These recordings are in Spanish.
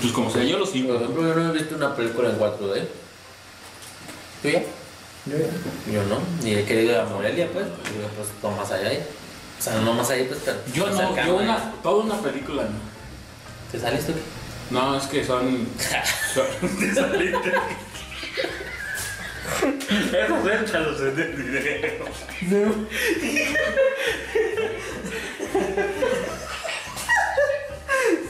Pues como sea, yo lo Por sigo. ejemplo, yo no he visto una película en 4D. ¿Tú ya? Yo ya. Yo no. Ni he querido ir a Morelia, pues. Digo, pues, todo más allá ahí. O sea, no más allá, pues, pero. Yo no, cercano yo ahí. una, toda una película no. ¿Te saliste? No, es que son. son te saliste. Esos échalos en el video.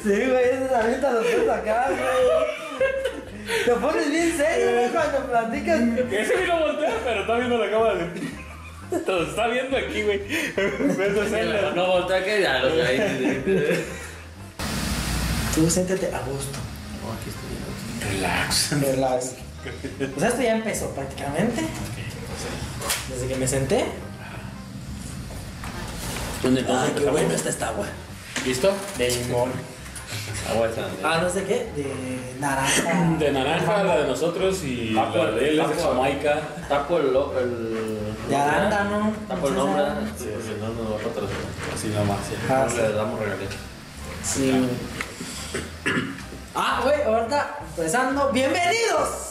Sí, güey, esa ahorita lo estás acá, güey. Te pones bien serio, güey, cuando platicas. Ese sí lo voltea, pero está viendo la cámara de. Todo está viendo aquí, güey. Hacerle. No, voltea que ya lo ahí. Tú siéntete a gusto. No, aquí estoy viendo. Relax. Relax. Pues esto ya empezó prácticamente. Desde que me senté. ¿Dónde Ay, qué bueno está esta agua. ¿Listo? De limón. Agua de sandía. Ah, no sé qué. De naranja. De naranja, la de nosotros y Tapo, la de él es de tapo. Jamaica. Tapo el. el De arándano. Tapo el nombre. ¿sabes? Sí, porque no nos va a patrocinar. Así nomás. sí. Ah, sí. le damos regalías. Sí. Ah, güey, ahorita empezando. ¡Bienvenidos!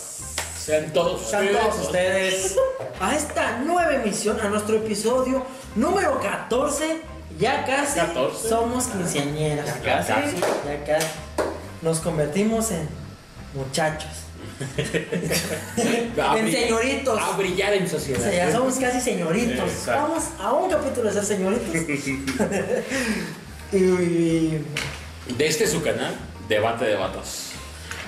Sean todos Sean todos ustedes a esta nueva emisión, a nuestro episodio número 14. Ya casi 14. somos quinceañeras. Ya casi. Ya casi. Nos convertimos en muchachos. En señoritos. A brillar en O sociedad. sea, ya somos casi señoritos. Exacto. Vamos a un capítulo de ser señoritos. y, De este su canal, Debate de Vatos.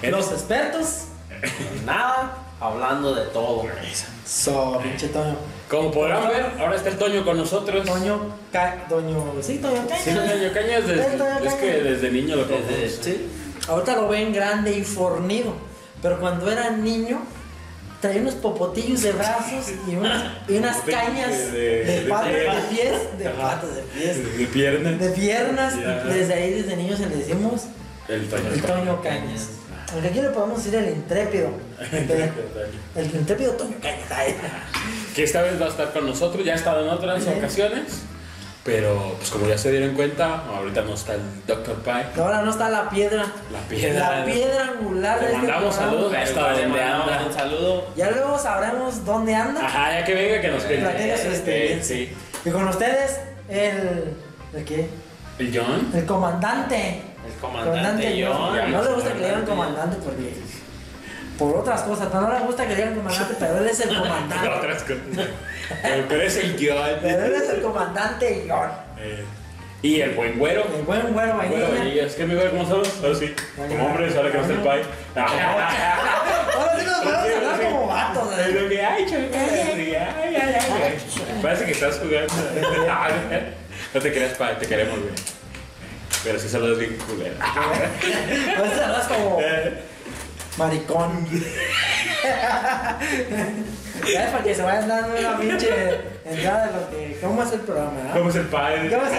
Los expertos. Nada, hablando de todo. So, pinche Toño. Como podrán ver, ahora está el Toño con nosotros. Toño, Ca... Toño. Sí, Toño Caña. Sí, Toño Cañas, desde- Es Toño es Cañas. que desde niño lo Desde, conozco. sí. Ahorita lo ven grande y fornido. Pero cuando era niño, traía unos popotillos de brazos y unas, y unas cañas de- de, de- de patas, de pies. pies, de patas, de pies, De piernas. de piernas. Desde ahí, desde niños, se le decimos El Toño el Toño Cañas. Aunque aquí le podemos decir el intrépido. El intrépido Toño Cañas. Ay. Que esta vez va a estar con nosotros, ya ha estado en otras Sí. ocasiones. Pero, pues como ya se dieron cuenta, ahorita no está el Dr. Pie. Ahora no está la piedra. La piedra. La piedra angular Le este mandamos programa. saludos hasta donde mandamos anda. Un saludo. Ya luego sabremos dónde anda. Ajá, ya que venga que nos cuente. Su Eh, experiencia. sí. Y con ustedes, el. ¿El qué? ¿El John? El comandante. El comandante John. No, no le gusta que le digan comandante porque. Por otras cosas, no le gusta que le digan comandante, pero él es el comandante. Otras cosas. Pero, pero es el John. Pero él es el comandante John. Eh, y el buen güero. El buen güero vainilla. es que mi güero, ¿cómo somos? Oh, sí. Como hombres, ahora que no está el Pie. Ahora sí nos podemos hablar como vatos. ¿eh? Pero que, ay, chaval, ay, ay, ay, ay. Parece que estás jugando. No te creas, Pie, te queremos, güey. Pero sí saludas bien culero. Veces hablas como maricón. Ya es para que se vayan dando una pinche entrada de lo que. ¿Cómo es el programa? ¿no? ¿Cómo es el Pie? ¿Cómo se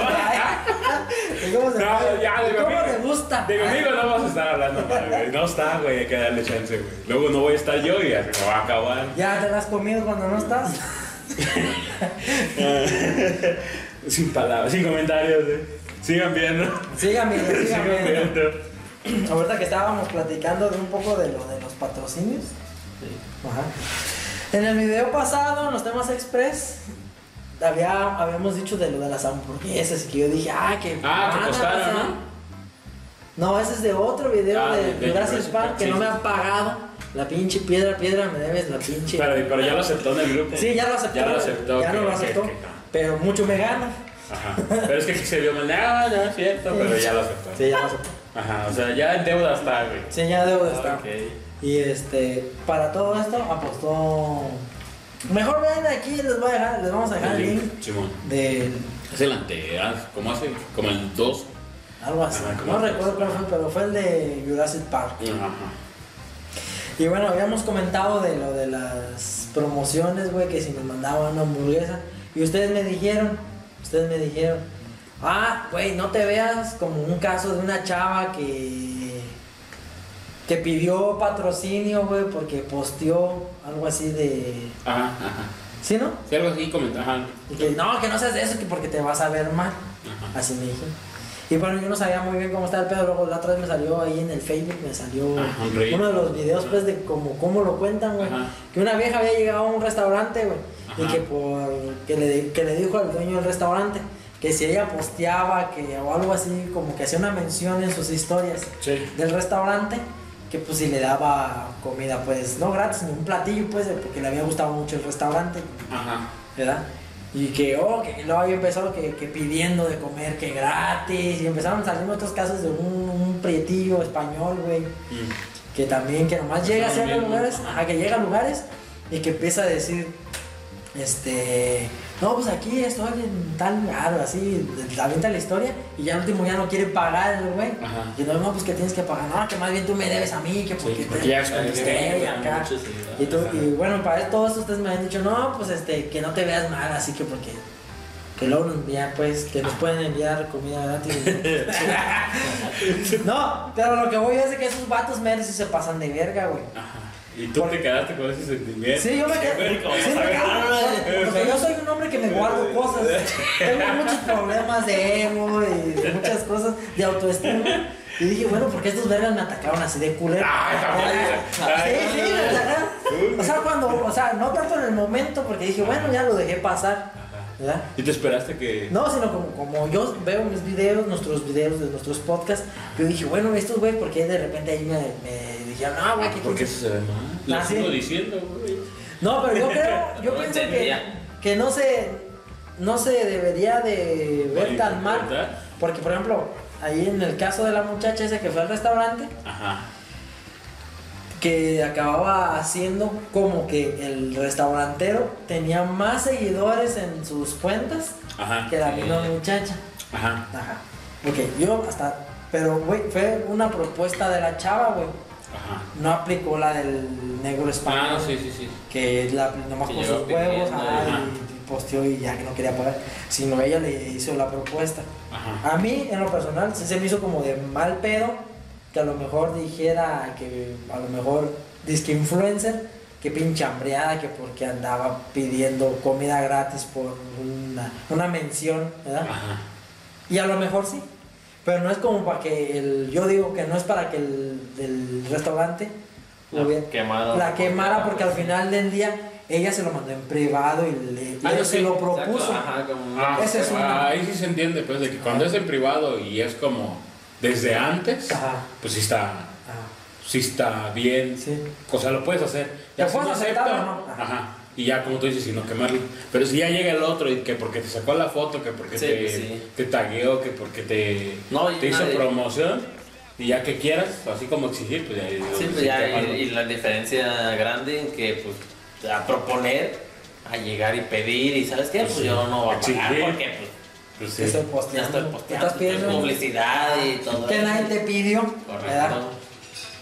¿Cómo se No, ya, de ¿Cómo amigo- te gusta? De mi amigo no vamos a estar hablando mal, güey. No está, güey, hay que darle chance, güey. Luego no voy a estar yo y ya se me va a acabar. ¿Ya te has comido cuando no estás? Sin palabras, sin comentarios, güey. Sigan viendo. Sigan viendo, sigan Sigan viendo. viendo. Ahorita que estábamos platicando de un poco de lo de los patrocinios. Ajá. En el video pasado, en los temas express, había, habíamos dicho de lo de las hamburguesas que yo dije, ah, que. Ah, que costaron, pasar". ¿no? No, ese es de otro video Ah, de, de- Jurassic Park que sí. no me han pagado. La pinche piedra, piedra, me debes la pinche. Pero, pero ya lo aceptó en el grupo. Sí, ya lo aceptó. Ya lo aceptó. Ya no lo que- aceptó. que- Pero mucho me gana. Ajá. Pero es que se vio mal. No, no, es cierto, pero ya lo aceptó. Sí, ya lo aceptó. Ajá, o sea, ya en deuda está, güey. Sí, ya debo de estar. Ok. Y este, para todo esto apostó. Mejor vean aquí, les voy a dejar, les vamos a dejar el link Simón. del Es el ante, ah, ¿cómo hace? Como el 2. algo así. Ajá, ¿cómo no recuerdo cuál fue, pero fue el de Jurassic Park. Ajá. Y bueno, habíamos comentado de lo de las promociones, güey, que si nos mandaban una hamburguesa. Y ustedes me dijeron, ustedes me dijeron, ah, güey, no te veas como un caso de una chava que, que pidió patrocinio, güey, porque posteó algo así de... Ajá, ajá. ¿Sí, no? Sí, algo así comenta, ajá. Y que no, que no seas de eso, que porque te vas a ver mal. Ajá. Así me dijeron. Y bueno, yo no sabía muy bien cómo estaba el pedo, luego la otra vez me salió ahí en el Facebook, me salió Ajá, un reel. uno de los videos pues de cómo, cómo lo cuentan, güey. Que una vieja había llegado a un restaurante, güey, y que por que le, que le dijo al dueño del restaurante que si ella posteaba que o algo así, como que hacía una mención en sus historias Sí. del restaurante, que pues si le daba comida, pues no gratis, ni un platillo, pues, porque le había gustado mucho el restaurante. Ajá. ¿verdad? Y que, oh, que luego ahí empezó que, que pidiendo de comer, que gratis, y empezaron salir otros casos de un, un prietillo español, güey, Mm. que también, que nomás llega a lugares, ajá, que llega a lugares y que empieza a decir, este, no, pues aquí estoy en tal lugar, así, la avienta la historia, y ya al último ya no quiere pagar el güey, y no, no, pues que tienes que pagar, no, que más bien tú me debes a mí, que porque, Sí, te- ya es contesté, y acá. Y, tú- y bueno, para todo esto ustedes me han dicho, no, pues este, que no te veas mal, así que porque que luego nos envían, pues, que nos pueden enviar comida gratis. no, pero lo que voy es de que esos vatos meros sí se pasan de verga, güey. Ajá. Y tú te quedaste con ese sentimiento. Sí, yo me verga, Sí, me quedo. Porque yo soy un hombre que me guardo cosas. Tengo muchos problemas de ego y muchas cosas de autoestima. Y dije, bueno, porque estos vergas me atacaron así de culero. Ay, ay, Sí, sí, me atacaron. O sea, cuando, o sea, no tanto en el momento, porque dije, bueno, ya lo dejé pasar. ¿Verdad? Y te esperaste que. No, sino como, como yo veo mis videos, nuestros videos de nuestros podcasts, yo dije, bueno, estos güey, porque de repente ahí me, me dijeron, no, güey, que Porque eso se ve mal. Lo Ah, sí. sigo diciendo, güey. No, pero yo creo, yo No pienso que, entendía. que no se, no se debería de ver tan mal. ¿Verdad? Porque, por ejemplo, ahí en el caso de la muchacha esa que fue al restaurante, Ajá. Que acababa haciendo como que el restaurantero tenía más seguidores en sus cuentas Ajá. que la Sí. misma muchacha. Ajá. Ajá. Ok, yo hasta, pero, güey, fue una propuesta de la chava, güey. Ajá. No aplicó la del negro español. Ah, sí, sí, sí. que la, nomás con sus huevos ajá. y, y posteó y ya que no quería pagar, sino ella le hizo la propuesta. Ajá. A mí, en lo personal, sí se me hizo como de mal pedo que a lo mejor dijera que a lo mejor disque influencer, que pinche hambreada, que porque andaba pidiendo comida gratis por una, una mención, ¿verdad? Ajá. Y a lo mejor sí. Pero no es como para que el. Yo digo que no es para que el, el restaurante La hubiera- quemara. la quemara porque al final del día ella se lo mandó en privado y le, Ah, y él no, se sí, lo Exacto, propuso. Ajá, como Ah, Ese es una- Ahí sí se entiende, pues, de que cuando es en privado y es como desde antes, Ajá. pues sí está, sí está bien. sí. O sea, lo puedes hacer. Lo si puedes no aceptar acepta, o no. Ajá. Ajá. Y ya, como tú dices, si no quemarlo. Pero si ya llega el otro y que porque te sacó la foto, que porque Sí, te, pues sí. te tagueó, que porque te, No, y te hizo nadie- promoción, y ya que quieras, así como exigir, pues ya. Sí, pues ya, y, y la diferencia grande en que, pues, a proponer, a llegar y pedir, y ¿sabes qué? Pues Sí. yo no voy a pagar porque, pues, Pues Te estoy sí. ya posteando. estoy Te posteando, estás pidiendo publicidad y todo que nadie te pidió. ¿verdad? Correcto.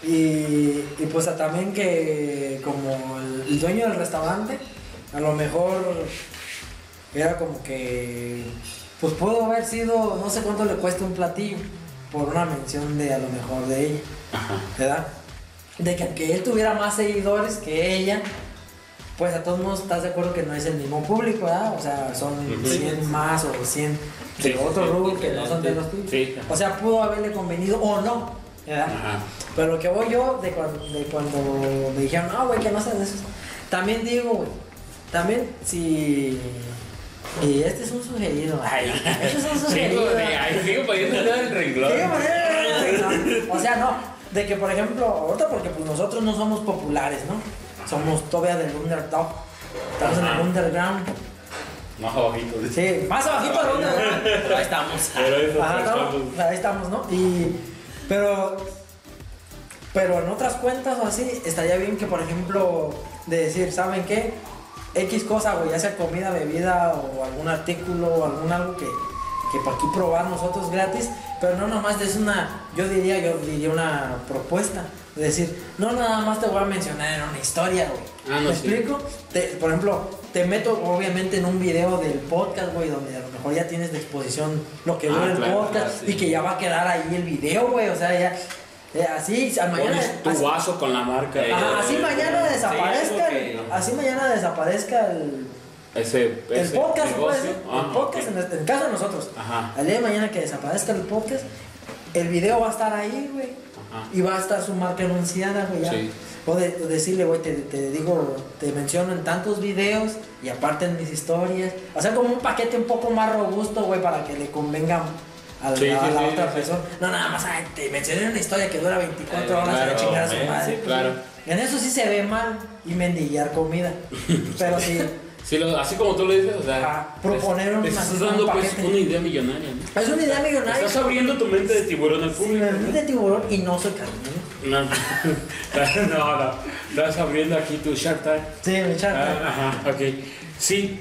Y, y pues también que como el, el dueño del restaurante, a lo mejor era como que, pues pudo haber sido, no sé cuánto le cuesta un platillo, por una mención de a lo mejor de ella, Ajá. ¿verdad? De que aunque él tuviera más seguidores que ella, pues a todos modos estás de acuerdo que no es el mismo público, ¿verdad? O sea, son Ujú. 100 más o 100 de Sí, otro sí, rubro que no son de los tuyos. Sí. O sea, pudo haberle convenido o no, ¿verdad? Ajá. Pero lo que voy yo de cuando, de cuando me dijeron, no, güey, que no seas de esos. También digo, güey, también si. Y este es un sugerido. Ay, este es un sugerido. Sigo, poniendo el dedo en el renglón. O sea, no. De que, por ejemplo, ahorita porque pues nosotros no somos populares, ¿no? Somos todavía del underdog. Estamos en el underground. Más abajito. Sí, más abajito del underground. Pero ahí estamos. Pero eso Ajá, estamos- ahí estamos, ¿no? Y, pero, pero en otras cuentas o así, estaría bien que, por ejemplo, de decir, ¿saben qué? X cosa, güey, ya sea comida, bebida o algún artículo o algún algo que, que para aquí probar nosotros gratis, pero no nomás es una, yo diría, yo diría una propuesta. Decir, no nada más te voy a mencionar en una historia, güey. Ah, no, ¿Me sí. explico? Te- por ejemplo, te meto obviamente en un video del podcast, güey, donde a lo mejor ya tienes de exposición lo que Ah, dura el claro, podcast ah, sí. y que ya va a quedar ahí el video, güey. O sea, ya. eh, así, al mañana. Tu así- vaso con la marca. Eh, Ajá, así mañana sí, desaparezca, así mañana desaparezca el, ese, El ese podcast, negocio. puede ser, Ah, el podcast en, en caso de nosotros. Ajá. Al día de mañana que desaparezca el podcast, el video va a estar ahí, güey. Ajá. Y va a estar su marca anunciada, güey. ya. Sí. O, de- o decirle, güey, te, te digo, te menciono en tantos videos y aparte en mis historias. O sea, como un paquete un poco más robusto, güey, para que le convenga a la, Sí, a sí, la sí, otra persona. No, nada más, ay, te mencioné una historia que dura 24 Eh, horas claro, a chingar a su madre. sí, claro. En eso sí se ve mal y mendigar comida. Pero sí, Sí, lo- así como tú lo dices, o sea, proponer un- estás un dando pues una idea millonaria, ¿no? es una idea millonaria. Estás abriendo tu mente de tiburón al Sí, público. me ¿no? metí de tiburón y no soy carnero. No, no, no. Estás abriendo aquí tu Shark Tank. Sí, mi charca. Ah, ajá, ok. Sí,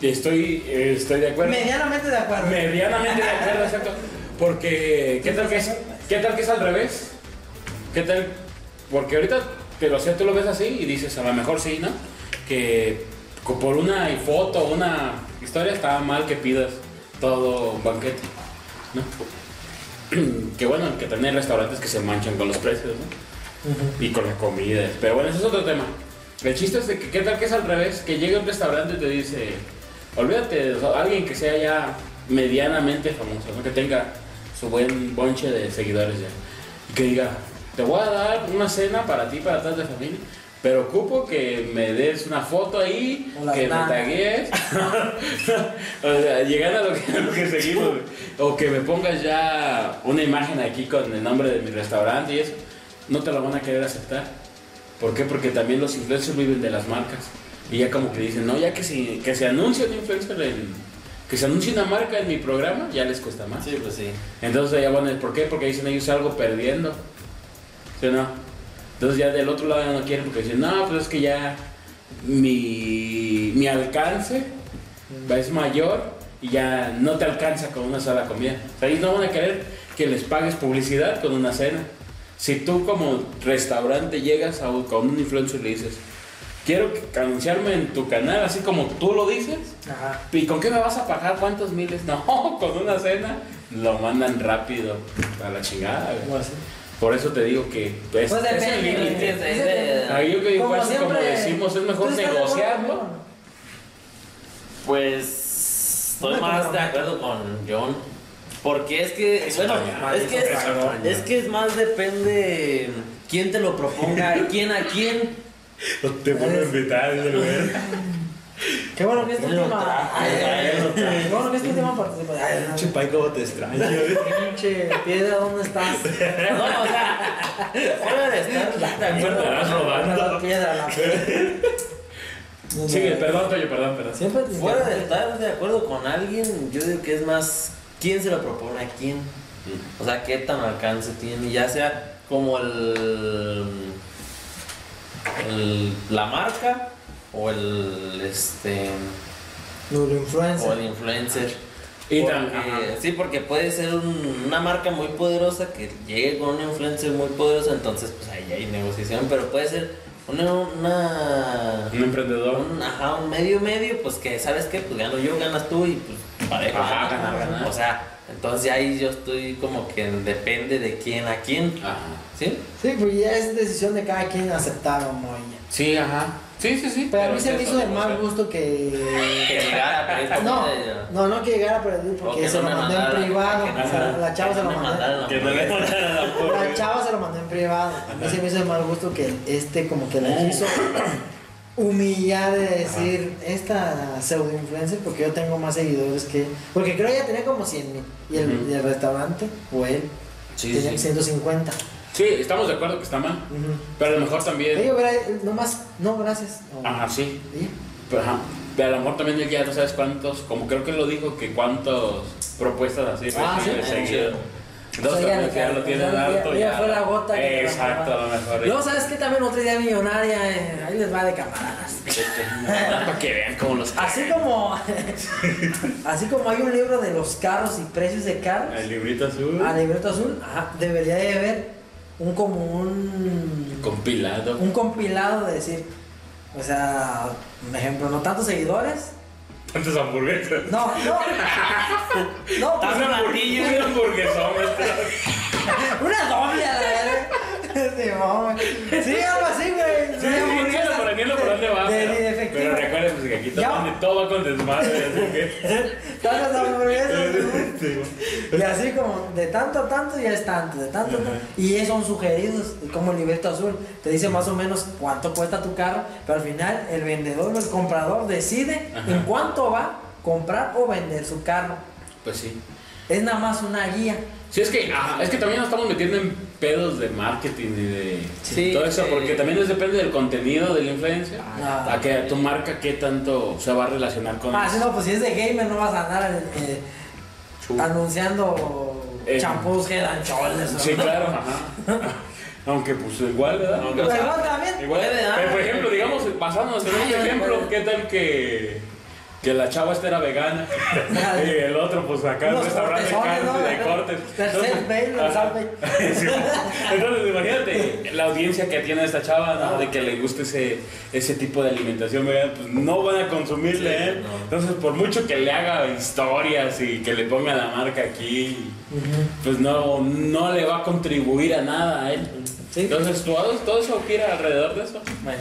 estoy, estoy de acuerdo. Medianamente de acuerdo. Medianamente de acuerdo, exacto. Porque, ¿qué tal que es, qué tal que es al revés? ¿Qué tal? Porque ahorita, te lo sé, tú lo ves así y dices, a lo mejor sí, ¿no? Que por una foto, una historia, está mal que pidas todo un banquete, ¿no? que bueno, que también hay restaurantes que se manchan con los precios, ¿no? Y con la comida. Pero bueno, ese es otro tema. El chiste es de que, ¿qué tal que es al revés? Que llegue a un restaurante y te dice, olvídate, o sea, alguien que sea ya medianamente famoso, ¿no? que tenga su buen bonche de seguidores ya. Y que diga, te voy a dar una cena para ti, para toda tu familia. Pero ocupo que me des una foto ahí, que me tagues. o sea, llegando a lo que, lo que seguimos. O que me pongas ya una imagen aquí con el nombre de mi restaurante y eso. No te lo van a querer aceptar. ¿Por qué? Porque también los influencers viven de las marcas. Y ya como que dicen, no, ya que, si, que se anuncie un influencer en, que se anuncie una marca en mi programa, ya les cuesta más. Sí, pues sí. Entonces ya van, a- ¿por qué? Porque dicen ellos algo perdiendo. ¿Sí o no? Entonces ya del otro lado ya no quieren porque dicen, no, pues es que ya mi, mi alcance es mayor y ya no te alcanza con una sola comida. O sea, ellos no van a querer que les pagues publicidad con una cena. Si tú como restaurante llegas a un- con un influencer y le dices, quiero anunciarme en tu canal, así como tú lo dices, Ajá. ¿Y con qué me vas a pagar? ¿Cuántos miles? No, con una cena lo mandan rápido a la chingada. güey. Por eso te digo que pues, Pues es el depende, límite. es de- Ahí yo que digo, Como pues, como decimos, es mejor ¿tú estás de acuerdo negociarlo. Pues estoy más de acuerdo con John. Porque es que, Es bueno, es que es es, es que es más depende quién te lo proponga, quién a quién. Te pones vital, güey. Qué bueno que este traje. Qué bueno que este última participa. Ay, no, Chupay, cómo te extraño. Pinche piedra, ¿dónde estás? No, o sea, fuera de estar. Estarás rodando. La piedra, la Sigue, perdón, Toyo, perdón, perdón. Siempre te Fuera de estar de acuerdo con alguien, yo digo que es más quién se lo propone a quién. O sea, qué tan alcance tiene, ya sea como el, el- la marca o el este o el influencer. influencer. Y Porque- sí, porque puede ser un- una marca muy poderosa que llegue con un influencer muy poderoso, entonces pues ahí hay negociación, pero puede ser una, una Un emprendedor. un, ajá, un medio medio, pues que sabes qué, pues gano yo, ganas tú y pues ganar. O sea, entonces ahí yo estoy como que depende de quién a quién, Ajá. ¿sí? Sí, pues ya es decisión de cada quien aceptar o no. Sí, ajá. Sí, sí, sí. Pero a mí se me hizo de mal gusto que. Que llegara a pedir No, no, no que llegara porque que se lo me mandé en privado. que la chava que se lo mandaran la Que no le chava se lo mandé en privado. A mí se me hizo de mal gusto que este como que la quiso humillar de decir esta pseudo influencer porque yo tengo más seguidores que porque creo ella tenía como 100 mil y el, Ujú. y el restaurante o él Sí, tenía sí. 150 Sí, estamos de acuerdo que está mal. Ujú. Pero a lo mejor también. hubiera nomás no gracias O- Ajá, sí. ¿Y? Pero, ajá. Pero a lo mejor también él ya no sabes cuántos, como creo que lo dijo, que cuántas propuestas así Ah, sí. seguido. Entonces O sea, también ya ya lo tienen sea, alto. ya- fue la gota que Exacto, a lo mejor. Luego, ¿sabes qué? También otra idea millonaria, eh, ahí les va de camaradas. Para que vean cómo los. Así como, así como hay un libro de los carros y precios de carros, El librito azul. a libreto azul, ajá, debería de haber un como un, Compilado. un compilado de decir, o sea, un ejemplo, no tantos seguidores, ¿Cuántas hamburguesas? no, no, no, pues, Una hamburguesa. Un hamburguesón. una doble a la verga. Sí, algo así, güey. Sí, sí, hamburguesa entiendo, pero entiendo por dónde va. de- pero, de aquí todo va con desmadre, así que. Hamburguesas. Y así como de tanto a tanto ya es tanto, de tanto a tanto. Y son sugeridos, como el librito azul. Te dice más o menos cuánto cuesta tu carro, pero al final el vendedor o el comprador decide Ajá. en cuánto va a comprar o vender su carro. Pues sí. Es nada más una guía. Sí, es que, ah, es que también nos estamos metiendo en pedos de marketing y de Sí, todo eso, eh. porque también es depende del contenido de la influencia. Ah. a que tu marca qué tanto se va a relacionar con Ah, si no, pues si es de gamer no vas a andar eh, anunciando Eh. champús Head and Shoulders. ¿no? Sí, claro, ajá. Aunque pues igual, ¿verdad? Aunque, Pero o sea, igual también. Igual, ah. pero por ejemplo, digamos, pasándonos en este ay, ejemplo. ¿qué tal que, que la chava esta era vegana? y el otro, pues acá en Unos restaurante carne, ¿no? de cortes. Sí. Entonces, imagínate la audiencia que tiene esta chava, ¿no? De que le guste ese, ese tipo de alimentación vegana, pues no van a consumirle, Sí, ¿eh? no. Entonces, por mucho que le haga historias y que le ponga la marca aquí, pues no, no le va a contribuir a nada a él. Sí. Entonces, todo, todo eso gira alrededor de eso. Bueno.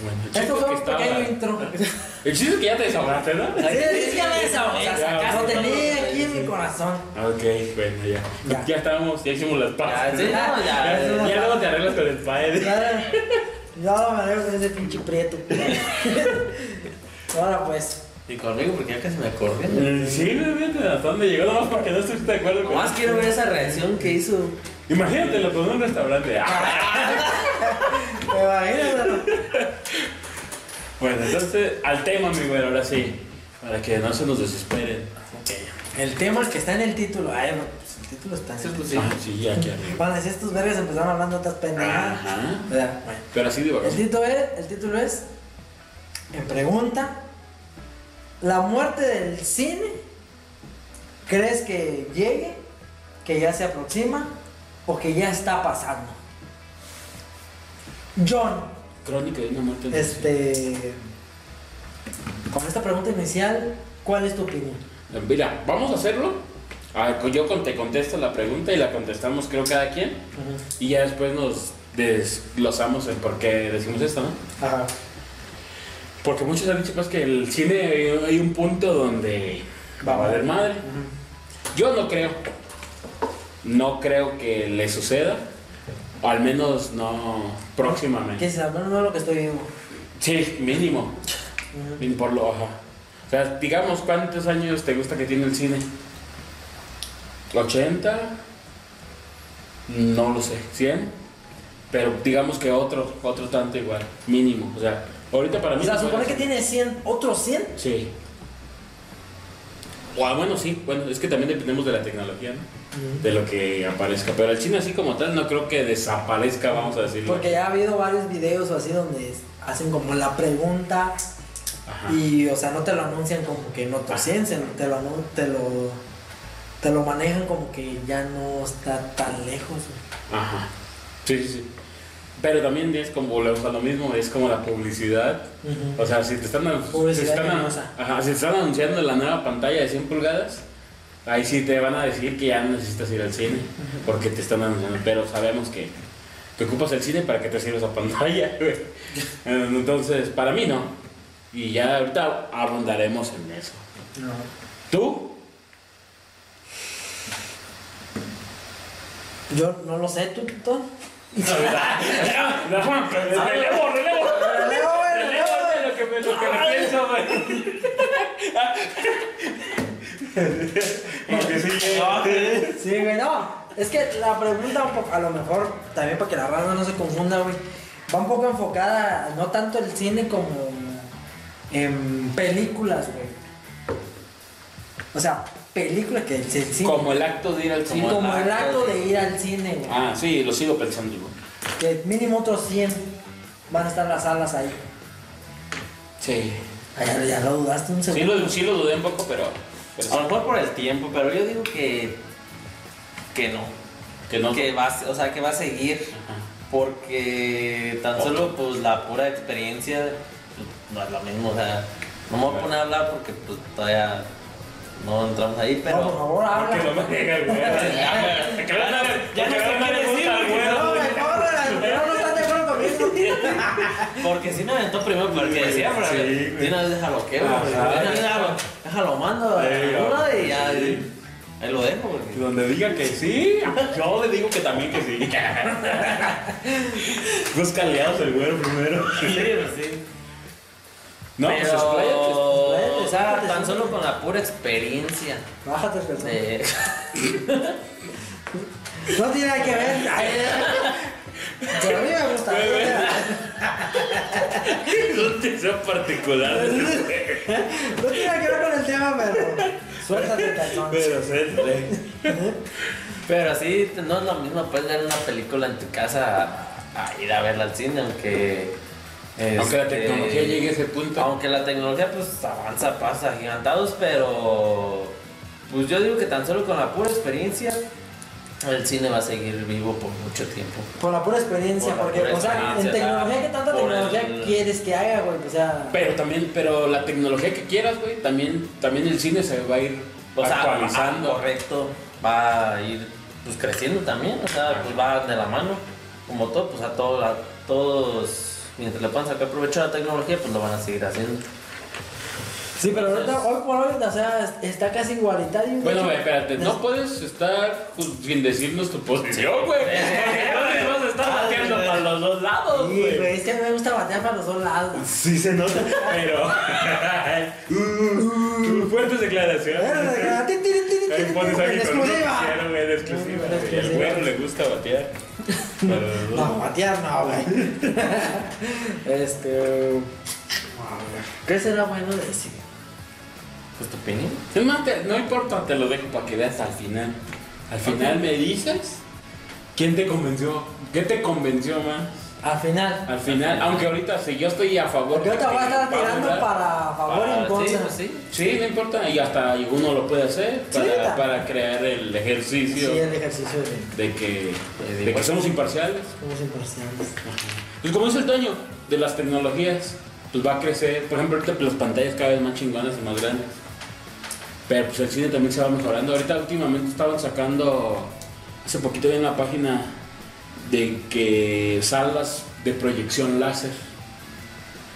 Bueno, Esto es fue un estaba- pequeño intro. El chiste es que ya te desahogaste, ¿no? Sí, sí, ya me desahogué. Ya, Lo ya. tenía aquí en mi corazón. Ok, bueno, ya. Ya. Ya, estamos, ya hicimos las Ya, paces. sí, no, Ya, ya. ya luego te arreglas con el padre. Ya, ya me arreglo con ese pinche prieto. Ahora pues. Y conmigo porque ya casi me acordé. Sí, fíjate hasta dónde llegó, nomás porque no estuviste de acuerdo con Nomás quiero ver esa reacción que hizo. Imagínatelo con un restaurante. Ah. Imagínatelo. Bueno, entonces, al tema, mi güey, ahora sí. Para que no se nos desesperen. El tema que está en el título. Ay, bueno, pues el título está en el título. sí. Ah, sí, aquí arriba. Cuando decías tus vergas empezaron hablando otras pendejadas. Ajá. Bueno. Pero así digo. El título es, el título es, en pregunta, ¿la muerte del cine crees que llegue, que ya se aproxima o que ya está pasando? John, Crónica de una muerte. este, con esta pregunta inicial, ¿cuál es tu opinión? Mira, vamos a hacerlo. Ah, yo te contesto la pregunta y la contestamos, creo, cada quien. Y ya después nos desglosamos el por qué decimos esto, ¿no? Ajá. Porque muchos han dicho pues, que el cine hay- un punto donde va a valer madre. Yo no creo. No creo que le suceda. O al menos no próximamente. Al menos no lo que estoy viendo. Sí, mínimo. Ni Por lo, ajá. O sea, digamos, ¿cuántos años te gusta que tiene el cine? ¿80? No lo sé. ¿100? Pero digamos que otro, otro tanto igual. Mínimo. O sea, ahorita para mí... O sea, se supone que tiene 100, otros 100. Sí. O, ah, bueno, sí. Bueno, es que también dependemos de la tecnología, ¿no? De lo que aparezca. Pero el cine así como tal no creo que desaparezca, vamos a decirlo. Porque ya ha habido varios videos o así donde hacen como la pregunta Ajá. y, o sea, no te lo anuncian como que otros 100, sino te lo, te lo, te lo manejan como que ya no está tan lejos. Ajá. Sí, sí, sí. Pero también es como, a lo mismo, es como la publicidad. O sea, si te están, si te están, engañosa. ajá, si te están anunciando la nueva pantalla de 100 pulgadas, ahí sí te van a decir que ya no necesitas ir al cine, porque te están anunciando. Pero sabemos que, que ocupas el cine para que te sirva esa pantalla, güey. Entonces, para mí no. Y ya ahorita abundaremos en eso. ¿Tú? Yo no lo sé, tú, tú. Relevo, relevo. Relevo, güey, Relevo de lo que me, lo que me pienso, güey. Porque sí, Sí, güey, no. Es que la pregunta, un poco- a lo mejor, también para que la raza no se confunda, güey, va un poco enfocada, no tanto el cine como en películas, güey. O sea, películas que el cine. Como el acto de ir al Sí, cine. como el acto de ir al cine, güey. Ah, sí, lo sigo pensando igual. Que mínimo otros 100 van a estar las salas ahí. Sí. Ah, ya, ya lo dudaste un Sí segundo. lo, sí lo dudé un poco, pero. pero A lo mejor por el tiempo, pero yo digo que. que no. que no. Que va, a- o sea, que va a seguir. Ajá. Porque tan solo pues la pura experiencia pues, no es lo mismo, o sea, no me voy a poner a hablar porque pues todavía no entramos ahí, No, por pero favor, habla. Que no me. Que no me- Ya no sé no me qué decir, el porque güero, No, mejor, pero no estás de acuerdo conmigo. Porque si me aventó primero porque decía, pero Sí, de güey. una vez déjalo que, una déjalo, déjalo mando a Sí, uno y ya. Ahí lo dejo, güey. Donde diga que sí, yo le digo que también que sí. Dos caleados el güero primero. Sí, pues sí. No, pues pero, expláyate. O sea, tan solo con la pura experiencia Bájate el calzón. de... No tiene nada que ver. Ay, Pero a mí me gusta. Es un deseo particular. No tiene nada que ver con el tema, pero. Suéltate el calzón. Pero sé, Pero sí, no es lo mismo puedes ver una película en tu casa a, a ir a verla al cine, aunque... Aunque la este, tecnología llegue a ese punto. Aunque la tecnología pues avanza, pasa gigantados, pero pues yo digo que tan solo con la pura experiencia el cine va a seguir vivo por mucho tiempo. Por la pura experiencia, Por porque, pura o sea, en tecnología, ¿qué tanta tecnología el- quieres que haga, güey? O sea. Pero también, pero la tecnología que quieras, güey, también, también el cine se va a ir O actualizando. va- correcto, va a ir pues creciendo también, o sea, pues va de la mano, como todo, pues a todo, a todos, mientras le puedan sacar provecho a la tecnología, pues lo van a seguir haciendo. Sí, pero ahorita, hoy por hoy, o sea, está casi igualitario. Bueno, güey. güey, espérate, no puedes estar pues, sin decirnos tu posición, güey. No vas a estar bateando para los dos lados, Sí, güey. güey, es que a mí me gusta batear para los dos lados. Sí se nota, pero... Uh, fuertes declaraciones. Ahí pones En aquí con un exclusiva. güey, de güey. El güero le gusta batear. No, batear no, güey. este. ¿Qué será bueno decir? Pues tu opinión. Es más, te- no importa, te lo dejo para que veas al final. Al final me dices quién te convenció, qué te convenció más. Al final. Al final, aunque ahorita si yo estoy a favor. Yo te voy a estar tirando para favor y en sí, contra. pues sí. Sí, no importa, y hasta uno lo puede hacer Sí, para, para crear el ejercicio Sí, el ejercicio de. de, que, de de que somos imparciales. Somos imparciales. Pues como dice el Toño, de las tecnologías, pues va a crecer. Por ejemplo, ahorita pues, las pantallas cada vez más chingonas y más grandes. Pero pues el cine también se va mejorando. Ahorita últimamente estaban sacando, hace poquito vi en la página, de que salas de proyección láser.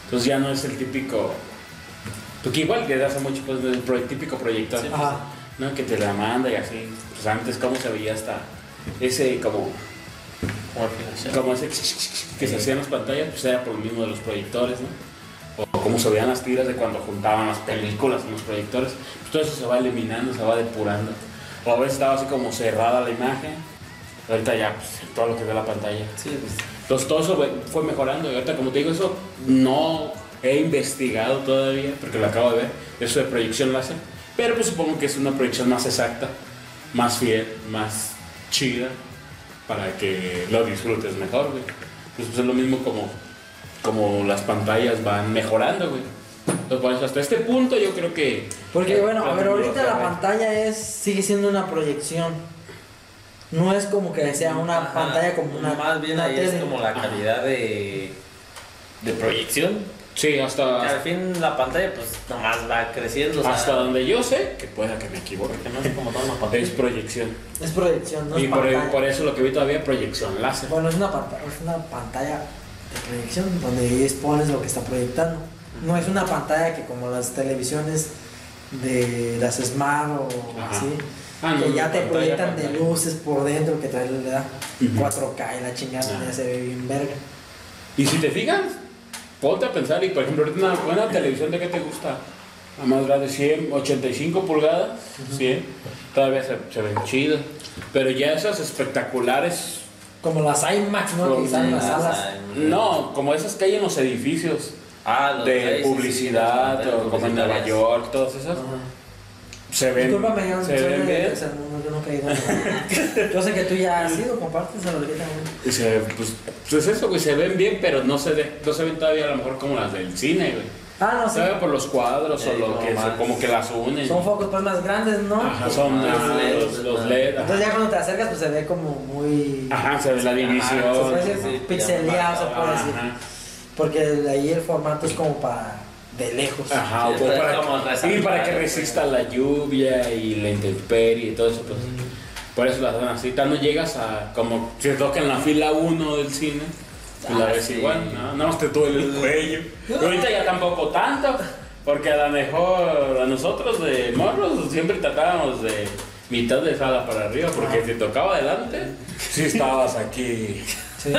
Entonces ya no es el típico... Porque igual desde hace mucho, pues el pro- típico proyector, Sí. ¿no? Que te la manda y así. Pues antes cómo se veía hasta ese como como ese que se hacía en las pantallas, pues era por lo mismo de los proyectores, ¿no? O como se veían las tiras de cuando juntaban las películas en los proyectores, pues todo eso se va eliminando, se va depurando. O a veces estaba así como cerrada la imagen, ahorita ya, pues todo lo que ve la pantalla. Sí, pues, Entonces todo eso fue- fue mejorando y ahorita como te digo, eso no he investigado todavía, porque lo acabo de ver, eso de proyección láser, pero pues supongo que es una proyección más exacta, más fiel, más chida, para que lo disfrutes mejor, güey. Pues, pues, es lo mismo como, como las pantallas van mejorando, güey. Entonces por eso hasta este punto yo creo que... Porque bueno, a la ver, ahorita la pantalla es sigue siendo una proyección. No es como que sea una ajá, pantalla como una Más bien una ahí es como la calidad de, de proyección. Sí, Que hasta, al fin la pantalla pues nomás va creciendo. o sea, hasta donde yo sé, que pueda que me equivoque, Que no es como toda una pantalla. es proyección. Es proyección, no y es por, pantalla. por eso lo que vi todavía proyección láser. Bueno, es una pantalla, es una pantalla de proyección donde expones lo que está proyectando. No es una pantalla que como las televisiones de las Smart o Ajá. así, Ah, no, que ya te pantalla, proyectan de pantalla. luces por dentro que trae le da Ujú. 4K y la chingada Ah. ya se ve bien verga. Y si te fijas, ponte a pensar, y por ejemplo, ahorita una buena televisión de qué te gusta, la más grande, 100, 85 pulgadas, 100, todavía se, se ven chidas. Pero ya esas espectaculares, Como las IMAX, ¿no? Como que están en las salas. no, como esas que hay en los edificios Ah, los de sí, sí, sí, publicidad, sí, o como en Nueva. York, todas esas, Ajá. Se ven, Discúlpame, yo no se ven de bien. tercer mundo, yo nunca he ido a nada. Yo sé que tú ya has ido, compartes a ahorita, güey. Se- pues, pues eso, güey, se ven bien, pero no se, ve- no se ven todavía a lo mejor como las del cine, güey. Ah, no, sí. Se ve por los cuadros Sí, o lo como que más- como que las unen. Son focos pues más grandes, ¿no? Ajá, son Los ah, LED, los, los LED. ajá. Entonces ya cuando te acercas pues se ve como muy... Ajá, se ve la división. se puede sí, pixeleado, se puede decir. Ajá, Porque de ahí el formato es como para de lejos. ajá, Sí, para, sí, para que resista la lluvia y la intemperie y todo eso, pues. Por eso las dan así. Tal no llegas a, como si toca en la fila 1 del cine, Pues la Ah, ves sí. igual, ¿no? Nada más te duele el cuello. Pero ahorita ya tampoco tanto, porque a lo mejor a nosotros de morros siempre tratábamos de mitad de sala para arriba, porque si tocaba adelante, sí estabas aquí, Sí.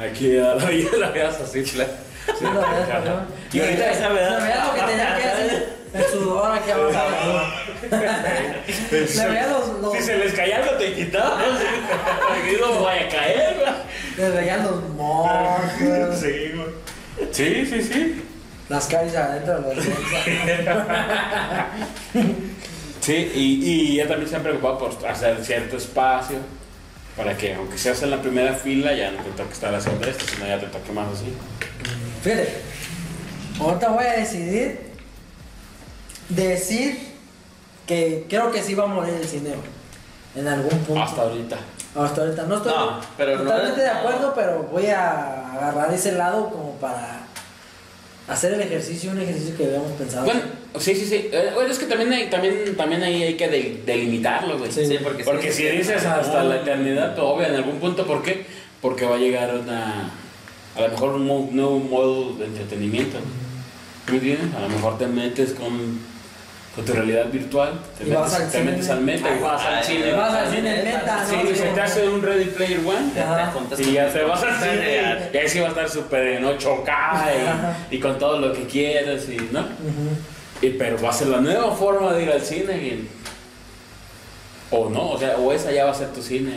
aquí a la vida la veías así, claro. Sí, lo ¿no? Y ahorita Se veía lo que tenía que hacer. El sudor aquí abajo. Le veía los, los, Si se les caía algo te quitabas, que no vaya a caer, güey. le veía los mocos, Sí, güey. Sí, sí, sí. las caries adentro de los. Sí, y, y ella también se ha preocupado por hacer cierto espacio para que, aunque seas en la primera fila, ya no te toque estar haciendo esto, sino ya te toque más así. Fíjate, ahorita voy a decidir decir que creo que sí va a morir el cine en algún punto. Hasta ahorita. Hasta ahorita no estoy No, pero no totalmente es- de acuerdo, pero voy a agarrar ese lado como para hacer el ejercicio, un ejercicio que habíamos pensado. Bueno, sí, sí, sí. Eh, Bueno, es que también, hay, también, también ahí hay que de- delimitarlo, güey. Sí. Sí, porque, Porque si dices hasta la eternidad, obvio, en algún punto, ¿por qué? Porque va a llegar una. A lo mejor un mo- nuevo modo de entretenimiento. ¿Me entiendes? A lo mejor te metes con, con tu realidad virtual, te, Y metes, al te cine. metes al meta y vas al Ay, cine. vas al cine meta, Sí, ¿no? se te hace un Ready Player One. Ajá. Y ya te vas al cine. Y ahí sí va a estar súper en 8K Ajá. y, y con todo lo que quieras, y, ¿no? Y, pero va a ser la nueva forma de ir al cine. y- o no, o sea, o esa ya va a ser tu cine.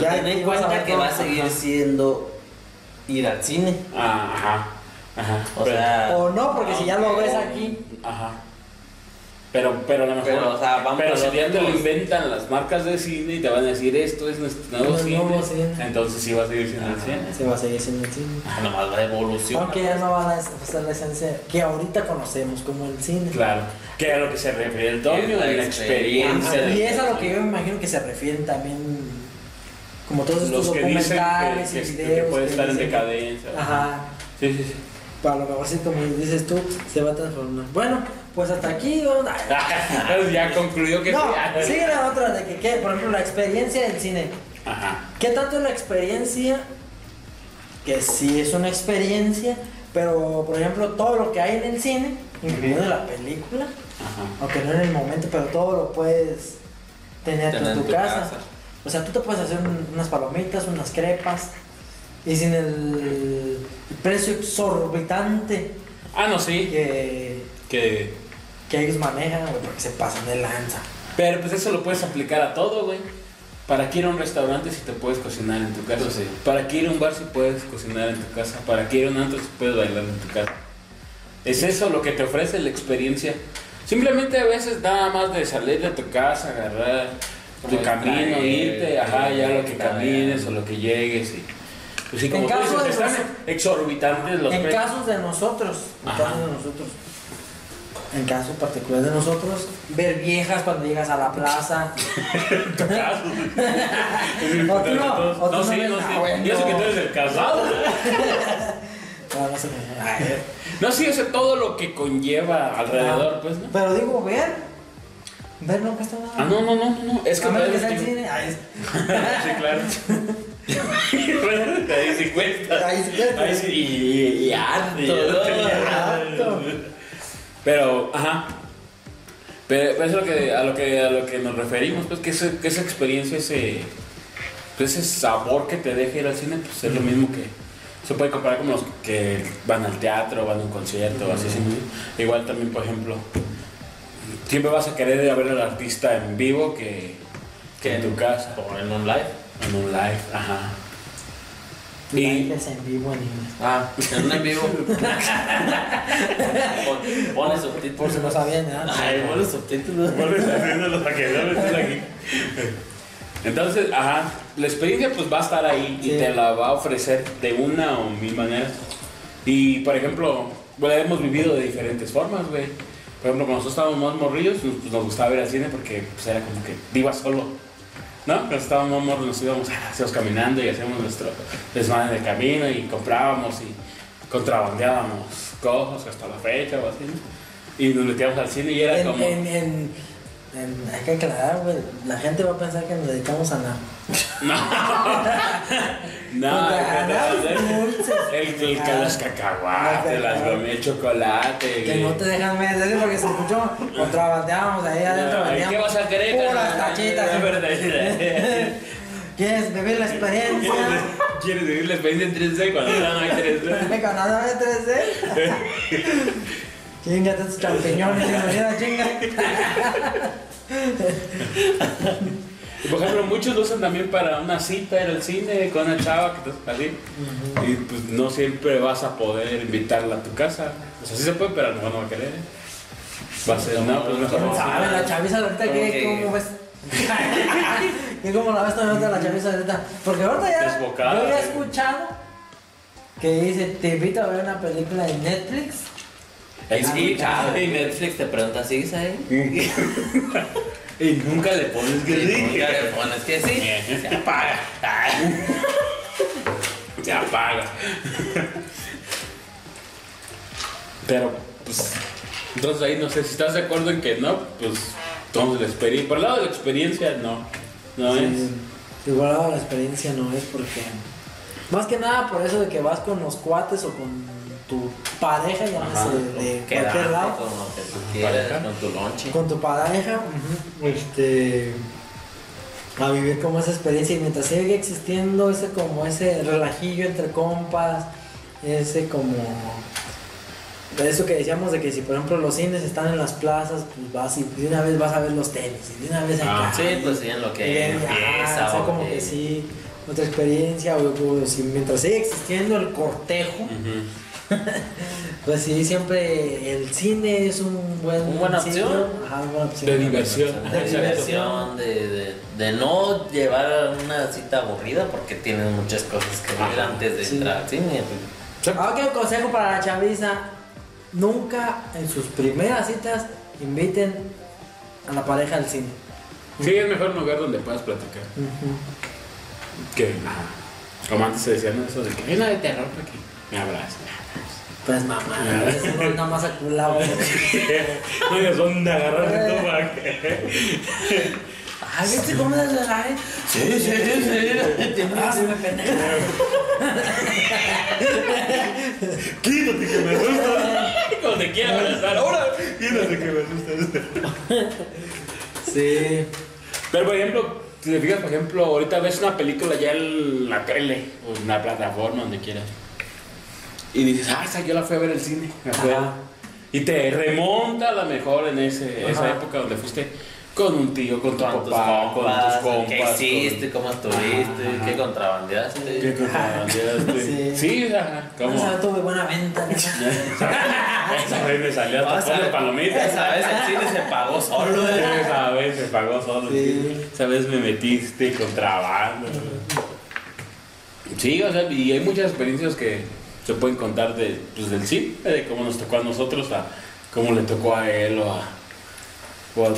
ya ten en cuenta que va a seguir siendo ir al cine. Ah, ajá. Ajá. O Pero- sea, O no, porque si ya lo ves aquí. Ajá. Pero, pero a lo mejor. Pero, o sea, vamos pero a si ya te lo inventan las marcas de cine y te van a decir esto es nuestro nuevo cine, nuevo cine. entonces sí va a seguir siendo el cine. Se va a seguir siendo el cine. ah, nomás la evolución. Aunque ya no van a ser la esencia que ahorita conocemos como el cine. Claro. Que a lo que se refiere el Tomio, la en la experiencia. experiencia. Y es a lo que yo me imagino que se refieren también. Como todos estos los que dicen documentales que, y que- que videos. puede que estar en decadencia. Ajá. Sí, sí, sí. Para lo mejor sí, como dices tú, se va a transformar. Bueno, pues hasta aquí. vamos a- ya concluyó que No, sí. sigue la otra de que, que, por ejemplo, la experiencia del cine. Ajá. ¿Qué tanto es la experiencia? Que sí es una experiencia, pero por ejemplo, todo lo que hay en el cine, incluyendo la película, Ajá. aunque no en el momento, pero todo lo puedes tener, Tener en tu, en tu casa. casa. O sea, tú te puedes hacer un- unas palomitas, unas crepas, y sin el precio exorbitante Ah, no, sí. que, Que... que ellos manejan, güey, porque se pasan de lanza. Pero pues eso lo puedes aplicar a todo, güey. ¿Para qué ir a un restaurante si te puedes cocinar en tu casa? Sí. ¿Para qué ir a un bar si puedes cocinar en tu casa? ¿Para qué ir a un antro si puedes bailar en tu casa? Es eso lo que te ofrece la experiencia. Simplemente a veces nada más de salir de tu casa, agarrar tu Como camino, irte, ajá, ya lo que camines o lo que llegues y... Pues sí, En como tú caso dices, de están los- exorbitantes los en precios. casos de nosotros, en Ajá. casos de nosotros, en caso particular de nosotros, ver viejas cuando llegas a la plaza. O tú no, o tú No, no sí, no, sí. bueno. Yo sé que tú eres el casado. No, no sé. No, sí, o sea, todo lo que conlleva alrededor, pues, ¿no? Pero digo, ver. Ver no cuesta nada. Ah, no, no, no, no. Es que A menos que sea el cine. Ay, Sí, claro. Ahí sí cuesta. Ahí sí cuesta. Ahí sí, y, y harto. Pero, ajá. Pero, pero es lo que, a, lo que, a lo que nos referimos, pues, que, ese- que esa experiencia, ese, pues, ese sabor que te deja ir al cine, pues es lo mismo que se puede comparar con los que van al teatro, van a un concierto, así, así. Igual también, por ejemplo, siempre vas a querer ir a ver al artista en vivo que, que en tu casa, O en un live. en un live, ajá. Y, Lives en vivo en inglés. Ah, en un en vivo. Pon- Pone subtítulos. Por si no sabían, ¿verdad? Ay, pone subtítulos. Entonces, ajá, la experiencia pues va a estar ahí y Sí. te la va a ofrecer de una o mil maneras. Y por ejemplo, bueno, hemos vivido de diferentes formas, güey. Por ejemplo, cuando nosotros estábamos más morrillos, pues, nos gustaba ir al cine porque pues, era como que viva solo. ¿No? Cuando estábamos más morros nos íbamos, ah, íbamos caminando y hacíamos nuestro desmadre de camino y comprábamos y contrabandeábamos cosas hasta la fecha o así, ¿no? Y nos metíamos al cine y era En, como... en, en, en- hay que aclarar, güey. La gente va a pensar que nos dedicamos a nada. No. no, Porque a nada no, es dulce. El, el, que los cacahuates, las de chocolate. Que no te dejan meter porque se escuchó. Contrabandeamos ahí adentro. ¿Qué vas a querer? Puras tachitas. Es verdad. ¿Quieres vivir la experiencia? ¿Quieres vivir la experiencia en 3D cuando no hay 3D? Me ganado de 3D. Chingate tus champiñones, chinga. Y, por ejemplo, muchos lo usan también para una cita en el cine con una chava que te así. Y pues no siempre vas a poder invitarla a tu casa. O sea, sí se puede, pero a lo mejor no va a querer. Va a ser, no, pues mejor ¿Quién no. sabe? La chaviza ahorita, ¿qué, Ok. ¿cómo ves? ¿Qué cómo la ves tú ahorita la chaviza ahorita? Porque ahorita ya. Desbocada, Yo ya he escuchado que dice: Te invito a ver una película de Netflix. Es Y, que- y Netflix te pregunta, ¿sigues ahí? Y nunca le pones que sí. nunca le pones que sí. Se apaga. Se apaga. Pero, pues, entonces ahí no sé si estás de acuerdo en que no, pues, entonces la experiencia, por el lado de la experiencia, no, no es. Sí, Igual la experiencia no es porque. Más que nada por eso de que vas con los cuates o con tu pareja, llámese de Quedarte cualquier con lado. lo que tú quieras, Pareja. con tu lonche. Con tu pareja, este. A vivir como esa experiencia y mientras sigue existiendo ese como ese relajillo entre compas, ese como de eso que decíamos de que si por ejemplo los cines están en las plazas, pues vas y de una vez vas a ver los tenis y de una vez acá. Ah, Sí, pues sí, en lo que de- empieza. ah, o sea, como que- que sí, otra experiencia, o, o si mientras sigue existiendo el cortejo. pues sí, siempre el cine es un buen Una buena sitio. opción. Ajá, una buena opción. De diversión. De diversión, de, de, de no llevar una cita aburrida porque tienes muchas cosas que ver antes de sí. entrar al cine. Ah, ok, consejo para la chaviza. Nunca en sus primeras citas inviten a la pareja al cine. Sí, es mejor un lugar donde puedas platicar. Que, ajá. como antes se decía, ¿no? Eso de que hay una de terror aquí. Me abrazas. Pues mamá, eso no es nada más aculado. No, ya son de agarrarse tú para que. Ay, ¿viste cómo es la ay? Sí, sí, sí. Ah, se me pendeja. Quítate que me asustas. Cuando te quiera abrazar, ahora. Quítate que me asustas. Sí. Pero por ejemplo, si te fijas, por ejemplo, ahorita ves una película ya en la tele o en la plataforma, donde quieras. Y dices, ah, esa yo la fui a ver al cine. Y te remonta a la mejor en ese, esa época donde fuiste con un tío, con tu papá, con tus compas. ¿Qué hiciste? ¿Cómo estuviste? Ajá. ¿Qué contrabandeaste? con- ¿Qué contrabandeaste? Sí. Sí, ajá. ¿Cómo? Vamos a ver, tuve buena venta. ¿no? Esa vez me salió hasta con palomitas. Esa vez el cine se pagó solo. ¿eh? Esa vez me pagó solo. Sí. Esa vez me metiste contrabando. Sí, o sea, y hay muchas experiencias que se pueden contar de, pues, del cine, de cómo nos tocó a nosotros, a cómo le tocó a él o a, o a,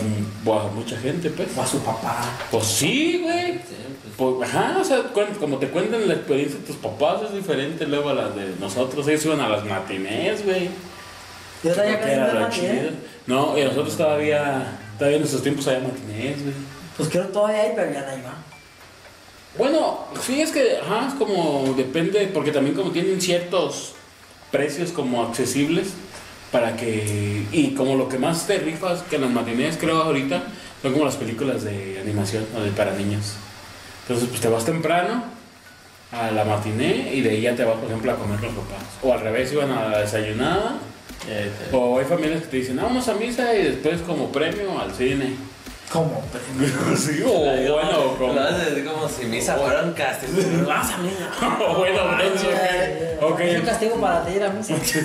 o a mucha gente, pues. O a su papá. Pues sí, güey. Sí, pues, Pues, ajá, o sea, como te cuentan la experiencia de tus papás es diferente luego a la de nosotros. Ellos iban a las matinés, güey. Y ahora ya Creo que era no lo chido. No, y nosotros todavía, todavía en nuestros tiempos había matinés, güey. Pues creo que todavía hay, pero ya no hay más. Bueno, sí, es que, ajá, es como, depende, porque también como tienen ciertos precios como accesibles para que, y como lo que más te rifas que en las matinés creo ahorita, son como las películas de animación o de para niños. Entonces, pues te vas temprano a la matiné y de ahí ya te vas, por ejemplo, a comer los papás. O al revés, iban a la desayunada. O hay familias que te dicen, "Ah, vamos a misa y después como premio al cine. ¿Cómo? sí, o bueno, como... Lo haces como si misa fuera un castigo. Vas a misa. o bueno, ok. Es un castigo para ti ir a misa. Sí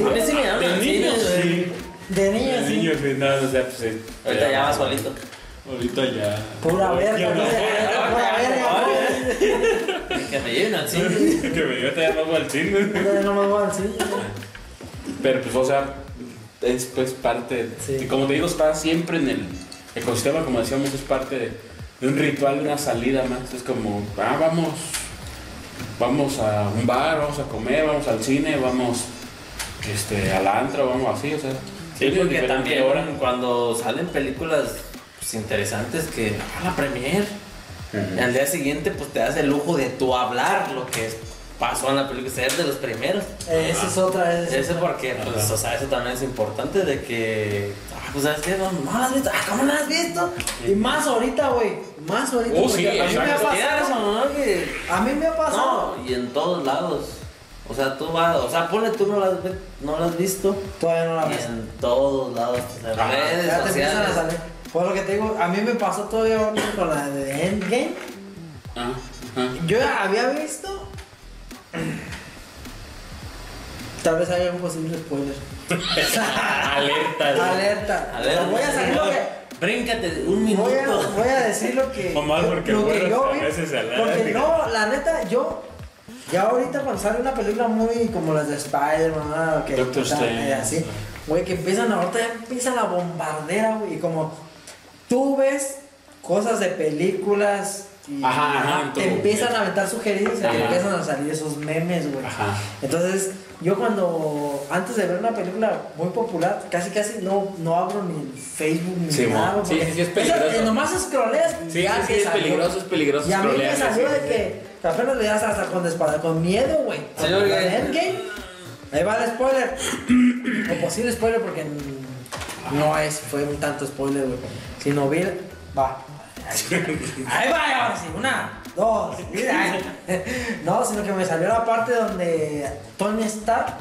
De cine, niños, güey. sí. De niños, De sí. no, o sea, pues sí. Ahorita ya vas solito. Ahorita ya. Pura verga, no. pura verga. Que me lleven al cine. que me dio ya no al cine. No, no me voy al cine. Pero pues, o sea, es pues parte. Sí. Y como te digo, está siempre en el ecosistema, como decíamos, es parte de, de un ritual, de una salida más. Es como, ah, vamos. Vamos a un bar, vamos a comer, vamos al cine, vamos este, al antro, vamos así, o sea. Sí, porque también hora. cuando salen películas pues, interesantes que a la premier, Ujú. al día siguiente pues te das el lujo de tú hablar lo que es pasó en la película, ser de los primeros. Esa es otra. esa es Ese otra. porque, pues, Ajá. o sea, eso también es importante de que, ah, pues, ¿sabes qué? No, no la has visto, ah, ¿cómo no la has visto? Y más ahorita, güey. Más ahorita. Porque sí, a mí me ha eso, pasado. ¿no? Que, A mí me ha pasado. no, y en todos lados. O sea, tú vas, o sea, ponle tú no la has, no la has visto. Todavía no la Y ves. en todos lados, en Ah, redes Ya te empiezan a sociales. salir. Por lo que te digo, a mí me pasó todavía con la de Endgame. Ah, ajá. Yo ya había visto. Tal vez haya un posible spoiler. Alerta. Alerta. A ver, Pero voy a salir lo que. Bríncate un Voy a, minuto. voy a decir lo que. Nomás porque lo que yo a vi. Porque no, la neta, yo. Ya ahorita cuando sale una película muy como las de Spider-Man, ¿no? que Doctor Strange. eh, así, güey, que empiezan ahorita ya empieza la bombardera, güey, y como tú ves cosas de películas y Ajá, ajá, te empiezan a aventar sugerencias y te Ajá. empiezan a salir esos memes, güey. Ajá. Entonces, yo cuando, antes de ver una película muy popular, casi casi no, no abro ni Facebook ni Sí, nada. Sí, sí, es esa- peligroso. nomás scrolleas Sí, ya sí, es salió. peligroso, es peligroso Y a mí me salió de que, apenas le das hasta con, espada, con miedo, güey. De Endgame, ahí va el spoiler. o posible spoiler porque no es, fue un tanto spoiler, güey. Si no vi, va. Ahí va, ahora sí, una, dos, mira. No, sino que me salió la parte donde Tony Stark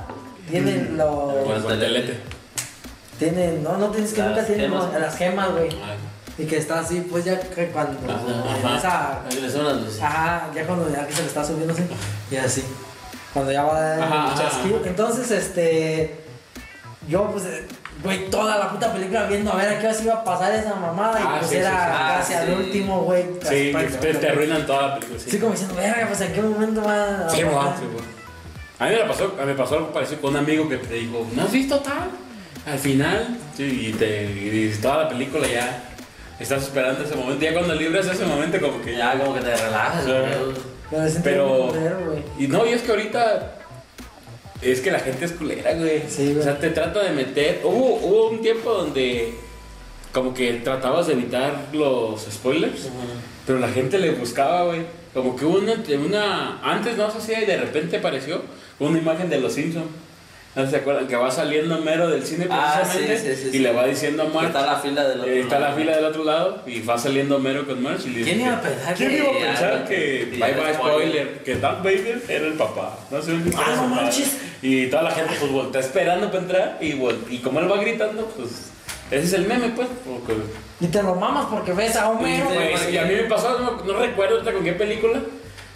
tiene los. Con el guantelete. Tiene, no, no tienes que Las nunca tiene gemas. los- las gemas, güey. Ay. Y que está así, pues ya que cuando. Ajá, ya cuando ya que se le está subiendo así. Y así. Cuando ya va a dar el chasquido. Entonces, este. Yo, pues, eh, güey, toda la puta película viendo a ver a qué hora se iba a pasar esa mamada. Ah, y pues sí, era sí, sí. Ah, casi al último, güey. Sí, te, te arruinan toda la película. Sí, Sí, como diciendo, verga, pues en qué momento va a. Sí, a- mí me, pasó, me pasó algo parecido con un amigo que te dijo, ¿no has visto tal? Al final, sí, y, te, y toda la película ya estás esperando ese momento. Ya cuando libras ese momento, como que Ya como que te relajas. Güey. Pero, Pero- güey. Y no, y es que ahorita es que la gente es culera, güey. Sí, güey. O sea, te trata de meter. Hubo, hubo un tiempo donde como que tratabas de evitar los spoilers, pero la gente le buscaba, güey. Como que hubo una, una antes no se hacía y de repente apareció una imagen de los Simpsons. ¿No se acuerdan? Que va saliendo mero del cine Ah, precisamente sí, sí, sí, y le va diciendo a Marge. Está la fila del otro eh, está la lado. fila del otro lado y va saliendo Mero con Marge y le dice ¿Quién iba a que- pensar ¿Quién que- iba a pensar ah, que spoiler que Darth Vader era el papá no sé Ah, no manches. y toda la gente pues voltea esperando para entrar y, y como él va gritando pues ese es el meme pues porque- Y te lo mamas porque ves a Homero. y a mí me pasó no, no recuerdo con qué película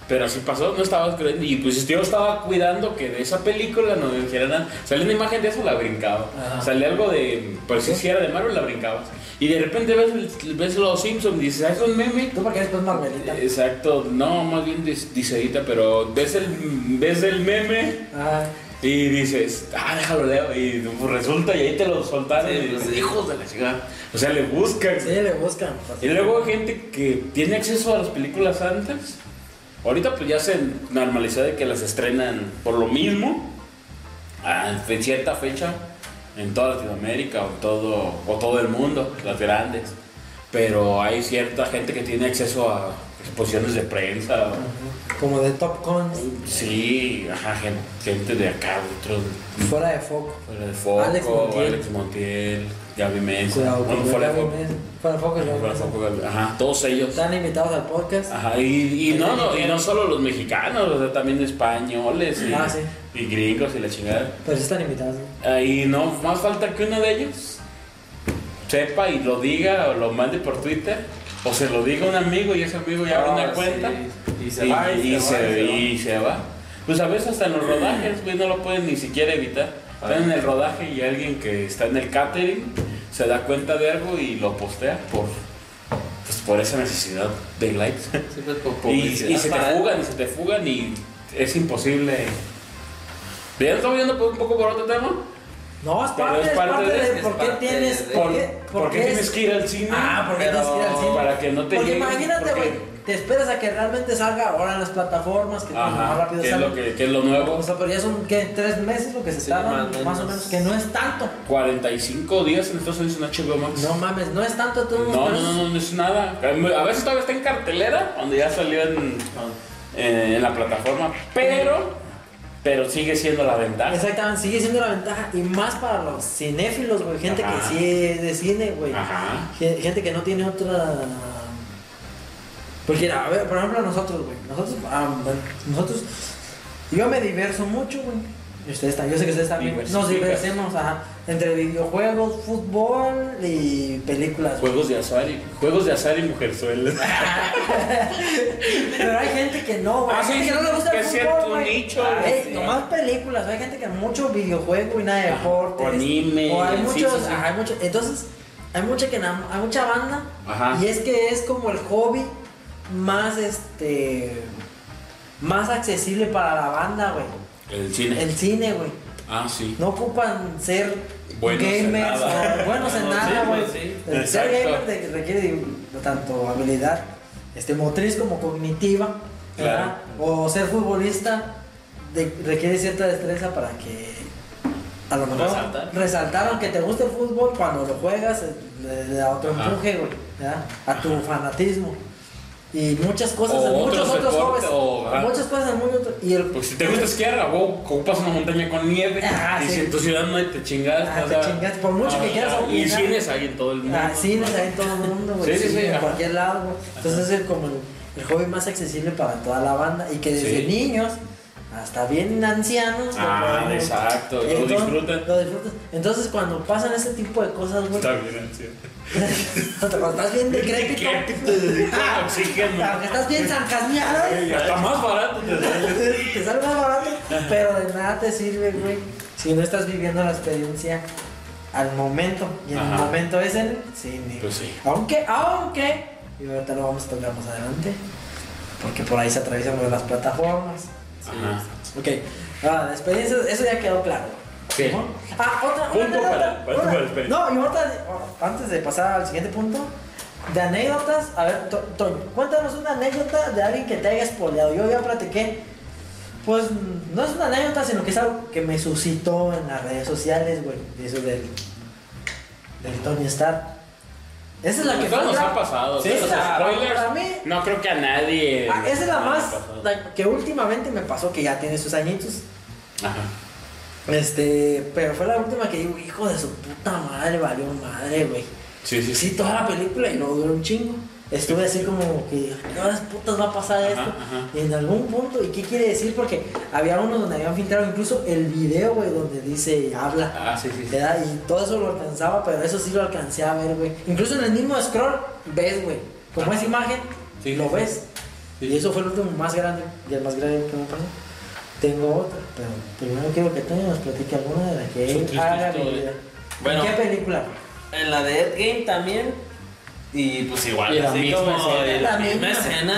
pero así pasó, no estaba creyendo. Y pues yo estaba cuidando que de esa película no me dijera nada. Salía una imagen de eso, la brincaba. Ajá. Salía algo de. Pues si era de Marvel, la brincabas. Y de repente ves, ves los Simpsons y dices, ah, es un meme. Tú porque eres pues Marvelita. Exacto, no, más bien diseíta, pero ves el, ves el meme Ay. y dices, ah, déjalo leo. Y pues, resulta, y ahí te lo soltaron. Sí, y pues, dices, hijos de la chingada. O sea, le buscan. Sí, le buscan. Y luego hay gente que tiene acceso a las películas antes. Ahorita pues ya se normalizó de que las estrenan por lo mismo, a- cierta fecha, en toda Latinoamérica o todo, o todo el mundo, las grandes. Pero hay cierta gente que tiene acceso a exposiciones de prensa. Como de Top Cons. Sí, ajá, gen- gente de acá, otros Fuera de foco. fuera de foco, Alex Alex Montiel. Gaby Mesa, Cuidado, bueno, fuera de foco, Fuera de foco. Gaby fuera de Mesa. foco, Gaby- ajá, todos ellos. Están invitados al podcast. Ajá, y, y no, no, y no solo los mexicanos, o sea, también españoles y, Ah, sí. y gringos y la chingada. Sí están invitados. Ahí no, más falta que uno de ellos sepa y lo diga o lo mande por Twitter, o se lo diga a un amigo y ese amigo ya abre Ah, una cuenta va, se, y se va. y se va. Pues a veces hasta en los rodajes, güey, no lo pueden ni siquiera evitar. Están en el rodaje y alguien que está en el catering se da cuenta de algo y lo postea por, pues, por esa necesidad de likes. Sí, pues, por Y, y se te fugan, y se te fugan y es imposible. ¿Ya estamos viendo un poco por otro tema? No, es parte, es es parte parte de- de, por qué parte tienes. de- ¿Por ¿Por, qué, por qué es- tienes que ir al cine? Ah, ¿por qué tienes que ir al cine? Para que no te Porque llegue, imagínate, porque- güey, te esperas a que realmente salga ahora en las plataformas, que más rápido que es, lo que, es lo nuevo. O sea, pero ya son, ¿qué? ¿Tres meses lo que se Sí, tardan? más o Más o menos. que no es tanto. 45 días en Estados Unidos en HBO Max. No mames, no es tanto tú. no, no, no, no, no es nada. A veces todavía está en cartelera, donde ya salió en, eh, en la plataforma, pero, pero sigue siendo la ventaja. Exactamente, sigue siendo la ventaja. Y más para los cinéfilos, güey. Gente Ajá. que sí es de cine, güey. Gente que no tiene otra. Porque, a ver, por ejemplo, nosotros, güey. Nosotros, ah, bueno, nosotros. Yo me diverso mucho, güey. Y ustedes también, yo sé que ustedes también. Nos diversemos, ajá. Entre videojuegos, fútbol y películas. güey. Juegos de azar y, juegos de azar y mujerzuelas. Pero hay gente que no, güey. Ah, Hay sí, gente que no le gusta que el fútbol, cierto güey. nicho, Ey, sí. nomás películas. Hay gente que mucho videojuego y nada de o anime, O hay sí, muchos, sí, sí. ajá, hay mucho- Entonces, hay mucha que hay mucha banda. Ajá. Y es que es como el hobby más este más accesible para la banda, güey. El cine. El cine, güey. Ah, sí. No ocupan ser Buenos gamers o buenos en nada, güey. pues, sí. El Ser gamer requiere de- tanto habilidad este, motriz como cognitiva, ¿verdad? O ser futbolista de- requiere cierta destreza para que a lo mejor Resaltar. resaltar, aunque te guste el fútbol, cuando lo juegas le, da otro empuje, güey. A tu fanatismo. Y muchas cosas, O en muchos otros hobbies. o, ajá. muchas cosas en otro- y el Pues si te gusta esquiar, huevo, ocupas una montaña con nieve. Ah, y sí. si en tu ciudad no hay, te chingaste. Ah, o te sea, chingaste, por mucho que quieras ah, Y cines hay en todo el mundo. Ah, cines hay en todo el mundo, güey. Sí, sí, sí, En ajá. cualquier lado, güey. Entonces es como el, el hobby más accesible para toda la banda y que desde niños hasta bien ancianos. Ah, exacto, lo disfrutan. Lo disfrutan. Entonces cuando pasan ese tipo de cosas, güey. Está bien, anciano. cuando estás bien decrépito. ¿Qué te dedica oxígeno? Aunque estás bien zancasmeado. Y hasta más barato te sale. te sale más barato, pero de nada te sirve, güey, si no estás viviendo la experiencia al momento. Y el Ajá. momento es el cine. Pues sí. Aunque, aunque, y ahorita lo vamos a tocar más adelante, porque por ahí se atraviesan las plataformas. Ajá. Ok, ah, la experiencia, eso ya quedó claro. Sí. ¿no? Ah, otra, Punto otra para- para. No, y otra, oh, antes de pasar al siguiente punto, de anécdotas, a ver, To- Toño, cuéntanos una anécdota de alguien que te haya spoileado. Yo ya platiqué, pues no es una anécdota, sino que es algo que me suscitó en las redes sociales, güey, de eso del, del Tony Stark. Esa es la que Pues nos más- ha pasado. Sí, es la- spoilers, para mí- No creo que a nadie. Ah, esa es la más la que últimamente me pasó, que ya tiene sus añitos. Ajá. Este, pero fue la última que digo, hijo de su puta madre, valió madre, güey. Sí, Sí, sí. toda la película y no duró un chingo. Estuve así como que, ¿a qué horas putas va a pasar esto? ajá. Y en algún punto, ¿y qué quiere decir? Porque había uno donde habían filtrado incluso el video, güey, donde dice, habla. Ah, sí, sí. Y todo eso lo alcanzaba, pero eso sí lo alcancé a ver, güey. Incluso en el mismo scroll, ves, güey. Como Ah. esa imagen, lo ves. Y eso fue el último más grande, y el más grande que me pasó. Tengo otra, pero primero quiero que Toño nos platique alguna de las que él haga historia. vida. Bueno. ¿En qué película? En la de Ed Game también. Y pues igual, Y la así misma como escena. de La misma y-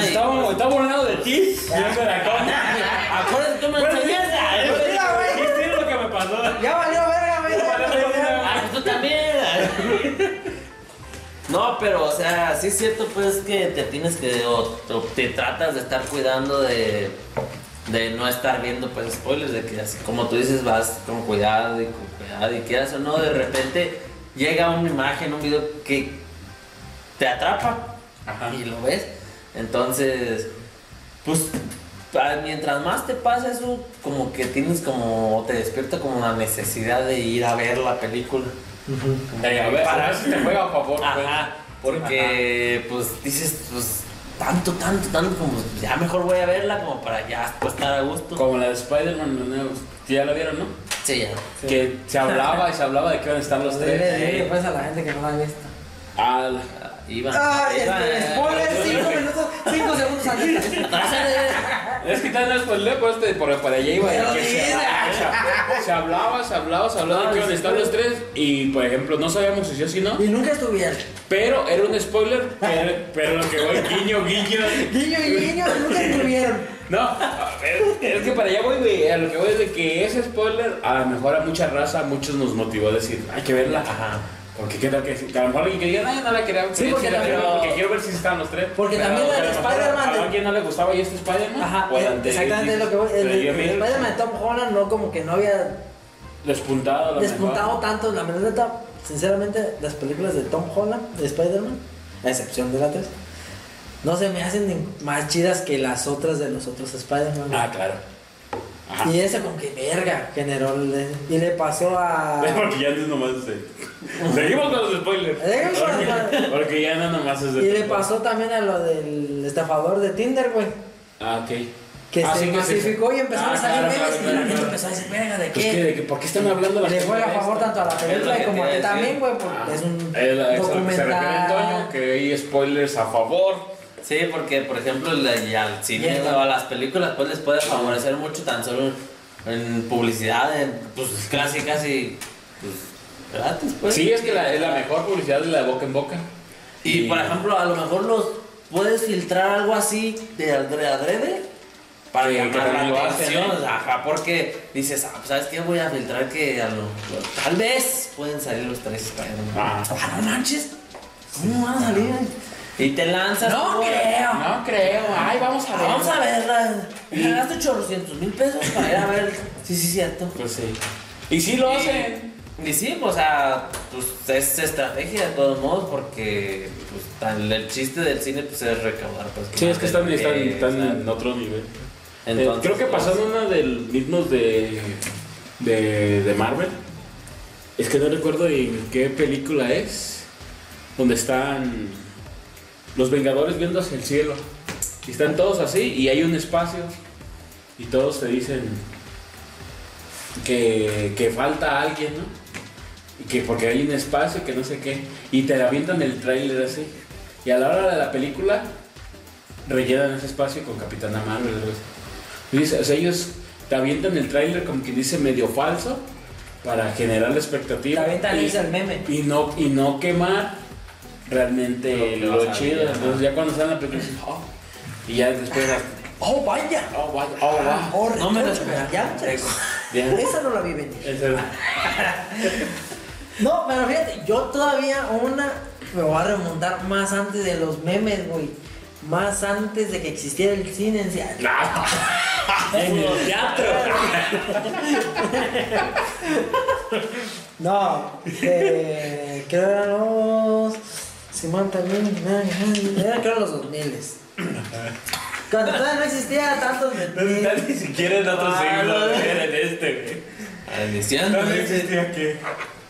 Estaba, estaba burlado de ti. Yo la Acuérdate que me enseñaste. Pues. ¿Viste lo que me pasó? Ya valió verga, güey. Ah, pues tú también. No, pero o sea, sí es cierto pues que te tienes que o, o te tratas de estar cuidando de de no estar viendo pues spoilers de que así como tú dices vas con cuidado y con cuidado y quieras o no de repente llega una imagen, un video que te atrapa Ajá. y lo ves. Entonces, pues mientras más te pasa eso, como que tienes como te despierta como la necesidad de ir a ver la película. Eh, a ver, para eso te juega a favor. pues. Ajá, porque pues dices, pues tanto, tanto, tanto, como ya mejor voy a verla como para ya después estar a gusto. Como la de Spider-Man. Ya la vieron, ¿no? Sí, ya. Sí. Que se hablaba y se hablaba de que iban a estar los tres. dile, pues a la gente que no la ha visto. Ah, Iban. Ay, iban- este, spoiler, 5 minutos, 5 segundos antes. Es que tal no spoilé, pues este, por para allá iba. Pero que se, se- se hablaba, se hablaba, se hablaba No, de que iban estar los tres. Y por ejemplo, no sabíamos si sí o si no. Y nunca estuvieron. Pero era un spoiler. Pero, pero lo que voy, guiño, guiño. Guiño y guiño, nunca estuvieron. No, a ver, es que para allá voy, güey. A lo que voy es de que ese spoiler, a lo mejor a mucha raza, a muchos nos motivó a decir, hay que verla. Ajá. Porque qué tal que, que a lo mejor alguien que diga, no, no la quería Sí, porque la también- quiero ver, porque quiero ver si están los tres. Porque Pero también la mejor Spider-Man A alguien no le gustaba y este Spider-Man. Ajá, o el anterior, exactamente sí. lo que voy. El, Pero el, el Spider-Man de Tom Holland no como que no había Despuntado, a lo despuntado mejor. tanto. La verdad, sinceramente, las películas de Tom Holland, de Spider-Man, a excepción de la 3, no se me hacen ni más chidas que las otras de los otros Spider-Man. Ah, claro. Ajá. Y esa con que verga generó y le pasó a Es porque ya no es nomás ese. Seguimos con los spoilers. Porque, porque ya no nomás es de. y le pasó también a lo del estafador de Tinder, güey. Ah, ok. Que Ah, se sí, que se- masificó y empezó Ah, a salir memes claro, y la claro, gente claro. empezó a decir, verga, ¿de Pues qué? que, de que, ¿por qué están hablando las le fue a favor tanto a la Es película que como a ti también, güey, porque es un Es la- es que se refiere documental. Antonio, que hay spoilers a favor. Sí, porque por ejemplo al cine o a las películas pues les puede favorecer mucho tan solo en publicidad, en, pues casi casi pues, gratis pues. Sí, es que la, es la mejor publicidad es la de boca en boca. Y por ejemplo, a lo mejor los puedes filtrar algo así de adre- adrede para Sí, llamar la hacen, atención. ¿eh? Ajá, porque dices, ah, pues, ¿sabes qué? Voy a filtrar que a lo, tal vez pueden salir los tres Spider-Man. Ah. Ah, no manches. ¿Cómo van a salir? Y te lanzas. No creo. No creo. Ay, vamos a ver. Vamos a verla. Gasto 800 mil pesos para ir a ver. Sí, sí, cierto. Pues sí. Y sí lo hacen. Y sí, pues, o sea, pues es estrategia de todos modos porque pues, tan- el chiste del cine pues es recaudar. Pues, Sí, es que están, están, están o sea, en otro nivel. entonces, Eh, creo que pasando una del mismos de, de, de Marvel. Es que no recuerdo en qué película es. Donde están los Vengadores viendo hacia el cielo. Y están todos así y hay un espacio. Y todos te dicen que, que falta alguien, ¿no? Y que porque hay un espacio que no sé qué. Y te avientan el tráiler así. Y a la hora de la película rellenan ese espacio con Capitana Marvel. dice, o sea, ellos te avientan el tráiler como que dice medio falso para generar la expectativa. Te avientan y, el meme. y no, y no quemar realmente Lo chido. Entonces ya cuando sale la película oh. Y ya después, Oh, vaya. oh, vaya, oh, wow. Oh, No me lo esperaba. ya. Esa no la vi venir. No, pero fíjate, yo todavía una me voy a remontar más antes de los memes, güey. Más antes de que existiera el cine en en el teatro. No, eh, creo eran los. Simón también. Eran creo los 2000 Cuando todavía no existía tantos de. ni siquiera en otro Ah, siglo, era en este, güey. Iniciando. No existía que.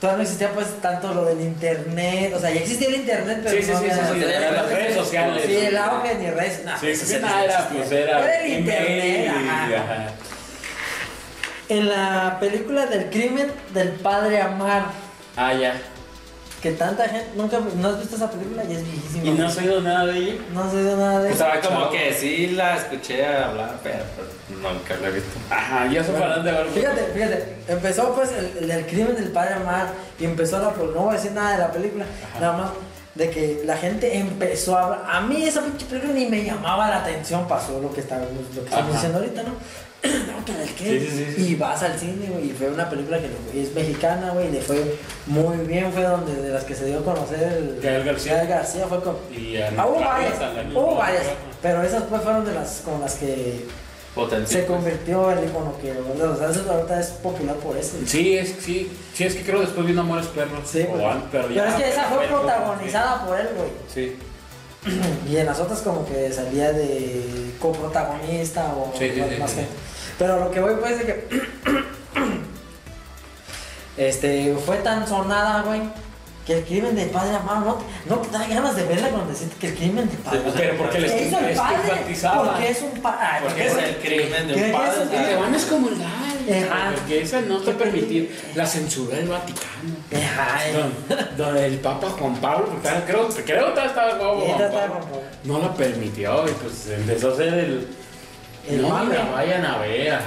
Todavía no existía pues tanto lo del internet. O sea, ya existía el internet, pero Sí, sí, no sí, sí, las redes sociales. Sí, el auge ni redes. No, Sí, sí, sí no, no era, pues el internet, ajá. En la película del crimen del padre Amar, Ah, ya. Que tanta gente nunca no has visto esa película y es viejísima. ¿Y no has oído nada de ella? No sé de nada de O eso. sea, como que sí la escuché hablar, pero pues, nunca la he visto. Ajá, ya se paran de ver. Fíjate, fíjate, empezó pues el, el crimen del padre Amar y empezó la pues no voy a decir nada de la película, nada más de que la gente empezó a hablar. A mí esa pinche película ni me llamaba la atención, pasó lo que estamos, lo que estamos diciendo ahorita, ¿no? No, que el qué. Sí, sí, sí, sí. Y vas al cine, güey, y fue una película que es mexicana, güey, y le fue muy bien, fue donde de las que se dio a conocer el Gael García. Gael García fue con Y Ah, hubo varias, hubo varias, pero esas pues fueron de las con las que Potencial. se convirtió en icono que o sea, eso ahorita es popular por eso. Sí, es, sí, sí, es que creo después vino Amores Perros. Sí, o güey. an- pero, es que esa fue protagonizada por él, güey. Sí, Y en las otras como que salía de coprotagonista o Sí, sí, más, gente. Pero lo que voy pues es que este fue tan sonada, güey, que el crimen del padre Amaro no, te- no te da ganas de verla cuando decís que el crimen del padre pero porque les ¿Qué hizo el padre? estigmatizaba. Porque es un padre. Porque es el crimen de ¿Qué un es padre. Te van a excomulgar. Ajá. Porque esa no está permitida. La censura del Vaticano. Ay, Don, don el Papa Juan Pablo, creo, creo que estaba Juan Pablo. no la permitió y pues empezó a ser el... El no, la vayan a ver. ajá.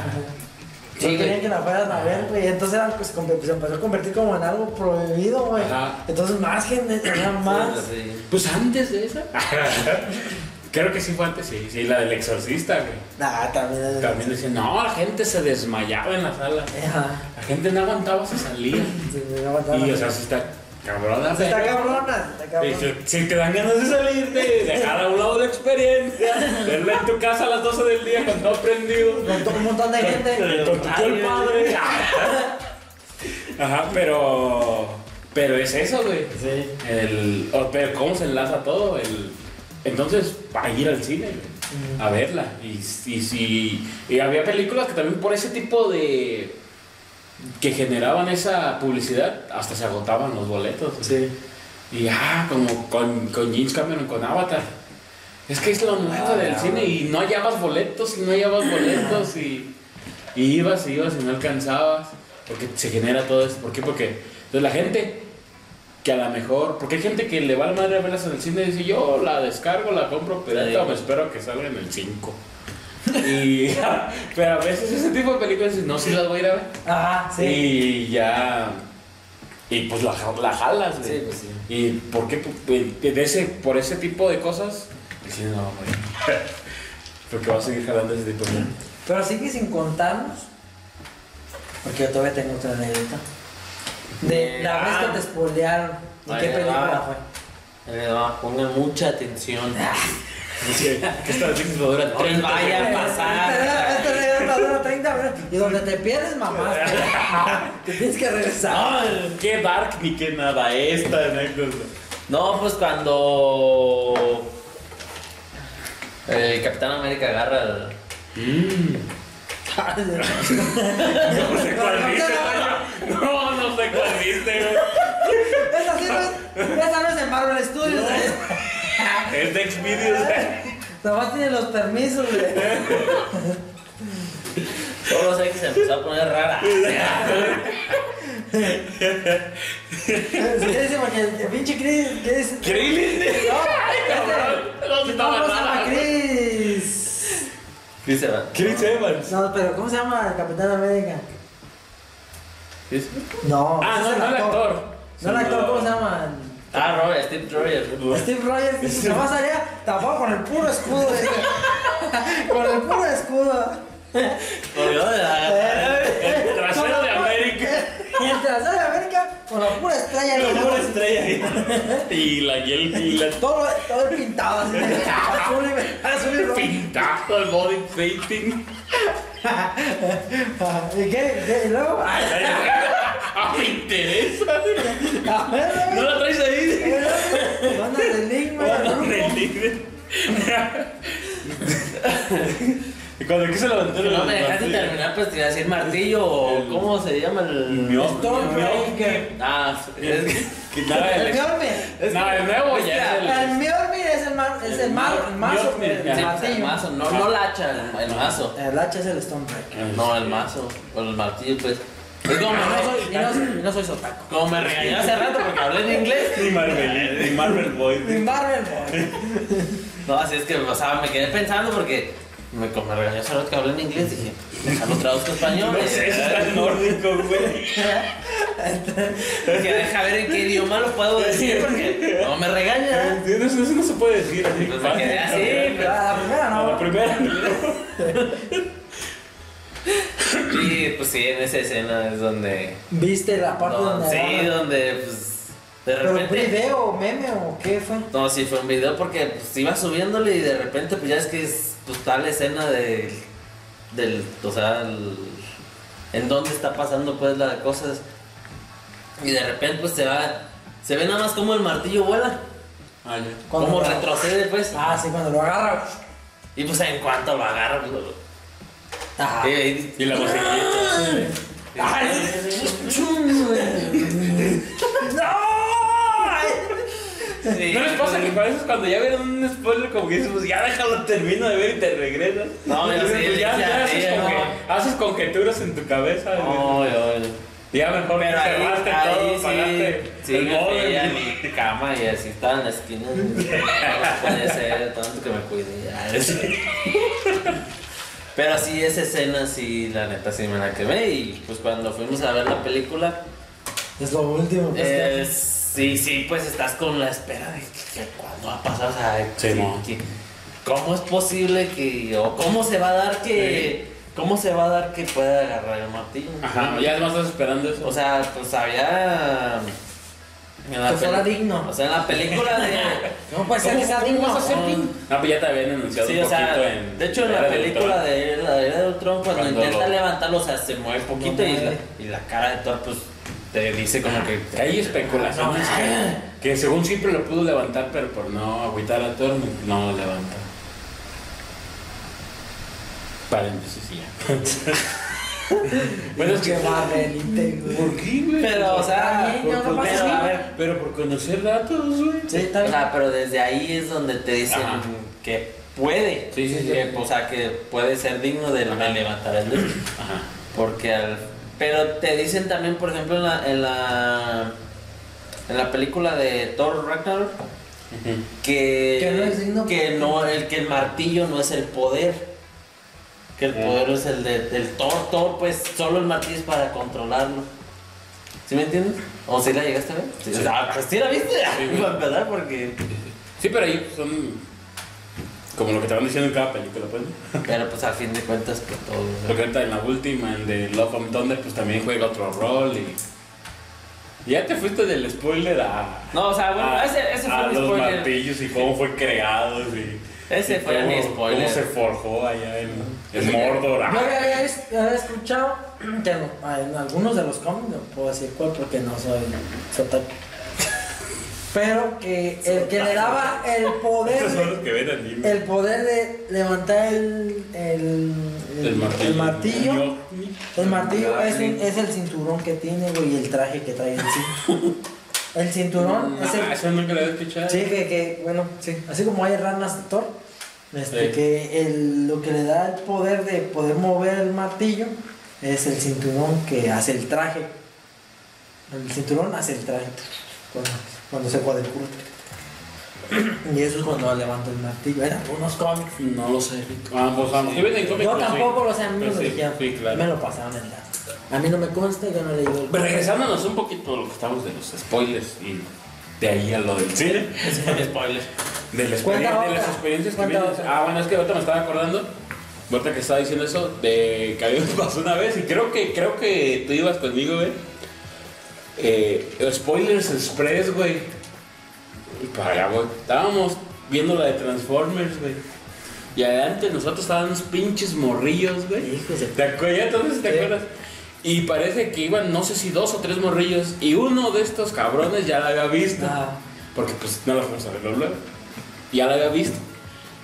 No Sí, querían que la fueran a ver, güey. Entonces era, pues, se empezó a convertir como en algo prohibido, güey. Ajá. Entonces más gente, era más. Sí. Pues antes de esa. Creo que sí fue antes, sí, sí, la del exorcista, güey. Nah, también. es- También decían, no, la gente se desmayaba en la sala. Ajá. La gente no aguantaba, se salía. Sí, aguantaba. Y, o sea, sí está cabrona. Se está pero- cabrona, está Y cabrona. Si, si te dan ganas de salirte, dejar a un lado la experiencia, verla en tu casa a las 12 del día cuando ha aprendido. Con todo un montón de gente. Con tu el padre. Ajá, pero. Pero es eso, güey. Sí. El, pero cómo se enlaza todo, el, Entonces, para ir al cine, güey, a verla. Y, y, si- y había películas que también por ese tipo de... que generaban esa publicidad, hasta se agotaban los boletos. Sí. Y ah, como con, con James Cameron, con Avatar. Es que es lo nuevo Ah, del ya, cine y no hallabas boletos y no hallabas boletos y, y ibas y ibas y no alcanzabas. Porque se genera todo eso. ¿Por qué? Porque entonces la gente que a lo mejor, porque hay gente que le va a la madre a verlas en el cine y dice yo la descargo, la compro, pero me espero que salga en el 5. Y, pero a veces ese tipo de películas no, sí las voy a ir a ver. Ajá, sí. Y ya. Y pues la, ja- la jalas, güey. Sí, pues sí. ¿Y por qué? De ese, por ese tipo de cosas, cine no morir. Porque va a seguir jalando ese tipo de. Pero sigue sin contarnos. Porque yo todavía tengo otra anécdota. De la Ah. vez que te spoilearon. ¿De qué Ahí película va. fue? Eh, no, pongan mucha atención. Dicen que duran No les 30 vaya a pasar. Esta anécdota dura 30 minutos. Y donde te pierdes, mamá. Te tienes que regresar. No, qué dark ni qué nada esta anécdota. No, pues cuando el Capitán América agarra al. Mm. No sé cuál viste, güey. No, no sé cuál viste, güey. Esa sí no es, esa no es de Marvel Studios. ¿eh? Es de Xvideos. Nomás tiene los permisos, güey. Solo sé que se empezó a poner rara. Sí, dice porque el pinche Chris. ¿Qué dice? Krillin. No, este. ¿Cómo se llama nada. Chris? Chris Evans. Chris Evans. No, pero ¿cómo se llama el Capitán América? ¿Es? No, Ah, no, es no el actor. No el actor, ¿cómo se llama? Ah, Robert, Steve Rogers. Steve Rogers dice, nomás salía tapado con el puro escudo. con el puro escudo. Corrió de la. El trasero de América. Y el trasero de América con la pura estrella. en La pura estrella. Y la y el y la Todo, todo pintado así. azul y, azul y pintado el body painting. ¿Y qué? ¿Qué? ¿Y luego? Ah, me interesa. a ver, ¿No la traes ahí? Banda de Enigma. No, Y cuando quise levantar No me dejaste terminar, pues te iba a decir martillo o El- cómo se llama el. Stormbreaker. Ah, es que. El el, Mjolnir. no, el nuevo ya es El el. Mjolnir es el, mar, es el, el mazo. El, el mazo, no, no la hacha, el, el mazo. El hacha es el Stormbreaker. No, el mazo. O el martillo, pues. Es como Y no soy, y no, y no soy sotaco. como me regañó hace rato porque hablé en inglés. Ni Marvel, ni Marvel Boy. Ni Marvel Boy. No, así es que, o sea, me quedé pensando porque me, como me regañó hace rato que hablé en inglés, dije, déjalo traduzco a español. No sé, eso está en nórdico, güey. Que deja ver en qué idioma lo puedo decir porque no me regaña. ¿Entiendes? Eso no se puede decir así. Pues me quedé así, La, la primera A no. la primera. Y pues sí, en esa escena es donde. ¿Viste la parte no, donde sí, agarra? donde pues. De ¿Pero repente. video, meme o qué fue? No, sí, fue un video porque pues, iba subiéndole y de repente, pues ya es que es pues, tal escena de, del. O sea, el- en dónde está pasando, pues, las cosas. Y de repente, pues se va. Se ve nada más como el martillo vuela. Ah, Como retrocede, pues. Ah, sí, cuando lo agarra. Y pues en cuanto lo agarra, pues, lo- Ajá. y- la musiquita. Ay, ¡No! sí, ¿No les pasa que a veces cuando ya ven un spoiler como que dices, pues ya déjalo, termino de ver y te regresas? No, yo Entonces, sí, pues, ya, ya, ya haces, sí, como no. que- haces conjeturas en tu cabeza. No, yo- Ya mejor Pero ahí, cerraste ahí todo, sí, pagaste sí, el mi cama y así estaba en la esquina. No puede ser, tanto que me cuidé. Pero sí, esa escena sí, la neta sí me la quemé y pues cuando fuimos a ver la película, Es lo último. pues, eh, sí, sí, pues estás con la espera de que, que cuándo va a pasar, o sea, Sí, que- mo. que- ¿cómo es posible que, o cómo se va a dar que, cómo se va a dar que pueda agarrar el martillo? Ajá, ya además estás esperando eso. O sea, pues había. Que fuera digno. O sea, en la película de. ¿Cómo puede ser que sea digno? vas a hacer No. digno? No, pues ya te habían anunciado Sí, un o sea, poquito en. de hecho en la película de la era de Ultron, cuando, Cuando intenta lo- levantarlo, o sea, se mueve poquito No y la, mueve. y la cara de Thor, pues, te dice como que Hay especulaciones que, que según siempre lo pudo levantar, pero por no agüitar a Thor, no lo levanta. Paréntesis y ya. bueno, es que. Marvelite, güey. ¿Por qué, güey? Pero, o sea, no, no pero, a ver, Pero por conocer datos, güey. Sí, o sea, pero desde ahí es donde te dicen Ajá. que puede, Sí, sí, sí. que, o sea, que puede ser digno de, levantar el dedo. Ajá. Porque al, pero te dicen también, por ejemplo, en la, en la en la película de Thor Ragnarok que Que no es digno que no el que el martillo no es el poder. Que el poder es el de, del Thor, Thor pues solo el martillo es para controlarlo. ¿Sí me entiendes? ¿O si la llegaste a ver? Sí. Ah, pues sí la viste, Sí. para empezar porque Sí, pero ahí son como lo que te van diciendo en cada película, pues. pero pues a fin de cuentas pues todo. Porque ahorita en la última, en de Love and Thunder, pues también juega otro rol y. Ya te fuiste del spoiler a. No, o sea, bueno, a- ese, ese a fue los spoiler. martillos y cómo fue creado y. Ese fue cómo, mi spoiler. Cómo se forjó allá en, en Mordor. Yo había, había es- había escuchado que en, en algunos de los cómics, no puedo decir cuál porque no soy sotaku, pero que el que le daba el poder, Estos son de- los que ven anime. el poder de levantar el, el, El martillo. el martillo, el Ah, es, el cinturón que tiene, güey, y el traje que trae en sí. El cinturón es el, Ah, eso nunca lo había escuchado. Sí, que, que, bueno, sí. Así como hay ranas de Thor, este, Sí. que el, lo que le da el poder de poder mover el martillo es el cinturón que hace el traje. El cinturón hace el traje cuando, cuando se cuadricula. Y eso es cuando levanta el martillo. En algunos cómics. No lo sé. Ah, pues vamos. Yo pues, sí. tampoco lo sé, a mí me Pues lo sí, dijeron. Sí, claro. Me lo pasaron en la. A mí no me consta, yo no he leído el Pero regresándonos un poquito a lo que estamos de los spoilers y de ahí a lo del cine. Ese fue mi spoiler. De, la de las experiencias que vienes. Ah, bueno, es que ahorita me estaba acordando. Ahorita que estaba diciendo eso, de que a mí me pasó una vez y creo que, creo que tú ibas conmigo, güey. Eh, spoilers Express, güey. Y para allá, güey. Estábamos viendo la de Transformers, güey. Y adelante nosotros estábamos unos pinches morrillos, güey. Hijos de- ¿Te acuerdas? ¿Ya entonces te acuerdas? Y parece que iban, no sé si dos o tres morrillos. Y uno de estos cabrones ya la había visto. Ah, Porque pues no la fuimos a luego. Ya la había visto.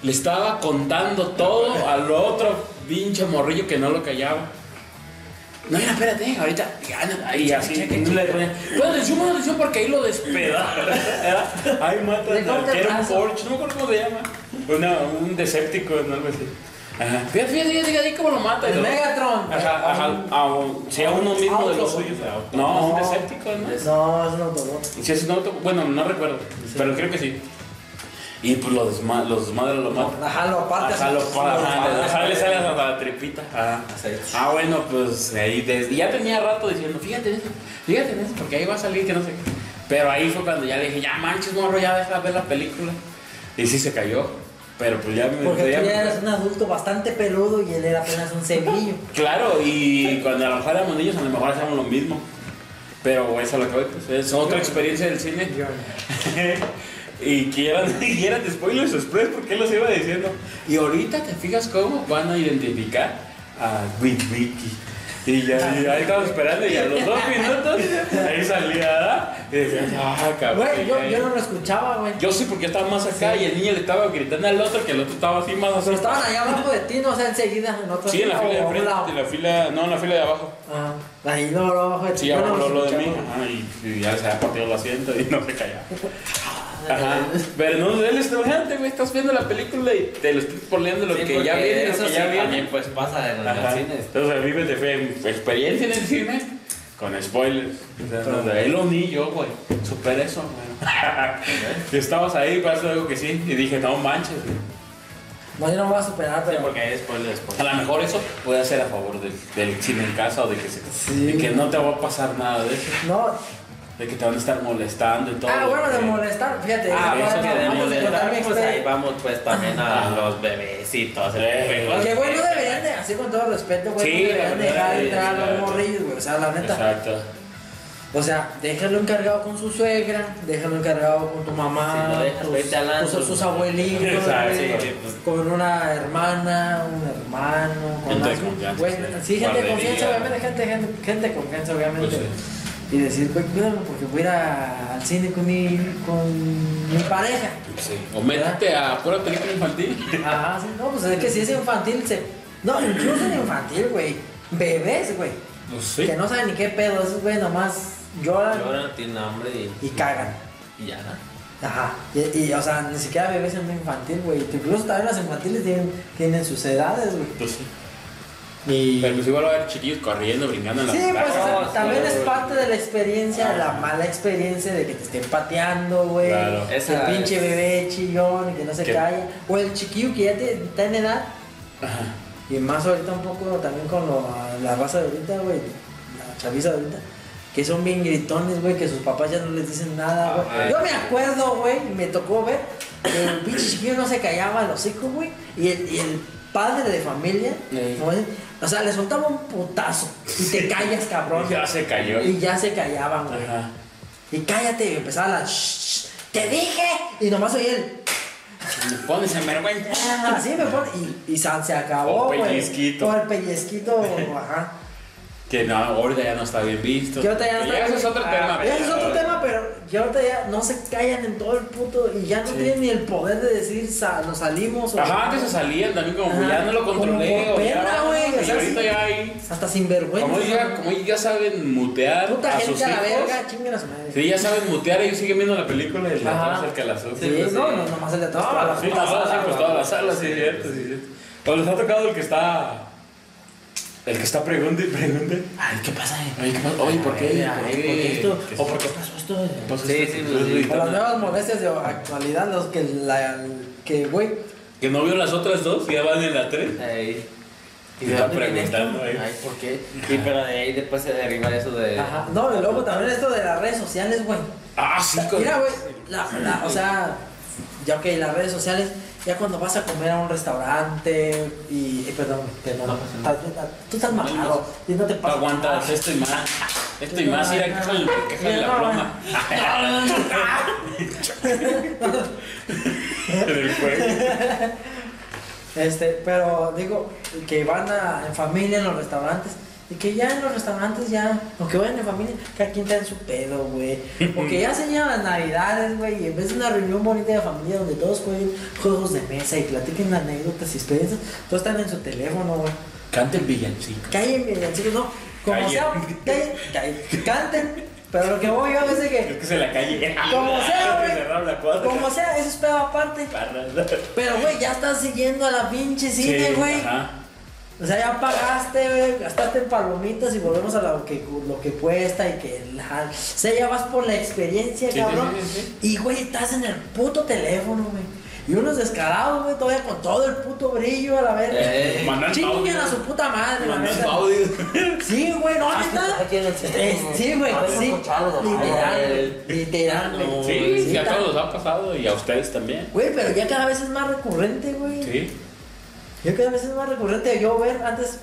Le estaba contando todo al otro pinche morrillo que no lo callaba. No, mira, espérate, ahorita. ya, no, Y así. y le ponía, Pon atención, atención porque ahí lo despeda. Ahí mata era un. Forge, no me acuerdo cómo se llama. Una, un Decepticon, algo así. Ajá. Fíjate, fíjate, fíjate, fíjate cómo lo mata. el Megatron. Ajá, ajá. A un, sí, a uno mismo de los Autobot. suyos. No, un No. Decepticon, ¿no? No, es un Autobot. Sí, es un auto, bueno, no recuerdo, pero creo que sí. Y pues los, desma los desmadres lo matan. Ajá, lo aparte. Ajá, lo aparte. ajá, le sale hasta la tripita. Ajá. Así. Ah, bueno, pues ahí desde, ya tenía rato diciendo, fíjate en eso, fíjate en eso, porque ahí va a salir que no sé qué. Pero ahí fue cuando ya le dije, ya manches, morro, ya deja de ver la película. Y sí se cayó. Pero pues ya me. Porque tú ya eres un adulto bastante peludo y él era apenas un cebillo. Claro, y cuando a lo mejor éramos niños, a lo mejor hacíamos lo mismo. Pero eso es lo que voy, pues, es otra experiencia del cine. y que eran, y eran de spoilers express, porque él los iba diciendo. Y ahorita te fijas cómo van a identificar a Wiki. Y ya, y ahí estamos esperando y a los dos minutos ahí salía. Y decías, ah, cabrón. Güey, yo, ya, yo ya". no lo escuchaba, güey. Yo sí, porque estaba más acá y el niño le estaba gritando al otro, que el otro estaba así más Pero así. estaban allá abajo de ti, no o sea, enseguida, en otra Sí, en la fila de frente, en la fila, no, en la fila de abajo. Ajá. Ahí no, no, abajo de ti. Sí, los lo de mí. Ajá, y, y ya se había partido el asiento y no se callaba. Ajá. Pero no, él es estudiante, güey. Estás viendo la película y te lo estoy spoileando lo Sí, que ya porque viene, lo eso que sí ya también viene. pues pasa en Ajá. los cines. Entonces, vives de fe, experiencia en el cine con spoilers. O sea, donde él lo ni yo, güey. Super eso, güey. y estabas ahí, pasó algo que sí. Y dije, no manches, güey. No, yo no me voy a superar, Sí, pero. porque. A lo mejor eso puede ser a favor del, del cine en casa o de que, se- Sí. de que no te va a pasar nada de eso. No. De que te van a estar molestando y todo. Ah, bueno, de molestar, fíjate. Ah, eso que de molestar, pues ahí vamos pues también a los bebecitos. Eh, Porque, güey, no deberían de, así con todo respeto, güey, Sí, no deberían la dejar entrar a los morrillos, güey. O sea, la neta. Exacto. O sea, déjalo encargado con su suegra, déjalo encargado con tu mamá, Sí, lo dejas, tus, sus abuelitos, sí, pues. con una hermana, un hermano, con Gente de alguien, confianza, sí. gente de confianza, obviamente, gente, gente, gente de confianza, obviamente. Pues, y decir, güey, cuídame porque voy a ir al cine con mi, con mi pareja. Sí. O métete a pura película infantil. Ajá, sí, no, pues es que si es infantil, se... No, incluso en infantil, güey. Bebés, güey. Pues sí. Que no saben ni qué pedo, esos güey nomás lloran Lloran, tienen hambre y, y cagan. y ya. Ajá. Y, y, o sea, ni siquiera bebés en una infantil, güey. Incluso también las infantiles tienen, tienen sus edades, güey. Pues sí. Y... Pero pues igual va a haber chiquillos corriendo, brincando en la Sí, pues o sea, No, también es parte de la experiencia, la mala experiencia de que te estén pateando, güey. Claro. Esa el pinche es- bebé chillón y que no se Que- calla. O el chiquillo que ya te- está en edad. Ajá. Y más ahorita un poco también con lo- la raza de ahorita, güey. La chaviza de ahorita. Que son bien gritones, güey, que sus papás ya no les dicen nada, güey. Ah, Yo me acuerdo, güey, y me tocó ver que el pinche chiquillo no se callaba el hocico, güey. Y el, y el padre de familia, güey, o sea, le soltaba un putazo. Y te callas, cabrón. Y ya se cayó. Y ya se callaban, güey. Ajá. Y cállate, y empezaba la. "Shh, ¡Te dije! Y nomás oí el. Me pones en vergüenza. "Ah", Así me pone. Y, y san- se acabó, O güey. pellizquito. O el pellizquito, ajá. Que no, ahorita ya no está bien visto. Que ahorita ya no ese es otro Ah, tema. Ese es otro tema, pero que ahorita ya no se callan en todo el puto. Y ya no Sí. tienen ni el poder de decir sa- nos salimos. o- Ajá, antes se salían también como Ajá. ya no lo Como controlé. por o ya, pena, güey, o Y sea, ahorita sí. ya hay. Hasta sin vergüenza. Como ya, como ya saben mutear Puta a sus gente a la hijos. verga, chinguen a su madre. Sí, ya saben mutear, ellos siguen viendo la película y la Ajá. de las otras. Sí, pues, no, sí. no, nomás el de atrás. toda la Sí, sí, pues güey. toda la sala, sí, cierto, sí, cierto. O les ha tocado el que está. El que está pregunte y pregunte. Ay, ¿qué pasa? Oye, ¿qué pasa? Oye, ¿por qué? Ay, ¿Por ay, qué? ¿por qué esto? ¿Qué ¿O por qué pasó esto? Sí, sí, sí. O las nuevas molestias de actualidad, los que la. que, güey. Que no vio las otras dos, ya van en la tres. Ey. ¿Y viene preguntando, eh. Ay, ¿por qué? Y pero de ahí después se deriva eso de. Ajá. No, y luego también esto de las redes sociales, güey. Ah, sí, con- Mira, güey, la, la- o sea, ya ok, las redes sociales, ya cuando vas a comer a un restaurante y, eh, perdón, perdón, No tú estás mamado y no te pasa aguantas nada. esto y más. Esto y más, ir a quejarle la broma. Este, pero digo, que van a, en familia en los restaurantes. Y que ya en los restaurantes ya, aunque vayan en familia, cada quien está en su pedo, güey. Porque ya se llegan las navidades, güey, y en vez de una reunión bonita de familia donde todos jueguen juegos de mesa y platiquen anécdotas y experiencias, todos están en su teléfono, güey. Canta el villancico. Callen, villancicos, no. Como Callen. sea, callen, callen, canten. Pero lo que voy yo es de Es que, que se la calle. Como sea, güey. Cerraron la cuadra. como sea, eso es pedo aparte. Pero, güey, ya estás siguiendo a la pinche cine, Sí, güey. ajá. O sea, ya pagaste, güey, gastaste en palomitas y volvemos a lo que, lo que cuesta y que... La, o sea, ya vas por la experiencia, Sí, cabrón. sí, sí, Y, güey, estás en el puto teléfono, güey. Y unos descarados, güey, todavía con todo el puto brillo a la verga. Eh, Mandando Chinguen audio. a su puta madre, la neta. Sí, güey, no, neta. Aquí en el Eh, Sí, güey, sí. Literal, literal, güey. Sí, sí, a todos nos ha pasado y a ustedes también. Güey, pero ya cada vez es más recurrente, güey. Sí. Ya cada vez es más recurrente yo ver antes,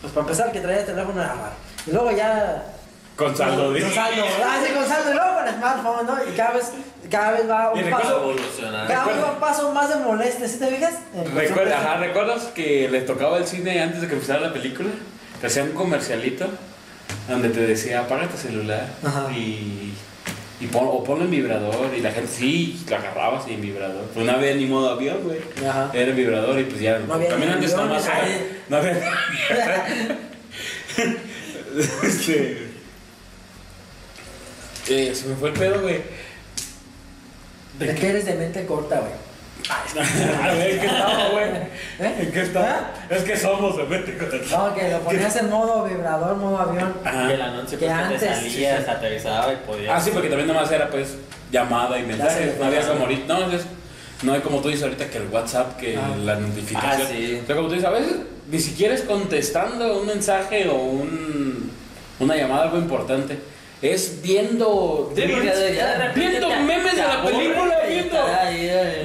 pues para empezar, que traía el teléfono de agarrar. Y luego ya. Con saldo, Con dice. saldo, ah, sí, con saldo. Y luego con smartphone, ¿no? Y cada vez, cada vez va un paso. evolucionar. Cada vez va un paso más de molestia, ¿sí te fijas? Recuerda, ajá, ¿Recuerdas que les tocaba el cine antes de que empezara la película? Te hacían un comercialito donde te decía apaga tu celular Ajá. y, y pon, o ponlo en vibrador y la gente sí, lo agarraba así en vibrador. Pues no había ni modo avión, güey. Ajá. Era en vibrador y pues ya. No había también antes nada más. No había. este. Eh, se me fue el pedo, güey. Es que eres de mente corta, güey. A ver, ¿en qué estaba, güey? ¿Eh? ¿En qué estaba? Es que somos de No, que lo ponías en modo vibrador, modo avión. Ajá. Y el anuncio Que pues, que antes- te salía, se aterrizaba y podía. Ah, sí, porque también nomás era pues llamada y mensajes. No había como ahorita. No, es- no hay como tú dices ahorita que el WhatsApp, que Ah. la notificación. Ah, sí. O sea, como tú dices, a veces ni siquiera es contestando un mensaje o un, una llamada, algo importante. Es viendo. Viendo memes de la película, viendo.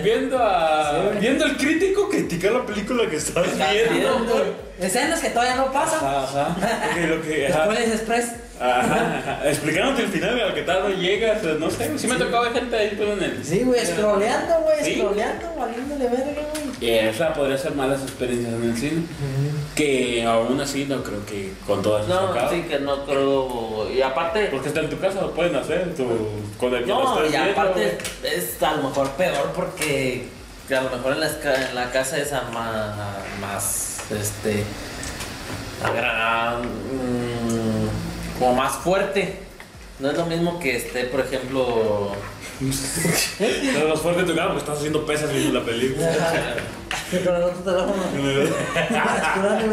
Viendo a. Sí. viendo al crítico criticar la película que estás Estás viendo. Escenas que todavía no pasan. Ajá, ajá. Ok, lo que- ajá. Express. Ajá, ajá. Explicándote el final de lo que tal no llegas, no sé, sí me ver gente ahí pues en el... Sí, güey, scrolleando, güey, Sí. scrolleando, valiéndole verga, güey. Y esa podría ser malas experiencias en el cine, que aún así no creo que con todas No, acaba. sí que no creo. Y aparte. Porque está en tu casa, lo pueden hacer, tu, con el que lo No, y viendo, aparte es a lo mejor peor porque que a lo mejor en la, esca- en la casa es a más, este, mm, como más fuerte. No es lo mismo que esté, por ejemplo, No, los fuertes de tu casa porque estás haciendo pesas viendo la película. Con el otro teléfono.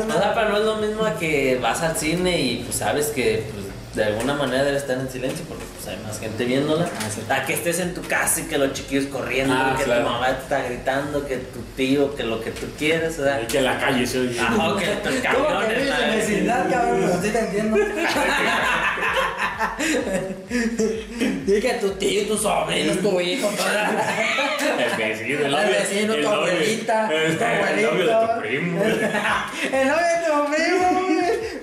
O sea, pero no es lo mismo que vas al cine y pues sabes que pues, de alguna manera debe estar en silencio porque pues hay más gente viéndola. A que estés en tu casa y que los chiquillos corriendo, Ah, que claro. tu mamá te está gritando, que tu tío, que lo que tú quieres, o sea, Y que en la calle se oye. Ajá, que tus ¿Cómo que camiones. vives en la- vecindad, cabrón? Pero sí te entiendo. Dije que tu tío, tus sobrinos, tu hijo, toda El vecino, el El vecino, el tu abuelita, el- tu El novio de abuelito. tu primo. El novio de tu primo.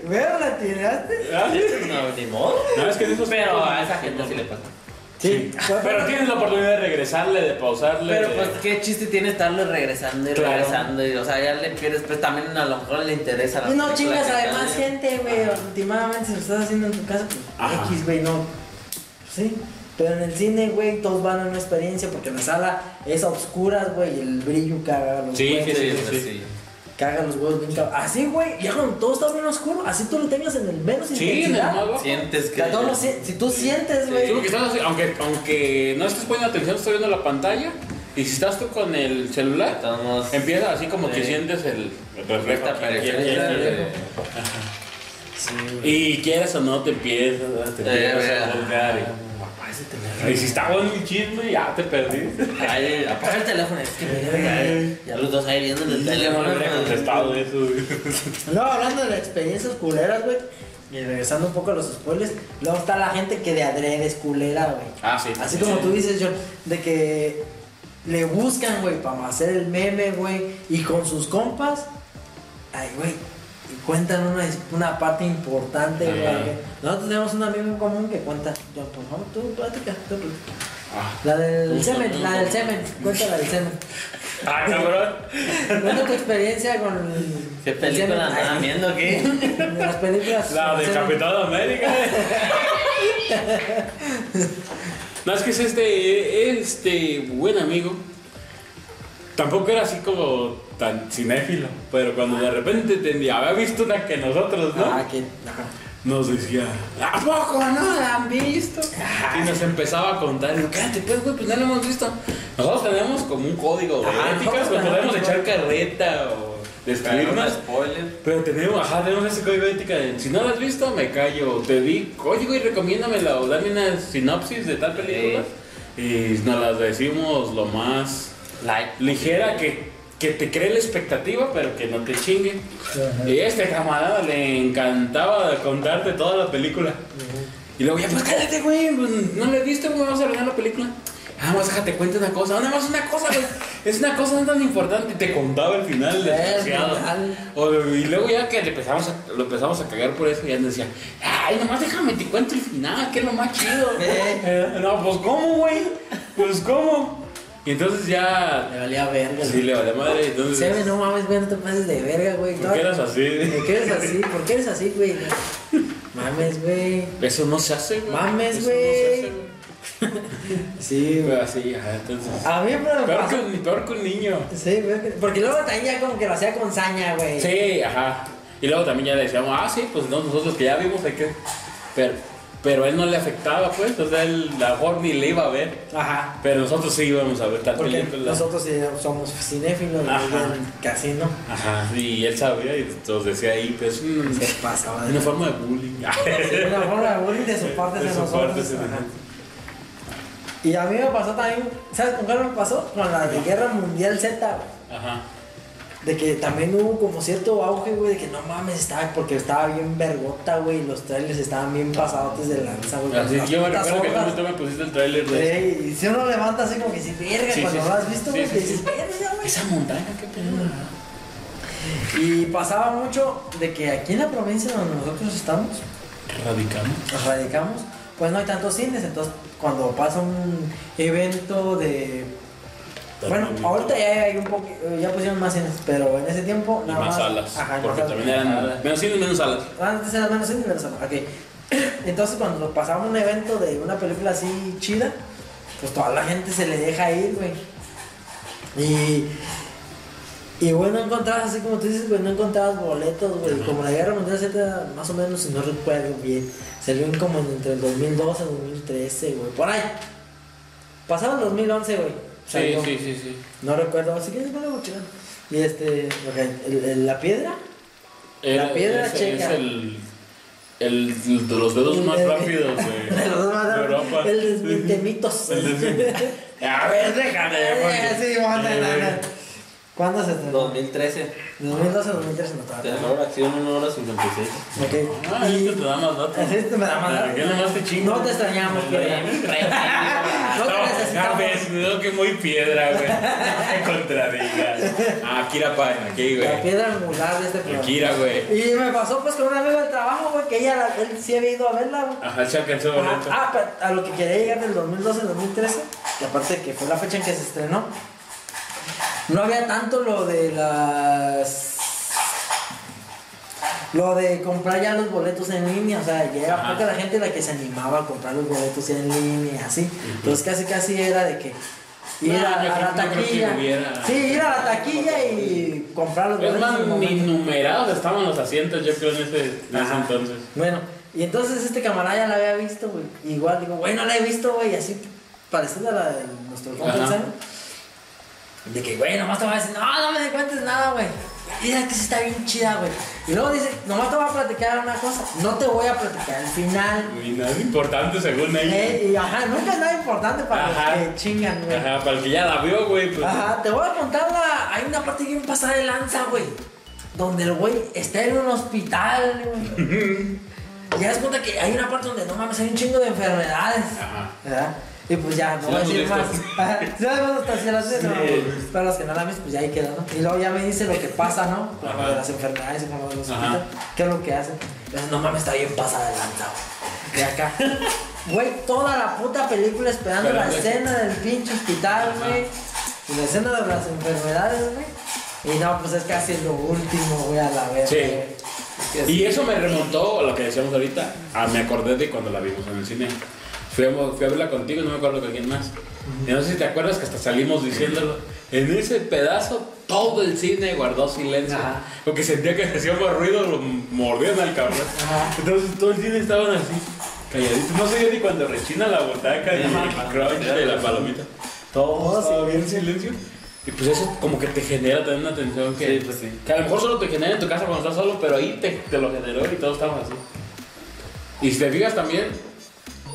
¿Veo la tiraste? Ah, sí. No, ni modo. No, es que de esos Pero a esa gente sí le pasa. Sí. Pero tienes la oportunidad de regresarle, de pausarle. Pero de- pues qué chiste tiene estarle regresando y Claro. regresando. Y, o sea, ya le pierdes, pero también a lo mejor le interesa la Y no película chingas que a está demás viendo. gente, güey. Últimamente, si lo estás haciendo en tu casa, pues Ajá. X, güey, no. Sí. Pero en el cine, güey, todos van a una experiencia porque la sala es a oscuras, güey, y el brillo caga los Sí, sí, pues, sí. sí. Caga los huevos bien cabrón. Así, güey, ya cuando todo está bien oscuro, así tú lo tengas en el menos Sí, en el intensidad. Sientes que. Ya todo lo si, si tú sientes, Sí, güey. porque estás así, aunque, aunque no estés poniendo atención, estás viendo la pantalla. Y si estás tú con el celular, Estamos. empieza así como que Sí. sientes el, el reflejo. Y quieras o no, te empiezas, te Eh, empiezas a eh, Y, si está bueno el chisme, ya te perdiste. Ay, apaga el teléfono. Es que mira, ya, ya los dos ahí viendo en el teléfono. No hubiera contestado eso. güey. Luego hablando de las experiencias culeras, güey. Y regresando un poco a los spoilers, luego está la gente que de adrede es culera, güey. Ah, sí. Así como tú dices, John, de que le buscan, güey, para hacer el meme, güey, y con sus compas, ay, güey, cuentan una, una parte importante, güey. Nosotros tenemos un amigo en común que cuenta, John, por favor, tú platica. Ah, La del semen, la del semen, cuenta la del semen. Ah, cabrón. Cuenta tu experiencia con el ¿Qué el película andaban viendo aquí? Las películas. La de. Capitán América. No, es que es este, este buen amigo. Tampoco era así como tan cinéfilo, pero cuando de repente entendía, había visto una que nosotros, ¿no? Ah, que. Ajá. Nos decía, ¿a poco no la han visto? Y nos empezaba a contar, y yo, cállate, pues, güey, pues no la hemos visto. Nosotros tenemos como un código de Ajá, éticas, que podemos tenemos echar carreta o destruirnos. spoiler. Pero tenemos, ajá, tenemos ese código de ética de, si no la has visto, me callo. Te di, oye, güey, recomiéndamela o dame una sinopsis de tal película. Y nos las decimos lo más Ligera que, que te cree la expectativa, pero que no te chingue. Y este camarada le encantaba contarte toda la película. Y luego ya, pues cállate, güey, pues, no la he visto, güey, vamos a arreglar la película. Ah, más déjate cuento una cosa, nada más una cosa, güey. Es una cosa no tan importante. Y te contaba el final desgraciado. Y luego ya que le empezamos a, lo empezamos a cagar por eso, ya nos decía, ay, nomás déjame te cuento el final, que es lo más chido. Eh. Eh, no, pues ¿cómo, güey? Pues ¿cómo? Y entonces ya... Me valía verga. Sí, le vale madre, entonces... Semen, no mames, güey, no te pases de verga, güey. ¿Por qué eras así? ¿Por qué eres así? ¿Por qué eres así, güey? Mames, güey. Eso no se hace, güey. Mames, Eso no güey. se hace, güey. Sí, Pero así, ajá, entonces... A mí me Peor que, un, peor que un niño. Sí, güey. Porque luego también ya como que lo hacía con saña, güey. Sí, ajá. Y luego también ya decíamos, ah, sí, pues no, nosotros que ya vimos hay que... Pero, pero a él no le afectaba, pues, o sea, él a mejor ni le iba a ver. Ajá. Pero nosotros sí íbamos a ver tal Porque película. nosotros sí somos cinéfilos, casi no. Ajá, y él sabía y nos decía ahí, pues, un- Se pasaba de una forma de bullying. Una forma de bullying de su parte De hacia su nosotros. parte, sí. Y a mí me pasó también, ¿sabes con qué me pasó? Con la de Guerra Mundial Z. Ajá. De que también hubo como cierto auge, güey, de que no mames, estaba, porque estaba bien vergota, güey, y los trailers estaban bien pasados de lanza, güey. Así, yo me recuerdo que tú me pusiste el trailer de. Sí, y si uno levanta así como que si verga, Sí, cuando sí, lo has visto, Sí, güey, sí, dices, verga, güey. Esa montaña, qué pedo. Y pasaba mucho de que aquí en la provincia donde nosotros estamos, Radicamos. radicamos, pues no hay tantos cines, entonces cuando pasa un evento de... Bueno, ahorita ya hay un poco, ya pusieron más cines, pero en ese tiempo Y nada más salas. Ajá, porque más también salas. eran menos cines, menos salas. Antes era menos cine, menos sala. Ok. Entonces cuando pasaba un evento de una película así chida, pues toda la gente se le deja ir, güey. Y, y güey, no encontrabas, así como tú dices, güey, no encontrabas boletos, güey. Como la guerra mundial Z, más o menos, si no recuerdo bien, salió en como entre el 2012 y 2013, güey. Por ahí. Pasaba el 2011, güey. Sí, Salió. sí, sí, sí. No recuerdo, así que es bueno, chido. Y este, ok, el- el- la piedra. Era- piedra ese checa. Es el, el de los dedos más El- rápidos de, De los más de Europa. El desmiente mitos. El desmiente. A ver, déjame. Eh, sí, bueno, Eh, no, no. ¿Cuándo se estrenó? 2013. 2012 o 2013 no estaba. Terror, acción, 1 hora 56. Ok. Ah, Y- esto te da más datos. Así te me da más ¿Para datos. qué nomás te chingo? No te extrañamos, piedra. No te No, necesitamos. ves, veo que muy piedra, güey. No me contradigas. Ah, Kira Pai, aquí, La güey. piedra angular de este programa. Kira, güey. Y me pasó pues con un amigo del trabajo, güey, que ella, él sí había ido a verla, güey. Ajá, se alcanzó boleto. Ah, pero a lo que quería llegar del 2012 al 2013, que aparte que fue la fecha en que se estrenó, no había tanto lo de las. Lo de comprar ya los boletos en línea, o sea, ya era Ajá. poca la gente la que se animaba a comprar los boletos en línea, así. Entonces casi casi era de que ir No, a, la taquilla. hubiera- Sí, ir a la taquilla y comprar los Es boletos. más, en el ni numerados estaban los asientos, yo creo, en ese, en ese entonces. Bueno, y entonces este camarada ya la había visto, güey. Igual digo, güey, no la he visto, güey, así parecida a la de nuestro compañero. De que, güey, nomás te voy a decir, no, no me cuentes nada, güey. Mira que sí está bien chida, güey. Y luego dice, nomás te voy a platicar una cosa, no te voy a platicar el final. Ni nada importante según ella. Eh, y ajá, nunca es nada importante para Ajá. los que chingan, güey. Ajá, para el que ya la vio, güey. Pues, Ajá, te voy a contar la. Hay una parte bien pasada de lanza, güey. Donde el güey está en un hospital, güey. Y ya das cuenta que hay una parte donde no mames, hay un chingo de enfermedades. Ajá. ¿Verdad? Y pues ya, no voy a decir más. visto. Ajá, Sí, la hemos visto, sí, la hemos visto, no, Para los que no la visto, pues ya ahí queda, ¿no? Y luego ya me dice lo que pasa, ¿no? Con lo Ajá. de las enfermedades y con lo de los hospitales. ¿Qué es lo que hacen? Entonces, no mames, está bien pasada de lanza, güey. De acá. Güey, toda la puta película esperando la escena del pinche hospital, güey. Y la escena de las enfermedades, güey. Y no, pues es casi lo último, güey, a la vez. Sí. güey. Y eso me remontó a lo que decíamos ahorita. A, me acordé de cuando la vimos en el cine. Fui a, fui a verla contigo, no me acuerdo con quién más. Y no sé si te acuerdas que hasta salimos diciéndolo. En ese pedazo, todo el cine guardó silencio. Ajá. Porque sentía que se hacía más ruido, lo mordían al cabrón. Ajá. Entonces todo el cine estaban así, calladitos. No sé yo ni cuando rechina la butaca y el crunch de la palomita. Todo Todo estaba bien silencio. Y pues eso como que te genera también una tensión que, Sí, pues sí. que a lo mejor solo te genera en tu casa cuando estás solo, pero ahí te, te lo generó y todos estamos así. Y si te fijas también,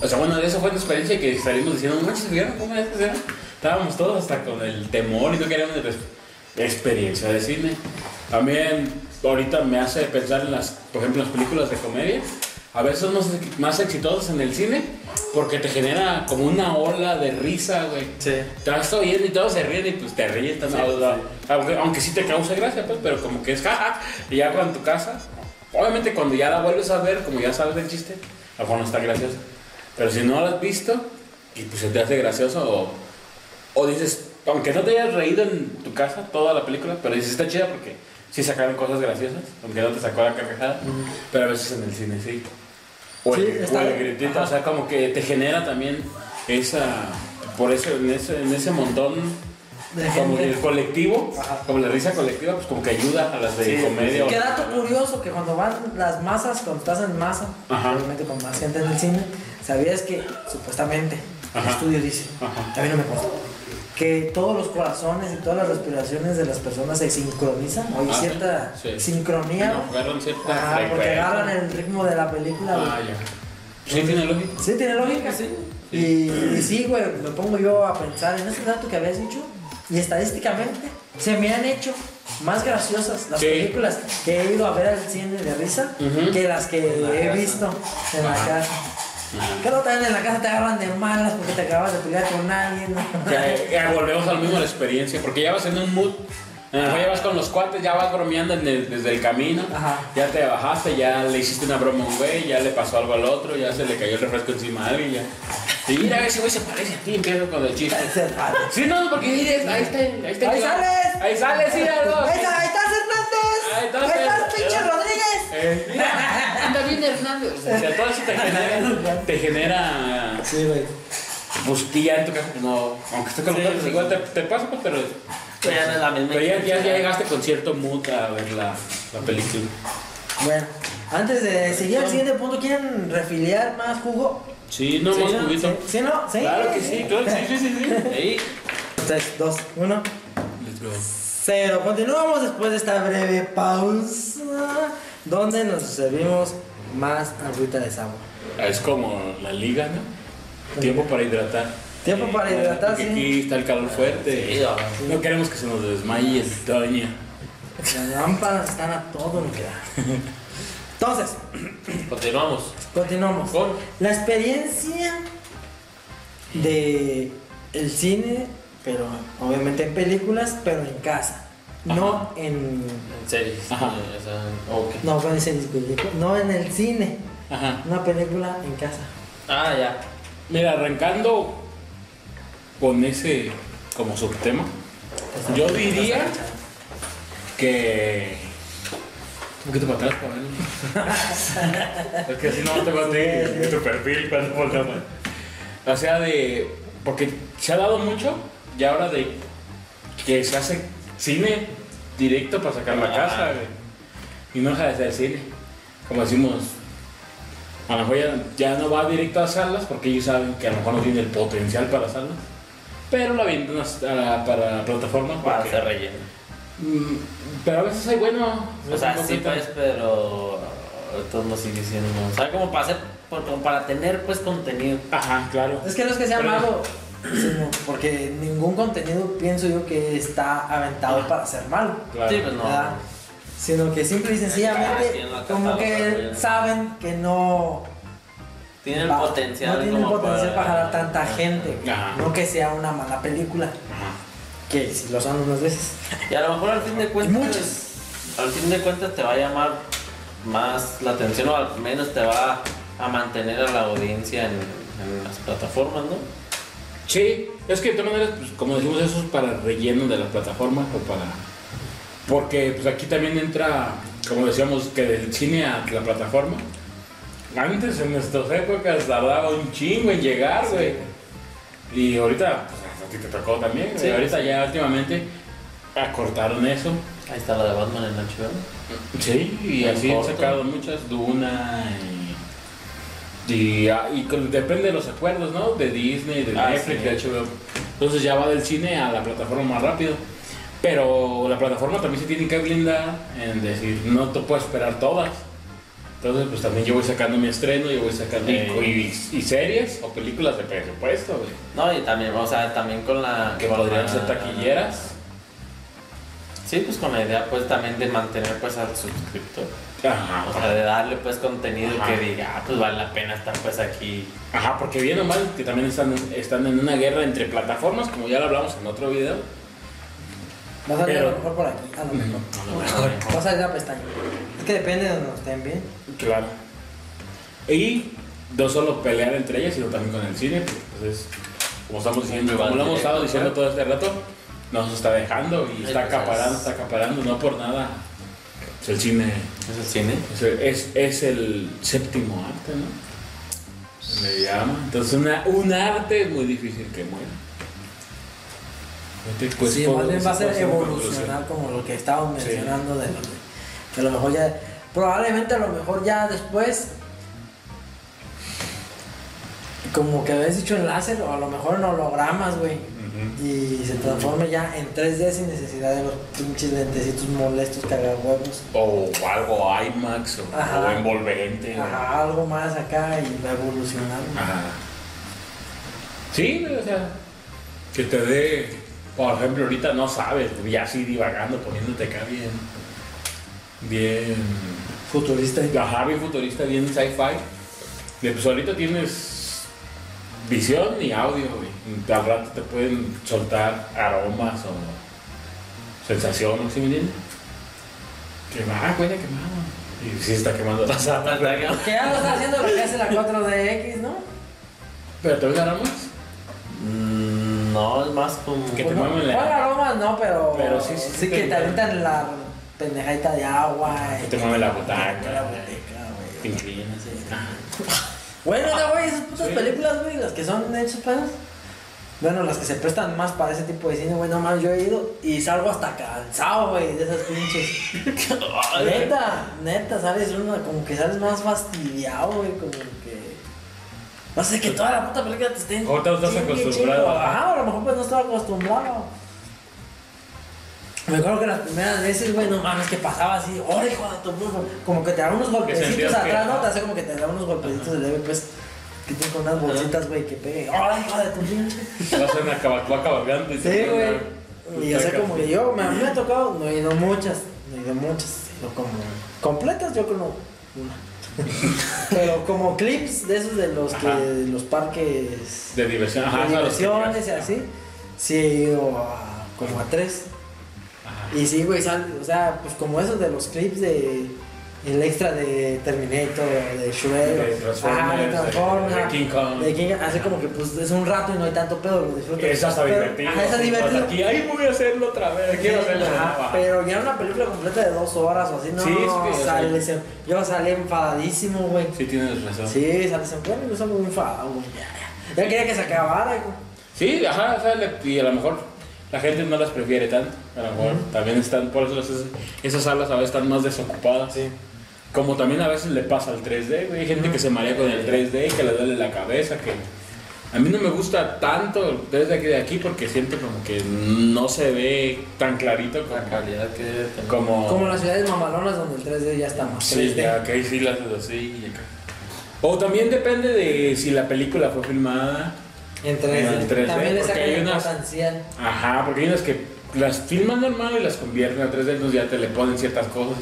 o sea, bueno, eso fue una experiencia que salimos diciendo, no manches, ¿vieron cómo es? Era?" Estábamos todos hasta con el temor y no queríamos experiencia de cine. También ahorita me hace pensar en las, por ejemplo, las películas de comedia. A veces son más, exitosas en el cine porque te genera como una ola de risa, güey. Sí. Te vas oyendo y todos se ríen y pues te ríes también. Sí, sea, Aunque, aunque sí te causa gracia, pues, pero como que es jaja. Y ya cuando en tu casa, obviamente cuando ya la vuelves a ver, como ya sabes el chiste, a lo mejor no está gracioso. Pero si no la has visto y pues se te hace gracioso o, o dices, aunque no te hayas reído en tu casa toda la película, pero dices está chida porque sí sacaron cosas graciosas, aunque no te sacó la carcajada, pero a veces en el cine sí. O el, Sí, o está el gritito, o sea, como que te genera también esa, por eso en ese, en ese montón como el colectivo, Ajá. como la risa colectiva, pues como que ayuda a las de Sí, comedia. o- Qué dato curioso que cuando van las masas, cuando estás en masa, obviamente con más gente en el cine, ¿sabías que supuestamente el estudio dice, Ajá. a mí no me consta, que todos los corazones y todas las respiraciones de las personas se sincronizan? Hay Ah, cierta sí. sincronía, No, agarran cierta porque agarran el ritmo de la película. Ah, ya. Sí, tiene lógica. Sí, tiene lógica. Sí. Y, y sí, güey, me pongo yo a pensar en ese dato que habías dicho. Y estadísticamente se me han hecho más graciosas las Sí. películas que he ido a ver al cine de risa que las que la he casa. visto en la casa. No también en la casa te agarran de malas porque te acabas de pelear con alguien. ¿no? Ya, ya volvemos al mismo la experiencia, porque ya vas en un mood A lo mejor ya vas con los cuates, ya vas bromeando en el- desde el camino. Ajá. Ya te bajaste, ya le hiciste una broma a un güey, ya le pasó algo al otro, ya se le cayó el refresco encima a alguien. Ya. Y mira, ese güey se parece a ti, empiezo con el chiste. Sí, no, porque ahí, es- ahí está, ahí está. ¡Ahí sales! Ahí sales, sí, algo. ¡Ahí está- ahí estás, Hernández! Ahí ¡Ahí estás, pinche. Rodríguez! Eh, mira, anda bien Hernández. O sea, todo eso te genera, te genera Sí, güey. pues ya en tu caso, pues no, aunque esté con los Sí, cuates, sí. igual te, te pasa, pues, pero, Pero ya no es la misma pero ya, ya, ya intensidad. llegaste con cierto mood a ver la, la película. Bueno, antes de seguir al siguiente punto, ¿quieren refiliar más jugo? Sí, no ¿Sí, más no? juguito. ¿Sí, ¿Sí, no? ¿Sí? Claro que sí, claro que sí, sí, sí, sí. Ahí, 3, 2, 1. Let's go. Cero. Continuamos después de esta breve pausa donde nos servimos más agüita de sabor. Ah, Es como la liga, ¿no? Tiempo para hidratar. Tiempo para hidratar, Porque sí. aquí está el calor fuerte. Sí, no. No queremos que se nos desmaye el Toño. Las lámparas están a todo lo que da. Entonces, continuamos. continuamos. Con La experiencia de el cine, pero obviamente en películas, pero en casa. No en. en series. Ajá. eh, o sea, ok. No, pueden ser películas, no en el cine. Ajá. Una película en casa. Ah, ya. Mira, arrancando con ese como subtema, yo diría que. Un poquito para atrás, para es que así no te va a tener tu perfil cuando volvamos. O sea, de. Porque se ha dado mucho, y ahora de que se hace cine directo para sacar la casa, güey. Y no deja de ser cine. Como decimos, a lo mejor ya, ya no va directo a salas porque ellos saben que a lo mejor no tiene el potencial para salas. Pero la venden a- a- para plataformas. Para porque- hacer relleno. Mm, pero a veces hay bueno. O sea, sí, pues, pero. Todo no sigue siendo. O sea, como para hacer. por- Como para tener, pues, contenido. Ajá, claro. Es que no es que sea Pero- malo, sino porque ningún contenido pienso yo que está aventado para ser malo. Claro. Sí, pues no. ¿verdad? Sino que simple y sencillamente lo como que saben que no Tiene el va- potencial. no tienen como potencial para jalar tanta gente. Ajá. No que sea una mala película, Ajá. que si lo son unas veces. Y a lo mejor al fin de cuentas. muchas. Al fin de cuentas te va a llamar más la atención o al menos te va a mantener a la audiencia en, en las plataformas, ¿no? Sí, es que de todas maneras, pues, como decimos, eso es para relleno de las plataformas o para. Porque pues aquí también entra, como decíamos, que del cine a la plataforma. Antes, en nuestras épocas, tardaba un chingo en llegar, güey. Y ahorita, pues a ti te tocó también, güey. Sí, ahorita ya últimamente acortaron eso. Ahí está la de Batman en HBO. Sí, y En así han sacado muchas, Duna y. Y, ah, y con- depende de los acuerdos, ¿no? De Disney, de Ah, Netflix, sí. de HBO. Entonces ya va del cine a la plataforma más rápido. Pero la plataforma también se tiene que blindar en decir, no te puedes esperar todas. Entonces, pues también yo voy sacando mi estreno, yo voy sacando. Y, y series o películas de presupuesto, güey. No, y también, o sea, también con la. Que podrían la- ser taquilleras. Sí, pues con la idea pues también de mantener pues al suscriptor. Ajá. O sea, de darle pues contenido Ajá. que diga, ah, pues vale la pena estar pues aquí. Ajá, porque bien o mal, que también están, están en una guerra entre plataformas, como ya lo hablamos en otro video. Va a salir a lo mejor por aquí, a lo mejor. A lo mejor. Va a salir la pestaña. Es que depende de donde estén bien. Claro. Y no solo pelear entre ellas, sino también con el cine, porque pues es, como estamos diciendo, como lo hemos estado diciendo todo este rato, nos está dejando y está pues, acaparando, es- está acaparando, no por nada. Pues el cine ¿Es el cine? es, es, es el séptimo arte, ¿no? Se le llama. Entonces, una, un arte es muy difícil que muera. Pues, sí, más bien va a ser evolucionar como lo que estábamos Sí. mencionando de lo que a lo mejor ya, probablemente a lo mejor ya después, como que habías dicho en láser o a lo mejor en hologramas, güey, y se transforme ya en 3D sin necesidad de los pinches lentecitos molestos cagahuevos. O algo IMAX o, Ajá. o envolvente. Ajá, algo más acá y va a evolucionar. güey. Ajá. Sí, o sea, que te dé, por ejemplo, ahorita no sabes, ya así divagando, poniéndote acá bien, bien, Futurista. ajá, bien futurista, bien sci-fi. Pues ahorita tienes visión y audio, güey. Al rato te pueden soltar aromas sensación, ¿sí me entiendes? Que va, güey, quemado. Y sí está quemando la sala. Que ya lo está haciendo lo que hace la 4DX, ¿no? Pero te ves aromas. Mm, no, es más como. Que te no, mamen la- ¿Cuál aroma? No, pero. Pero sí, sí, Sí, que te- aventan la pendejadita de agua. Que te mueve la La butaca. güey. Inclinas. Bueno, no, güey, esas putas películas, güey, las que son hechas para. Bueno, las que se prestan más para ese tipo de cine, güey, no más, yo he ido y salgo hasta cansado, güey, de esas pinches. neta, neta, sales una, como que sales más fastidiado, güey, como que. No sé, que toda la puta película te estén. O te estás acostumbrado. Ajá, a lo mejor pues no estaba acostumbrado. Me acuerdo que las primeras veces, güey, no mames, que pasaba así, ¡oh, hijo de tu puta! Como que te da unos golpecitos atrás, ¿no? Te hace como que te da unos golpecitos de leve, pues, que con unas bolsitas, güey, que peguen. ¡Oh, hijo de tu pinche! Vas a una caba- cabalgando y Sí, güey. Y una butaca. como que yo, me, a mí me ha tocado, no he ido muchas, no he ido muchas, ido como completas, yo creo una. Pero como clips de esos de los que, Ajá. los parques De diversión, ajá. de diversiones y así, sí he ido a, como a tres. Ajá. Y sí, güey, sal- o sea, pues como esos de los clips de. El extra de Terminator, de Shrek, De Transformers, ajá, de Transformers, de King Kong. de King así como que pues es un rato y no hay tanto pedo, lo disfruto. Eso está Pero- divertido. Ajá, está sí, divertido. vas Aquí, ay, voy a hacerlo otra vez. Quiero hacerlo Ajá, pero ya una película completa de dos horas o así, no, Sí, es o sale, yo salí enfadadísimo, güey. Sí, tienes razón. Sí, sale bueno, yo salgo muy enfadado, güey. Ya, quería que se acabara, güey. Sí, ajá, o sea, y a lo mejor la gente no las prefiere tanto. A lo mejor también están, por eso las- esas salas a veces están más desocupadas. Sí. Como también a veces le pasa al 3D, güey. Hay gente que se marea con el 3D, que le duele la cabeza, que... A mí no me gusta tanto el 3D aquí de aquí porque siento como que no se ve tan clarito como... La calidad que debe tener. como, Como las ciudades mamalonas donde el 3D ya está más. Sí, 3D. ya, que ahí sí las así y acá. O también depende de si la película fue filmada. En 3D. En 3D, También le porque sacan hay unas- potencial. Ajá, porque hay unas que las filman normal y las convierten a 3D, entonces ya te le ponen ciertas cosas.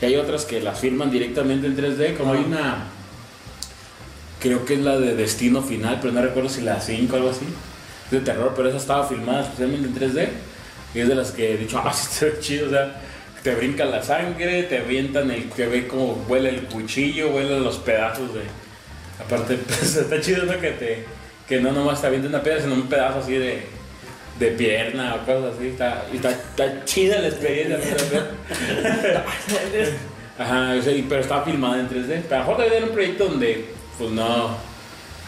Y hay otras que las filman directamente en 3D, como hay una. Creo que es la de Destino Final, pero no recuerdo si la 5 o algo así. Es de terror, pero esa estaba filmada especialmente en 3D. Y es de las que he dicho, ah, sí, ve chido, o sea. Te brinca la sangre, te avientan el que ve cómo huele el cuchillo, huelen los pedazos de. Aparte, pues, está chido, ¿no? Que te. Que no nomás te avienten una piedra, sino un pedazo así de. De pierna o cosas así. Está, está, está chida la experiencia. Ajá, y- pero estaba filmada en 3D. Pero a lo mejor también era un proyecto donde, pues no.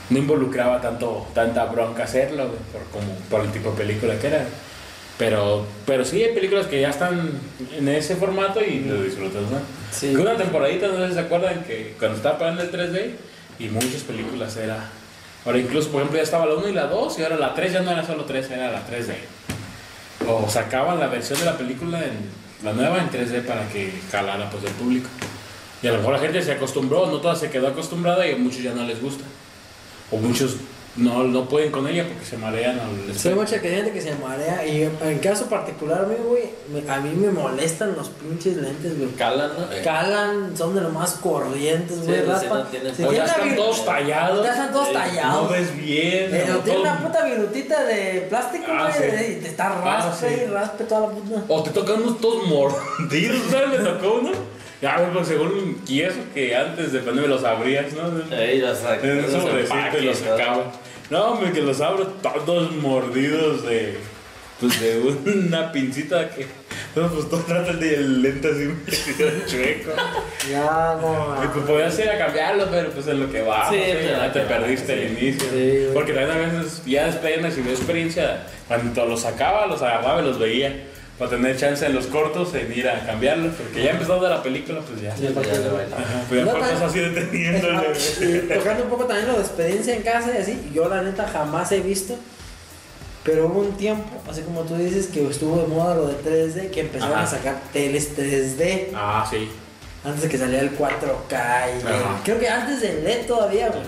No involucraba tanto, tanta bronca hacerlo, por, como, por el tipo de película que era. Pero, pero sí hay películas que ya están en ese formato y lo disfrutas, ¿no? Sí. Una temporadita, no sé si se acuerdan que cuando estaba pagando el 3D y muchas películas era. Ahora incluso, por ejemplo, ya estaba la 1 y la 2 y ahora la 3 ya no era solo 3, era la 3D. O sacaban la versión de la película en la nueva en 3D para que calara pues el público. Y a lo mejor la gente se acostumbró, no toda se quedó acostumbrada y a muchos ya no les gusta. O muchos no, no pueden con ella porque se marean hay mucha gente que se marea. Y en caso particular, a mí, güey, me- a mí me molestan los pinches lentes, güey. Calan, ¿no? Calan, son de lo más corrientes, güey. Sí, raspan. no O ya tienen están todos tallados. Ya están todos eh, tallados. No ves bien. Pero tiene todo- una puta virutita de plástico, Ah, güey, sí. y te está Ah, raspe sí. y raspe toda la puta. O te tocan unos todos mordidos, ¿sabes? Me tocó uno. Ya, pues según y eso que antes de ponerme los abrías, ¿no? Ey, ya saca- En un esos sobrecito los ¿no? sacaba. No, hombre, que los abro todos mordidos de. Pues de una pincita que. No, pues todo el, el lente así chueco. Ya, no. Y pues podías ir a cambiarlo, pero pues en lo que va. Sí, ya te perdiste el inicio. Sí. Porque también a veces ya después de una experiencia, cuando los sacaba, los agarraba y los veía. Para tener chance en los cortos en ir a cambiarlos. Porque ya empezando la película, pues ya. Sí, Ya. Ajá, pues ya No cortos tan- así deteniéndole. Y tocando un poco también lo de experiencia en casa y así, yo la neta jamás he visto. Pero hubo un tiempo, así como tú dices, que estuvo de moda lo de 3D, que empezaron Ajá. a sacar teles 3D Ah, sí. antes de que saliera el 4K. y el- creo que antes del LED todavía, güey.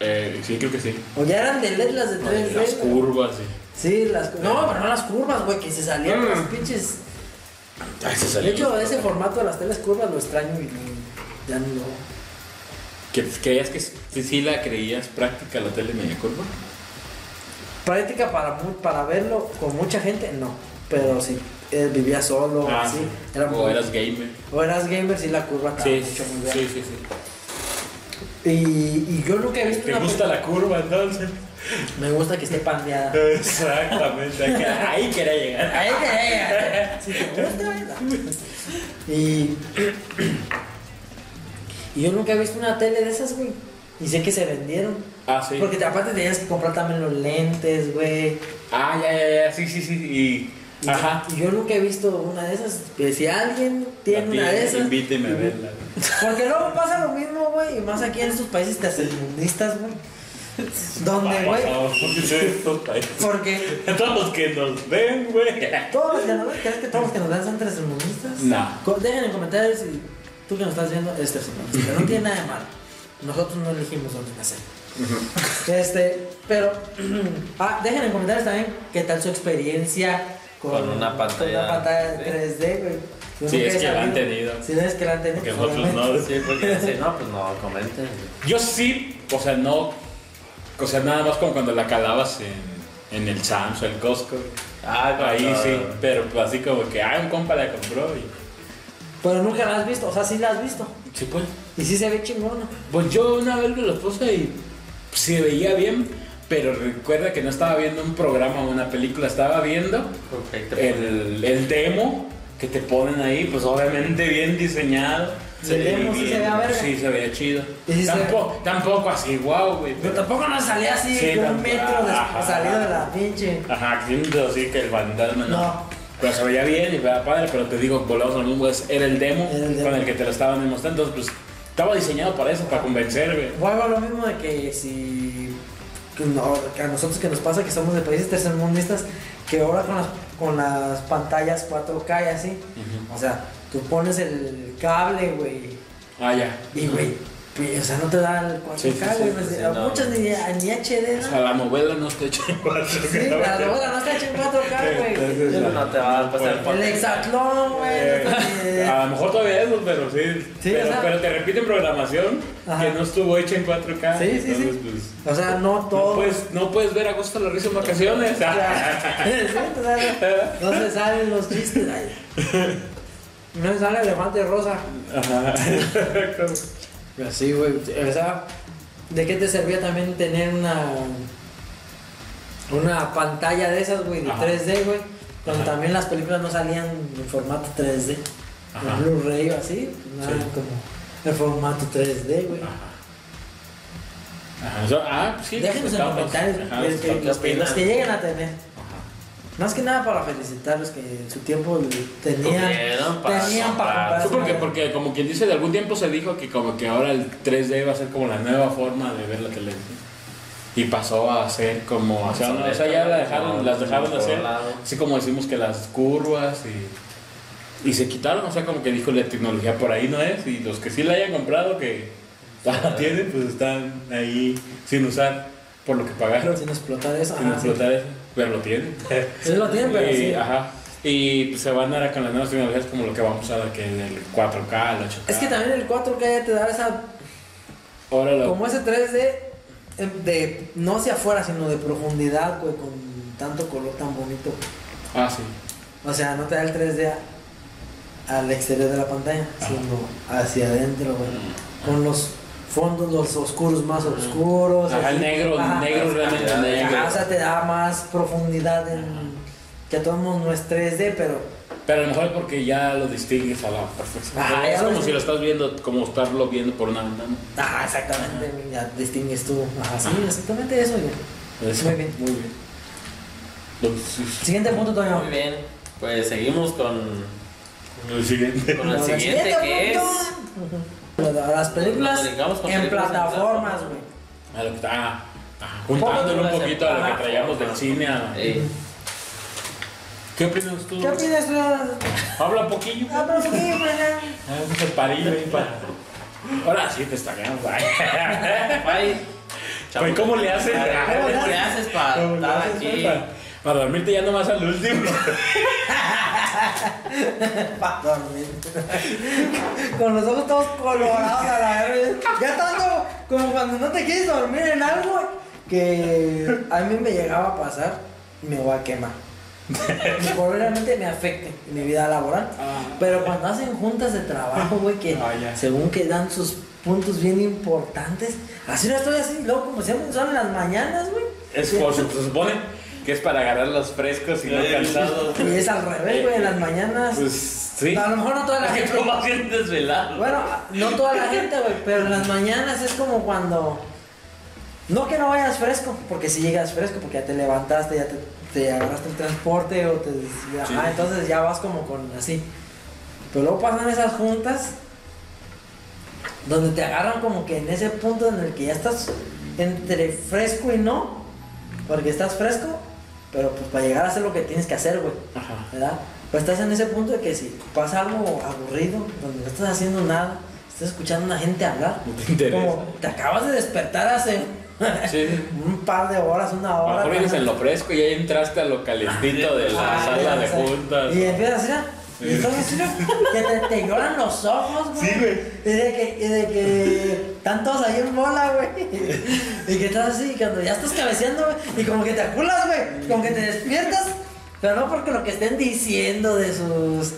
Eh, sí, creo que sí. O ya eran de LED las de 3D. Las curvas, sí. Sí, las cu- No, pero no las curvas, güey, que se salían Mm. las pinches. Ay, se De salió. hecho, ese formato de las teles curvas lo extraño y ya no. ¿Que, ¿Creías que sí, sí la creías práctica la tele media curva? Práctica para, para verlo con mucha gente, no. Pero sí, eh, vivías solo, Ah, así. sí. Era O muy- eras gamer. o eras gamer, sí, la curva estaba Sí, mucho muy bien. sí, sí, sí. Y, y yo nunca he visto ¿Te una gusta la curva entonces? Me gusta que esté pandeada. Exactamente, ahí que- ahí quería llegar. Ahí que Si te gusta. Y. Y yo nunca he visto una tele de esas, güey. Y sé que se vendieron. Ah, sí. Porque te- aparte tenías que comprar también los lentes, güey. Ah, ya, ya, ya, sí, sí, sí. Y. Y- Ajá. Y yo nunca he visto una de esas. Que si alguien tiene una de esas. Invíteme a verla. Porque luego pasa lo mismo, güey. Y más aquí en estos países tercermundistas, güey. Donde, güey. Porque Todos los que nos ven, güey. todos los que nos ven, ¿crees que todos los que nos ven son tercermundistas? No. Co- Dejen en comentarios si tú que nos estás viendo es tercermundista. No tiene nada de malo. Nosotros no elegimos dónde nacer. Este, pero. ah, dejen en comentarios también qué tal su experiencia con, Con una pantalla, con una pantalla sí. 3D, güey. Yo Sí, nunca es he que la han sabido. tenido. Si no es que la han tenido. Porque pues, nosotros obviamente. no. Sí, porque si no, pues no, comenten. Yo sí, o sea, no. O sea, nada más como cuando la calabas en, en el Sam's o el Costco. Ah, Ahí sí, pero pues así como que, ah, un compa la compró y. Pero nunca la has visto, o sea, sí la has visto. Sí, pues. Y sí se ve chingona. Pues yo una vez me lo puse y se veía bien, pero recuerda que no estaba viendo un programa o una película, estaba viendo el, el demo que te ponen ahí, pues obviamente bien diseñado. Sí, el demo sí bien- se veía verga. Sí, se veía chido. Sí se tampoco, tampoco así, wow, güey. Pero tampoco nos salía así Sí, un tampoco. metro de Ajá. salido de la pinche. Ajá, siento así que el fantasma no. No. Pero se veía bien y veía padre, pero te digo, volvemos a lo mismo, era el demo Era el demo. con el que te lo estaban demostrando, entonces pues estaba diseñado para eso, para convencer, güey. Vuelvo a lo mismo de que si. que no, que a nosotros que nos pasa que somos de países tercermundistas, que ahora con las, con las pantallas 4K y así, o sea, tú pones el cable, güey, Ah, ya. y güey, pues, o sea, no te da el 4K, Sí, sí, güey, pues, sí, a no. muchas ni, ni HD, O ¿no? sea, la novela no está hecha en cuatro. Sí, la novela no está hecha en 4K, güey. Entonces, No te va a pasar por El hexatlón, güey. Eh, no a lo mejor todavía eso, pero sí. Sí, pero, o sea- pero te repiten programación Ajá. que no estuvo hecha en 4K. Sí, sí, entonces, sí. pues, O sea, no no, todo. puedes, no puedes ver a gusto la risa en vacaciones. Sí, o sea, no se salen los chistes ahí. No se sale elefante rosa. Ajá. Pero sí, güey. O sea, ¿de qué te servía también tener una. Una pantalla de esas, güey, de Ajá. 3D, güey? Cuando Ajá. también las películas no salían en formato 3D. Ajá. En Blu-ray o así, pues nada Sí. como el formato 3D, güey. Ajá. Eso- ah, sí. Déjenos en comentarios ajá, los, estamos- los que- los que lleguen a tener. Más que nada para felicitarlos que en su tiempo tenían, Tuvieron para tenían para comprar. porque, porque como quien dice, de algún tiempo se dijo que como que ahora el 3D va a ser como la nueva forma de ver la televisión. Y pasó a ser como, o sea, no, o sea, ya la dejaron, las dejaron de hacer, así como decimos que las curvas y, y se quitaron, o sea, como que dijo la tecnología por ahí no es, y los que sí la hayan comprado, que la tienen, pues están ahí sin usar por lo que pagaron, Sin explotar eso. sin ajá, sí. explotar eso, pero lo tienen. Sí lo tienen, pero Y, sí. Ajá. Y pues, se van ahora con las nuevas tecnologías como lo que vamos a usar que en el 4K, el 8K. Es que también el 4K ya te da esa. Lo- Como ese 3D eh, de no hacia afuera, sino de profundidad, güey, con tanto color tan bonito. Ah, sí. O sea, no te da el 3D a- al exterior de la pantalla, Ajá. sino hacia adentro, güey. Con los fondos, los oscuros más oscuros. Ajá, el negro, Ajá. negro realmente Ajá, negro. Ajá, o sea, te da más profundidad en. Que todo no es 3D, pero. Pero a lo mejor es porque ya lo distingues a la perfección. Ajá, es ya lo como si lo estás viendo, como estarlo viendo por una ventana. Ajá, exactamente. Ya distingues tú. Ajá, sí, exactamente eso, güey. Eso, Muy bien. Muy bien. Entonces, Siguiente punto, Toño. Muy bien. Pues seguimos con, el siguiente. con el siguiente que es. Las películas en plataformas, güey. A lo que está- ah, juntándolo un poquito a lo que traíamos del cine. ¿Qué opinas tú? ¿Qué opinas tú? Habla un poquillo. Ah, pero sí, güey. Un separillo ahí para. Ahora sí te estaqueamos. Pues, ¿cómo le haces? ¿Cómo le haces para ¿Cómo le estar haces, aquí? Para, para dormirte ya nomás al último. Pa' dormir. Con los ojos todos colorados a la vez. Ya tanto como cuando no te quieres dormir en algo que a mí me llegaba a pasar y me voy a quemar. que probablemente me afecte en mi vida laboral. Ah. Pero cuando hacen juntas de trabajo, güey, que Ah, según que dan sus puntos bien importantes, así no estoy así, luego como siempre son en las mañanas, güey. Es por se supone que es para agarrar los frescos y no cansados. Y es al revés, güey, en las mañanas. Pues sí. A lo mejor no toda la gente. bien desvelado. Bueno, no toda la gente, güey, pero en las mañanas es como cuando. No que no vayas fresco, porque si llegas fresco, porque ya te levantaste, ya te, te agarraste el transporte o te. ya- Sí. ah, entonces ya vas como con así. Pero luego pasan esas juntas donde te agarran como que en ese punto en el que ya estás entre fresco y no, porque estás fresco, pero pues para llegar a hacer lo que tienes que hacer, güey. Ajá. ¿verdad? Pues estás en ese punto de que si pasa algo aburrido, donde no estás haciendo nada, estás escuchando a una gente hablar, No te interesa. como te acabas de despertar hace Sí. un par de horas, una A lo hora. mejor en lo fresco y ya entraste a lo calentito de la Ah, sala de juntas. Y empiezas así, ¿no? y entonces que te, te lloran los ojos, güey. Sí, güey. Y de que, y de que están todos ahí en bola, güey. Y que estás así, y cuando ya estás cabeceando, güey. Y como que te aculas, güey. Como que te despiertas. Pero no porque lo que estén diciendo de sus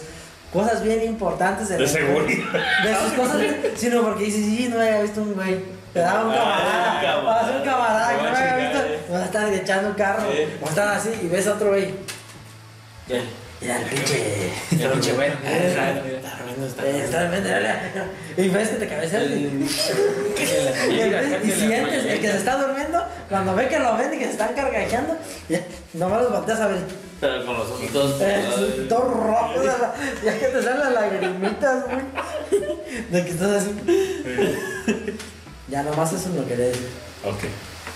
cosas bien importantes. De la- seguridad. De sus cosas bien. Sino porque dices, sí, no había visto un güey. Te da un Ah, camarada. un camarada. Va a ser un camarada que No no había visto. A estar echando un carro. O estar así y ves a otro güey. ¿Qué? Mira el pinche. El pinche güey. Está durmiendo, Y ves que te cabeceas. y- sientes el que se está durmiendo, cuando ve que lo ven y que se están cargajeando, nomás los volteas a ver. Pero con los ojos todos. Eh, todo rojo, de la- ya que te salen las lagrimitas, güey. De que estás así. Ya nomás eso es lo que le digo. Ok.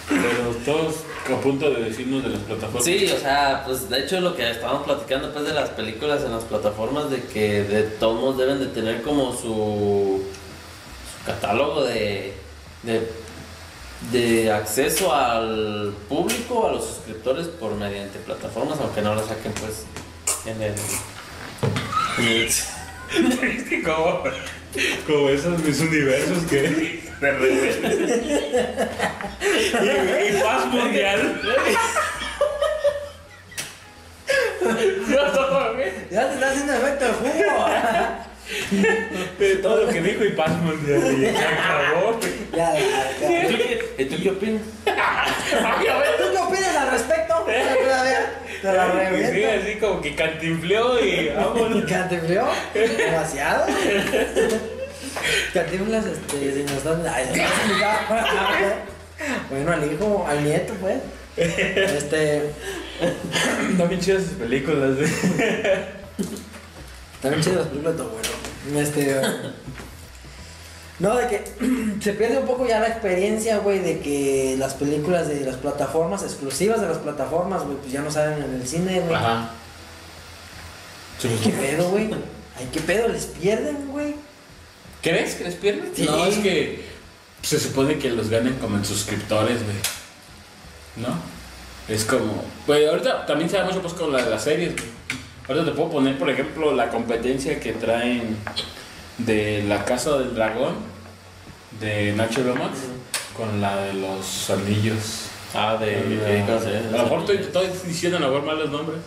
Pero todos a punto de decirnos de las plataformas. Sí, o sea, pues de hecho lo que estábamos platicando pues de las películas en las plataformas de que de todos modos deben de tener como su, su catálogo de, de de acceso al público, a los suscriptores por mediante plataformas, aunque no lo saquen pues en el, en el- que como, esos mis universos que de repente. y, y paz mundial. Ya te está haciendo efecto el jugo. De todo lo que dijo y paz mundial. Y se acabó. ya, ya, ya. ¿Y tú qué- ¿Y tú qué opinas? ¿Tú qué opinas al respecto? A ver, Te la Y sí, reviento. así como que cantinfleó y vámonos. ¿Cantinfló? Demasiado. Cantinflas, este, si están. Ay. Bueno, al hijo, al nieto, pues. Este. Están bien chidas sus películas. ¿eh? También chidas las películas de tu abuelo. Este. No, de que se pierde un poco ya la experiencia, güey, de que las películas de las plataformas, exclusivas de las plataformas, güey, pues ya no salen en el cine, güey. Ajá. ¿Qué pedo, güey? Ay, ¿qué pedo? ¿Les pierden, güey? ¿Crees que les pierden? Sí. No, es que se supone que los ganen como en suscriptores, güey. ¿No? Es como. Güey, ahorita también se da mucho pues con la- las series, güey. Ahorita te puedo poner, por ejemplo, la competencia que traen de La Casa del Dragón de Nacho Lomax con la de los anillos. Ah, de... La- ¿cómo se llama? a lo mejor estoy, estoy diciendo a lo mejor mal los nombres,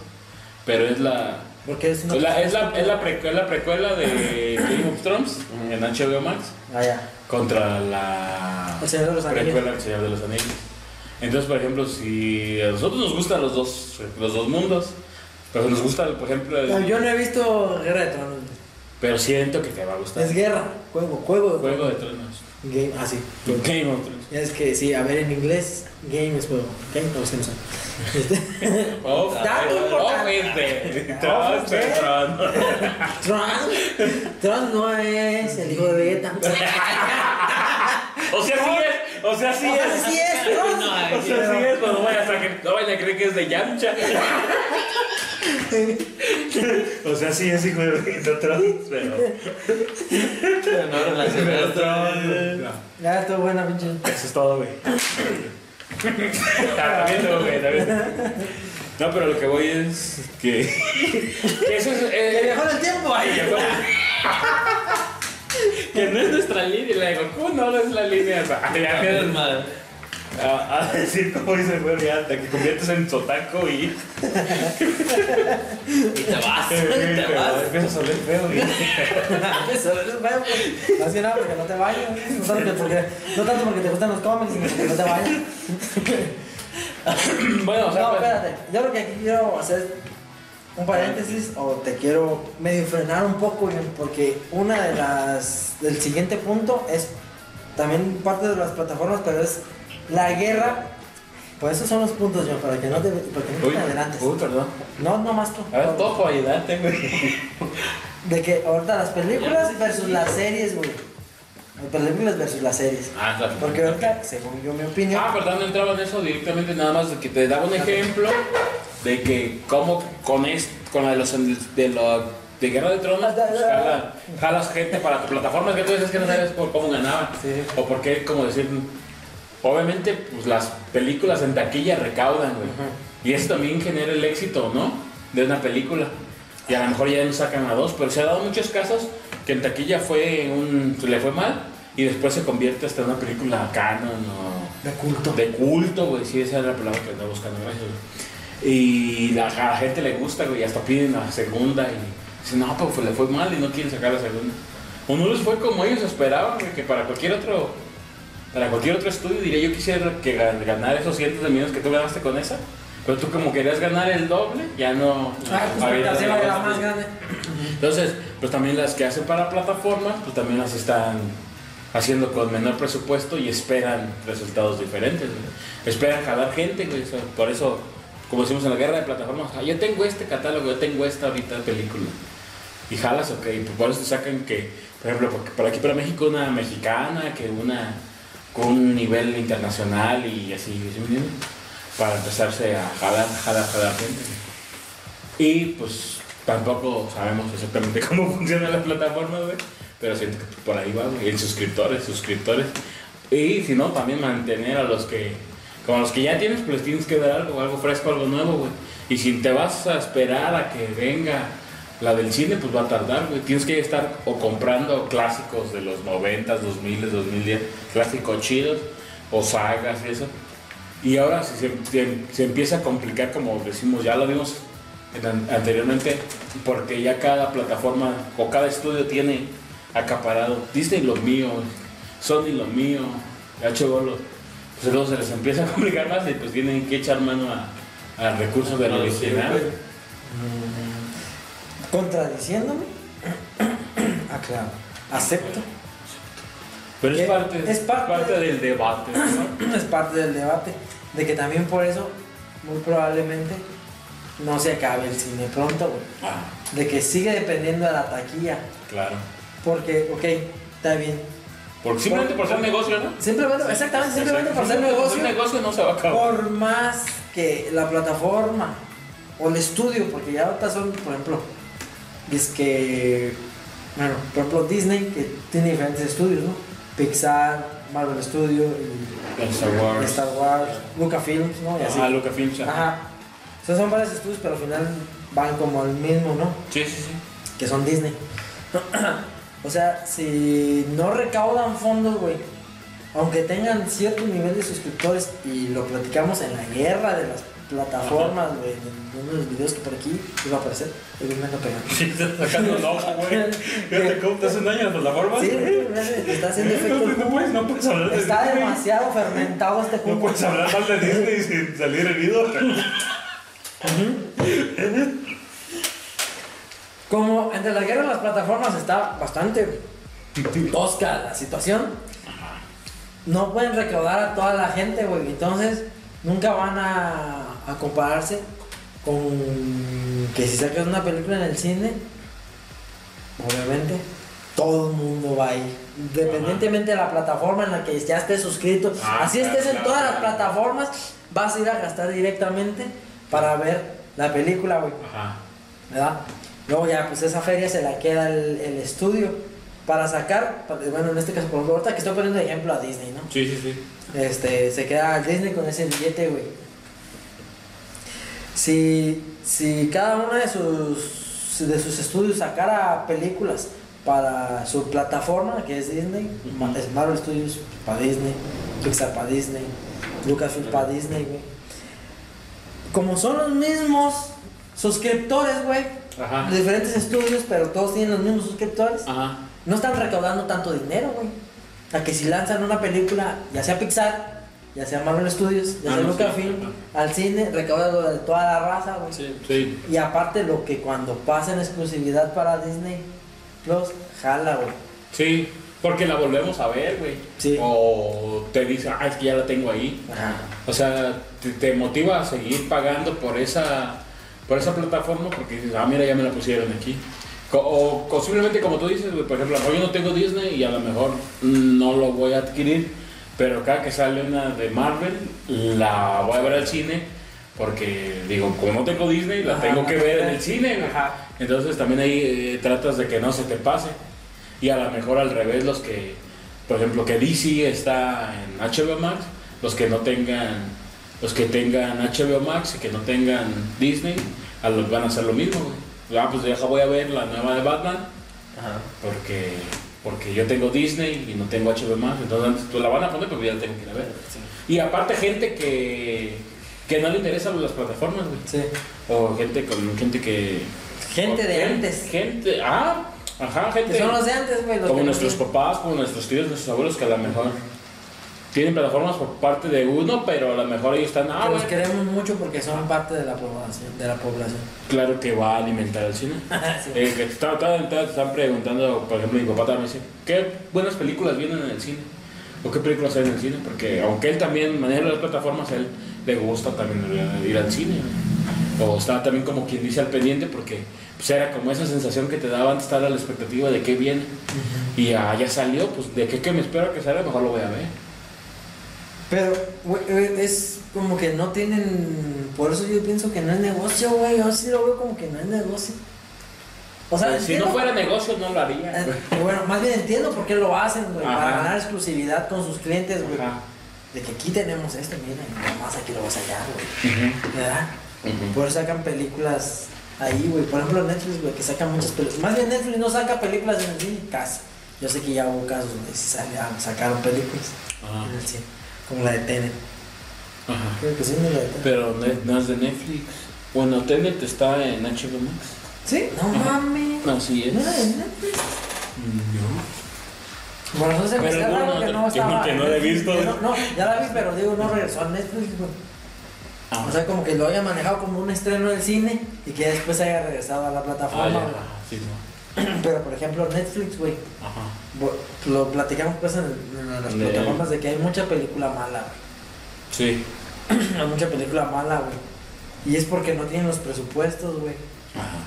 pero es la. Porque es una. Es la, es la, es la precuela, precuela de Game of Thrones en HBO Max Ah, ya. contra la El Señor de los Anillos. precuela del Señor de los Anillos. Entonces, por ejemplo, si a nosotros nos gustan los dos, los dos mundos, pero nos gusta, por ejemplo, el- No, yo no he visto Guerra de Tronos. Pero siento que te va a gustar. Es guerra, juego, juego. Juego de Tronos. Game, ah, sí. Game of Thrones. Es que sí, a ver, en inglés, game es juego. Game, no sé. Este, Oh, Dato importante. ¿qué? Tronos. Tron, Tron no es el hijo de Vegeta. O sea, sí es, o sea, sí O sea, es. sí es Tron. No, O sea, sí es, pero no vayas a, cre- no vayan a creer que es de Yamcha. O sea, sí es hijo de Vegeta Trunks, pero. No relacionado. No, Ya estuvo buena, pinche. eso es todo, güey. Ah, También no, güey, también. No, pero lo que voy es que. que eso es. Que eh, viajó en el tiempo. Ay, que no es nuestra línea, la de Goku no, no es la línea. A, a decir, como dice el güey, ya te conviertes en sotaco y Y te vas, te, te vas. empiezas a oler feo. y- Eso es bueno, pues. Más que nada porque no te bañas. No tanto porque, no tanto porque te gustan los cómics, sino porque no te bañas. bueno, o sea, No, pues, espérate. Yo creo que aquí quiero hacer un paréntesis o te quiero medio frenar un poco porque una de las del siguiente punto es también parte de las plataformas, pero es la guerra. Pues esos son los puntos, yo, para que no te, para que no uy, te adelantes. uy, perdón. No, no más tú. A ver, todo ayudarte, güey. De que ahorita las películas versus las series, güey. Las películas versus las series. Ah, claro. Porque ahorita, según yo, mi opinión. Ah, perdón, no entraba en eso directamente, nada más de que te daba un ejemplo de que cómo con esto, con la de los de lo de Guerra de Tronos, pues, jala- jalas gente para tu plataforma que tú dices que no sabes por cómo ganaban. Sí. O por qué, como decir, obviamente, pues las películas en taquilla recaudan, güey. Y eso también genera el éxito, ¿no? De una película. Y a lo mejor ya no sacan a dos, pero se ha dado muchos casos que en taquilla fue un, le fue mal y después se convierte hasta en una película canon o De culto. de culto, güey. Sí, esa es la palabra que andaba buscando. Y la- a la gente le gusta, güey. y Hasta piden la segunda y dicen, no, pues le fue mal y no quieren sacar la segunda. O no les fue como ellos esperaban, güey, que para cualquier otro para cualquier otro estudio diría yo quisiera que gan- ganar esos cientos de millones que tú ganaste con esa. Pero tú como querías ganar el doble, ya no... Ah, más grande. entonces, pues también las que hacen para plataformas, pues también las están haciendo con menor presupuesto y esperan resultados diferentes. Esperan jalar gente, por eso, como decimos en la guerra de plataformas, "Ah, yo tengo este catálogo, yo tengo esta ahorita película. Y jalas, ok, pues por eso te sacan que, por ejemplo, por aquí para México una mexicana, que una con un nivel internacional y así. Para empezarse a jalar, jalar, jalar gente. Y pues tampoco sabemos exactamente cómo funciona la plataforma. Pero siento que por ahí va. En suscriptores, suscriptores. Y si no, también mantener a los que, como los que ya tienes, pues tienes que dar algo, algo fresco, algo nuevo, güey. Y si te vas a esperar a que venga la del cine, pues va a tardar, güey. Tienes que estar o comprando clásicos de los 90, 2000, 2010, clásicos chidos, o sagas y eso. Y ahora si se, se- se empieza a complicar, como decimos, ya lo vimos en an- anteriormente, porque ya cada plataforma o cada estudio tiene acaparado Disney lo mío, Sony lo mío, HBO lo... Pues luego se les empieza a complicar más y pues tienen que echar mano a, al recurso del original. Contradiciéndome. ah, claro. Acepto. Pero es parte, Es parte de- del debate. ¿no? es parte del debate. De que también por eso, muy probablemente, no se acabe el cine pronto. Ah, De que sigue dependiendo de la taquilla. claro. Porque, ok, está bien. Porque simplemente por ser negocio, ¿no? Simplemente, exactamente, simplemente por ser negocio. Un negocio no se va a acabar. Por más que la plataforma o el estudio, porque ya ahorita son, por ejemplo, es que, bueno, por ejemplo, Disney, que tiene diferentes estudios, ¿no? Pixar, Marvel Studio, y Star Wars. Star Wars, Lucasfilms, ¿no? Y así. Ah, Lucasfilm. ajá. Ajá. O sea, son varios estudios, pero al final van como al mismo, ¿no? Sí, sí, sí. que son Disney. o sea, si no recaudan fondos, güey, aunque tengan cierto nivel de suscriptores, y lo platicamos en la guerra de las plataformas, güey, en uno de los videos que por aquí iba a aparecer, el me ando pegando. Sí, está sacando un ojo, güey. Fíjate cómo te hacen daño a la plataforma. Sí, güey, me está haciendo efecto. No, no puedes, no puedes hablar de Está demasiado fermentado este No jugo. puedes hablar mal de Disney sin salir herido. Como entre la guerra de las plataformas está bastante tosca la situación, no pueden recaudar a toda la gente, güey. Entonces, nunca van a, a compararse con que si sacas una película en el cine, obviamente, todo el mundo va a ir. Independientemente de la plataforma en la que ya estés suscrito, Ah, así claro, estés en claro, todas las plataformas, vas a ir a gastar directamente para ver la película, güey. Ajá. ¿verdad? Luego ya, pues esa feria se la queda el, el estudio para sacar, para- bueno, en este caso, por ejemplo, ahorita que estoy poniendo de ejemplo a Disney, ¿no? Sí, sí, sí. Este, se queda Disney con ese billete, güey. Si, si cada uno de sus, de sus estudios sacara películas para su plataforma, que es Disney, es Marvel Studios para Disney, Pixar para Disney, Lucasfilm para Disney, güey. Como son los mismos suscriptores, güey, de diferentes estudios, pero todos tienen los mismos suscriptores, Ajá. no están recaudando tanto dinero, güey. A que si lanzan una película, ya sea Pixar, ya sea Marvel Studios, ya Ah, sea no, Lucasfilm, al cine, recauda lo de toda la raza, güey. Sí. Sí. Y aparte lo que cuando pasa en exclusividad para Disney Plus, jala, güey. Sí. Porque la volvemos a ver, güey. Sí. O te dice, ah, es que ya la tengo ahí. Ajá. O sea, te, te motiva a seguir pagando por esa, por esa plataforma porque dices, ah, mira, ya me la pusieron aquí. O posiblemente, como tú dices, güey, por ejemplo, yo no tengo Disney y a lo mejor no lo voy a adquirir, pero cada que sale una de Marvel, la voy a ver al cine porque, digo, como no tengo Disney, la Ajá, tengo que ver en el cine. Ajá. Entonces también ahí eh, tratas de que no se te pase. Y a lo mejor al revés, los que, por ejemplo, que DC está en HBO Max, los que no tengan, los que tengan HBO Max y que no tengan Disney, a los van a hacer lo mismo, güey. Ah, pues ya voy a ver la nueva de Batman, Ajá. porque, porque yo tengo Disney y no tengo HBO Max, entonces pues la van a poner, pero ya la tengo que ir a ver. Y aparte gente que, que no le interesan las plataformas, güey. Sí. O gente con gente que... Gente de antes. Gente, ah, ajá, gente. Que son los de antes, güey. como nuestros papás, como nuestros tíos, nuestros abuelos, que a lo mejor tienen plataformas por parte de uno, pero a lo mejor ellos están, ah, los queremos mucho porque son parte de la población. De la población. claro que va a alimentar el cine. Sí. Eh, que te están, te- están preguntando, por ejemplo, mi papá también dice, ¿qué buenas películas vienen en el cine? ¿O qué películas hay en el cine? Porque aunque él también maneja las plataformas, él le gusta también ir- al cine. O está también como quien dice al pendiente porque pues era como esa sensación que te daba antes estar a la expectativa de qué viene. Y ah, ya salió, pues de qué, que me espero que salga, mejor lo voy a ver. Pero, es como que no tienen. Por eso yo pienso que no es negocio, güey. Yo sí lo veo como que no es negocio. O sea, Pues, si no fuera negocio, no lo haría. Eh. Bueno, más bien entiendo por qué lo hacen, güey. Para ganar exclusividad con sus clientes, güey. De que aquí tenemos esto, mira, y nomás aquí lo vas a hallar, güey. Ujú, ¿Verdad? Por eso sacan películas ahí, güey. Por ejemplo, Netflix, güey, que saca muchas películas. Más bien Netflix no saca películas en el cine, casi. Yo sé que ya hubo casos donde ah, sacaron películas Ajá. en el cine. Como la de Tenet. Ajá. Creo que sí, no la de Tenet. Pero no es- no de Netflix. Bueno, Tenet está en HBO Max. ¿Sí? No mames. Así es. ¿No era de Netflix? No. Bueno, no sé, me Pero está raro que no estaba. no- que no la he visto. No, no, ya la vi, pero digo, no regresó a Netflix, güey. Ah, O sea, como que lo haya manejado como un estreno del cine y que después haya regresado a la ah, plataforma. ya. Sí, no. Pero, por ejemplo, Netflix, güey. Ajá. Lo platicamos pues en, en las De- plataformas de que hay mucha película mala, Sí. güey. hay mucha película mala, güey. Y es porque no tienen los presupuestos, güey. Ajá.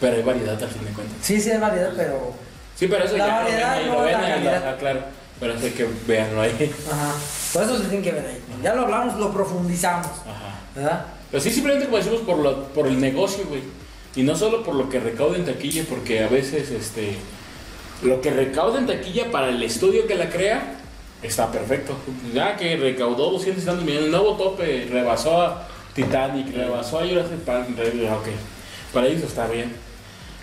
Pero hay variedad al fin de cuentas. Sí, sí hay variedad, pero. Sí, pero eso La ya variedad no lo ven la ahí, ajá, claro. Pero eso hay que veanlo ahí. Ajá. Por eso se tienen que ver ahí. Ya lo hablamos, lo profundizamos, Ajá. ¿verdad? Pero sí, simplemente como decimos, por, lo, por el negocio, güey. Y no solo por lo que recauda en taquilla, porque a veces, este... Lo que recauda en taquilla para el estudio que la crea, está perfecto. Ya que recaudó 200 y tantos millones, nuevo tope, rebasó a Titanic, rebasó a Jurassic Park, ok. Para ellos está bien.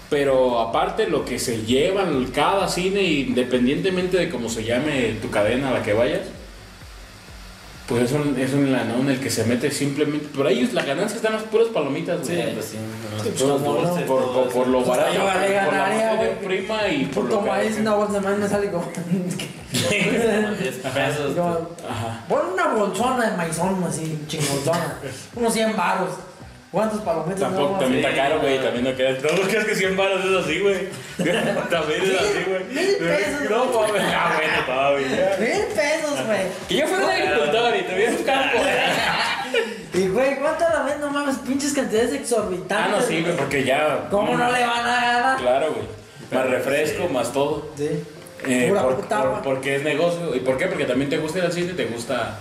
Pero aparte lo que se llevan cada cine, independientemente de cómo se llame tu cadena a la que vayas, pues es un, es un lanón el que se mete simplemente. Por ahí la ganancia están las puras palomitas, Sí, güey. pues sí. Sí, pues, Puros como no, dulces, por, por, por lo Pues barato, yo por, le por la güey. prima y por lo que- maíz, una bolsa de maíz me sale como. Como 10 pesos. como- Ajá. Pon una bolsona de maizón así, chingonzona. Unos 100 baros. ¿Cuántos palomitas? Tampoco, no? también está caro, güey, también no queda. No, crees que 100 baros es así, güey. También es así, güey. Mil pesos, No, mames. Ah, bueno. Mil pesos, güey. Que yo fuera un agricultor y tuviera un campo. Y, güey, ¿cuánto la ven? No mames, pinches cantidades exorbitantes. Ah, no, sí, güey, porque ya. ¿Cómo no le van a ganar? Claro, güey. Más refresco, más todo. Sí. Eh, Pura por- puta por- porque es negocio. ¿Y por qué? Porque también te gusta ir al cine y te gusta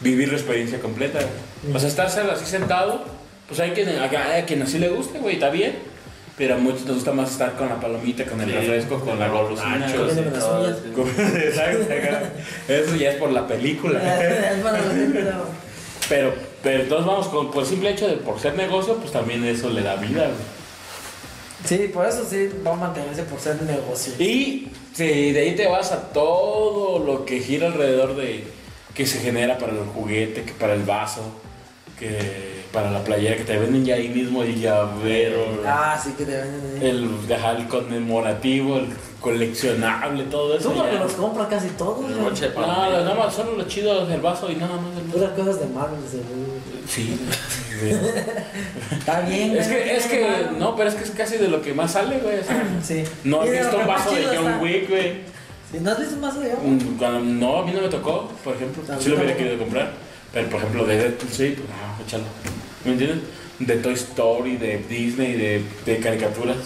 vivir la experiencia completa. güey. O sea, estar así sentado, pues hay quien, hay quien así le guste, güey, está bien. Pero a muchos nos gusta más estar con la palomita, con el Sí, refresco, con la golosina. nachos Comiéndome las uñas. Con- Exacto. Eso ya es por la película. Es los niños, no. Pero, pero entonces vamos, con, por el simple hecho de por ser negocio, pues también eso le da vida, güey. Sí, por eso sí va a mantenerse por ser negocio. Y sí, de ahí te vas a todo lo que gira alrededor de, que se genera para el juguete, que para el vaso, que para la playera, que te venden ya ahí mismo el llavero, Ah, sí que te venden ahí. el, ajá, el conmemorativo, el coleccionable, todo eso. Tú ya. los compras casi todos, No, palomitas. nada más, solo lo chido del vaso y nada más vaso. Puras cosas de Marvel, seguro. Sí. Está bien, es güey, que, es que, no, pero es que es casi de lo que más sale, güey. Sí. no has visto que un vaso de John. Wick, güey. Sí, ¿No has visto más de John? Cuando- no, a mí no me tocó, por ejemplo. Sí lo hubiera querido comprar. Pero, por ejemplo, de Deadpool, sí, pues, no, échalo. ¿Me entiendes? De Toy Story, de Disney, de, de caricaturas.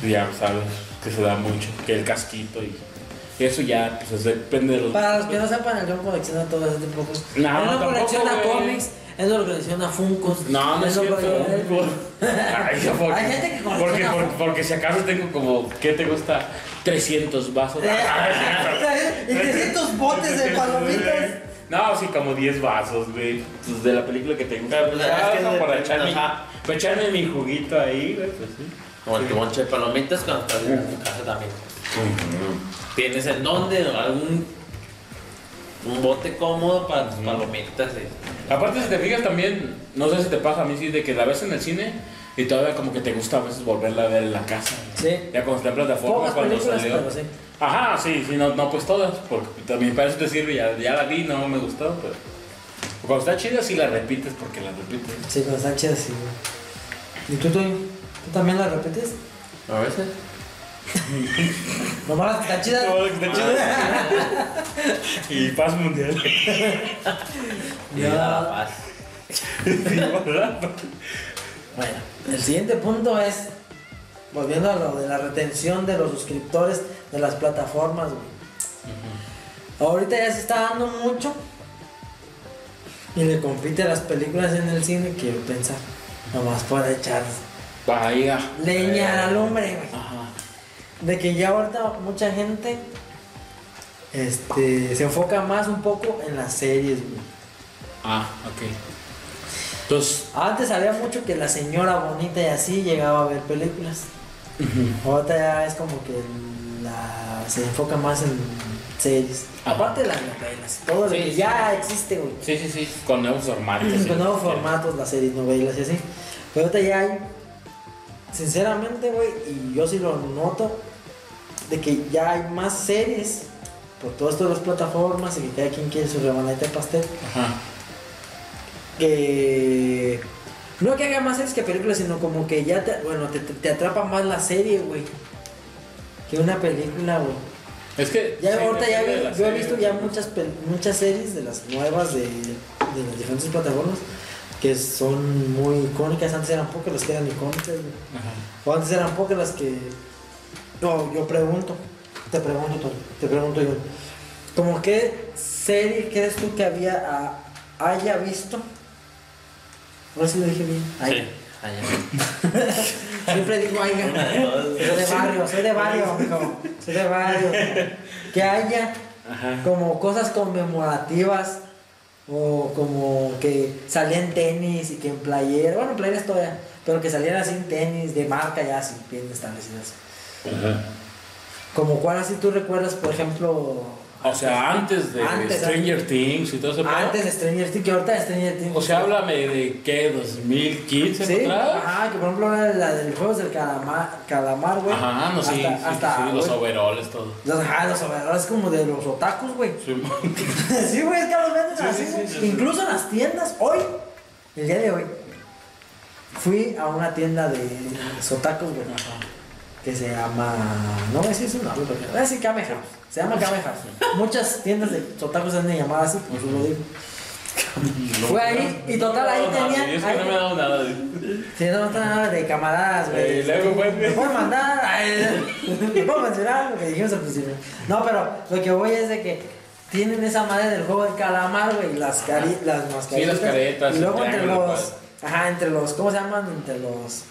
Tú ya sabes que se da mucho. Que el casquito y... eso ya, pues, es- depende de los... Para los que no sepan, el John colecciona todo ese tipo de cosas. No, él no colecciona cómics, él no colecciona Funkos. No, no es cierto. Ay, porque, Hay gente que porque, colecciona porque, porque si acaso tengo como, ¿qué te gusta? 300 vasos. y 300 botes de palomitas. No, sí, como 10 vasos, güey. Pues de la película que te gusta. Pero, pues, Ah, es que no, de- para, echarme, ajá. para echarme mi juguito ahí, güey, pues sí. Como el bonche de palomitas cuando estás en tu casa también. ¿Tienes en dónde? ¿Algún un bote cómodo para tus palomitas? y- Aparte, si te fijas también, no sé si te pasa a mí, sí, de que la ves en el cine y todavía como que te gusta a veces volverla a ver en la casa. Sí. Ya cuando está en plataforma, cuando salió. pero sí. Ajá, sí, sí, no, no pues todas, porque también para eso te sirve, ya, ya la vi, no me gustó, pero cuando está chida sí la repites porque la repites. Sí, con Sánchez sí, güey. ¿Y tú, tú, tú también la repites? A veces. Nomás las que están chidas. No, está chida. y paz mundial. Y Ya. la paz. Sí, ¿verdad? Bueno, el siguiente punto es, volviendo a lo de la retención de los suscriptores de las plataformas, güey. Ahorita ya se está dando mucho y le compite a las películas en el cine que pensar, nomás puede echar Vaya. leña al hombre, güey. Ajá. De que ya ahorita mucha gente este, se enfoca más un poco en las series, güey. Ah, ok. Entonces, Antes había mucho que la señora bonita y así llegaba a ver películas. Ahorita ya es como que la, se enfoca más en series. Ajá. Aparte de las novelas, todo lo Sí, que sí. ya existe, güey. sí, sí, sí, con nuevos formatos. Con nuevos formatos, las series, novelas y así. Pero ahorita ya hay, sinceramente, güey, y yo sí lo noto, de que ya hay más series por de las plataformas y que cada quien quiere su rebanadita de pastel. Ajá. que no que haga más series que películas, sino como que ya te, bueno, te, te- atrapa más la serie, güey, que una película, güey. Es que. Ya sí, ahorita ya vi- yo he visto ya muchas muchas series de las nuevas de, de las diferentes plataformas que son muy icónicas, antes eran pocas las que eran icónicas, güey. Ajá. O antes eran pocas las que no, yo pregunto, te pregunto, tú, te pregunto yo. ¿Cómo qué serie crees tú que había a- haya visto? A ver si lo dije bien. Haya. Sí. Allá. Siempre digo haya. Soy de barrio, soy de barrio, amigo. Soy de barrio. Que haya Ajá. como cosas conmemorativas o como que salían tenis y que en playera, bueno, en playeras todavía, pero que salían así en tenis de marca ya así bien establecidas. Ajá. Como cuál así tú recuerdas, por ejemplo, O sea, antes de Antes, Stranger Things y todo eso. antes de Stranger Things, que ahorita de Stranger Things. O sea, háblame de qué, 2015 Sí, atrás. ajá, que por ejemplo era la del juegos del calamar, calamar, güey. Ajá, no, sí, hasta, sí, hasta, sí, los overoles, todo. los, ajá, los overoles como de los otakus, güey. Sí. sí, güey, es que los venden Sí, así, sí, güey. sí, sí. Incluso en las tiendas, hoy, el día de hoy, fui a una tienda de otakus, güey. Que se llama. No voy a decir su nombre, a decir Kame House. Se llama Kame House. Muchas tiendas de otakus han de llamar así, por eso lo digo. Fue ahí, y total, ahí tenía- sí, es que no me ha dado nada. de- Sí, no está nada de camaradas, güey. Me pueden mandar. Me puedo mencionar lo que dijimos al principio. No, pero lo que voy es de que tienen esa madre del juego del calamar, güey. Las, cari las mascaritas. las caretas, Y luego entre los. Ajá, entre los. ¿Cómo se llaman? Entre los.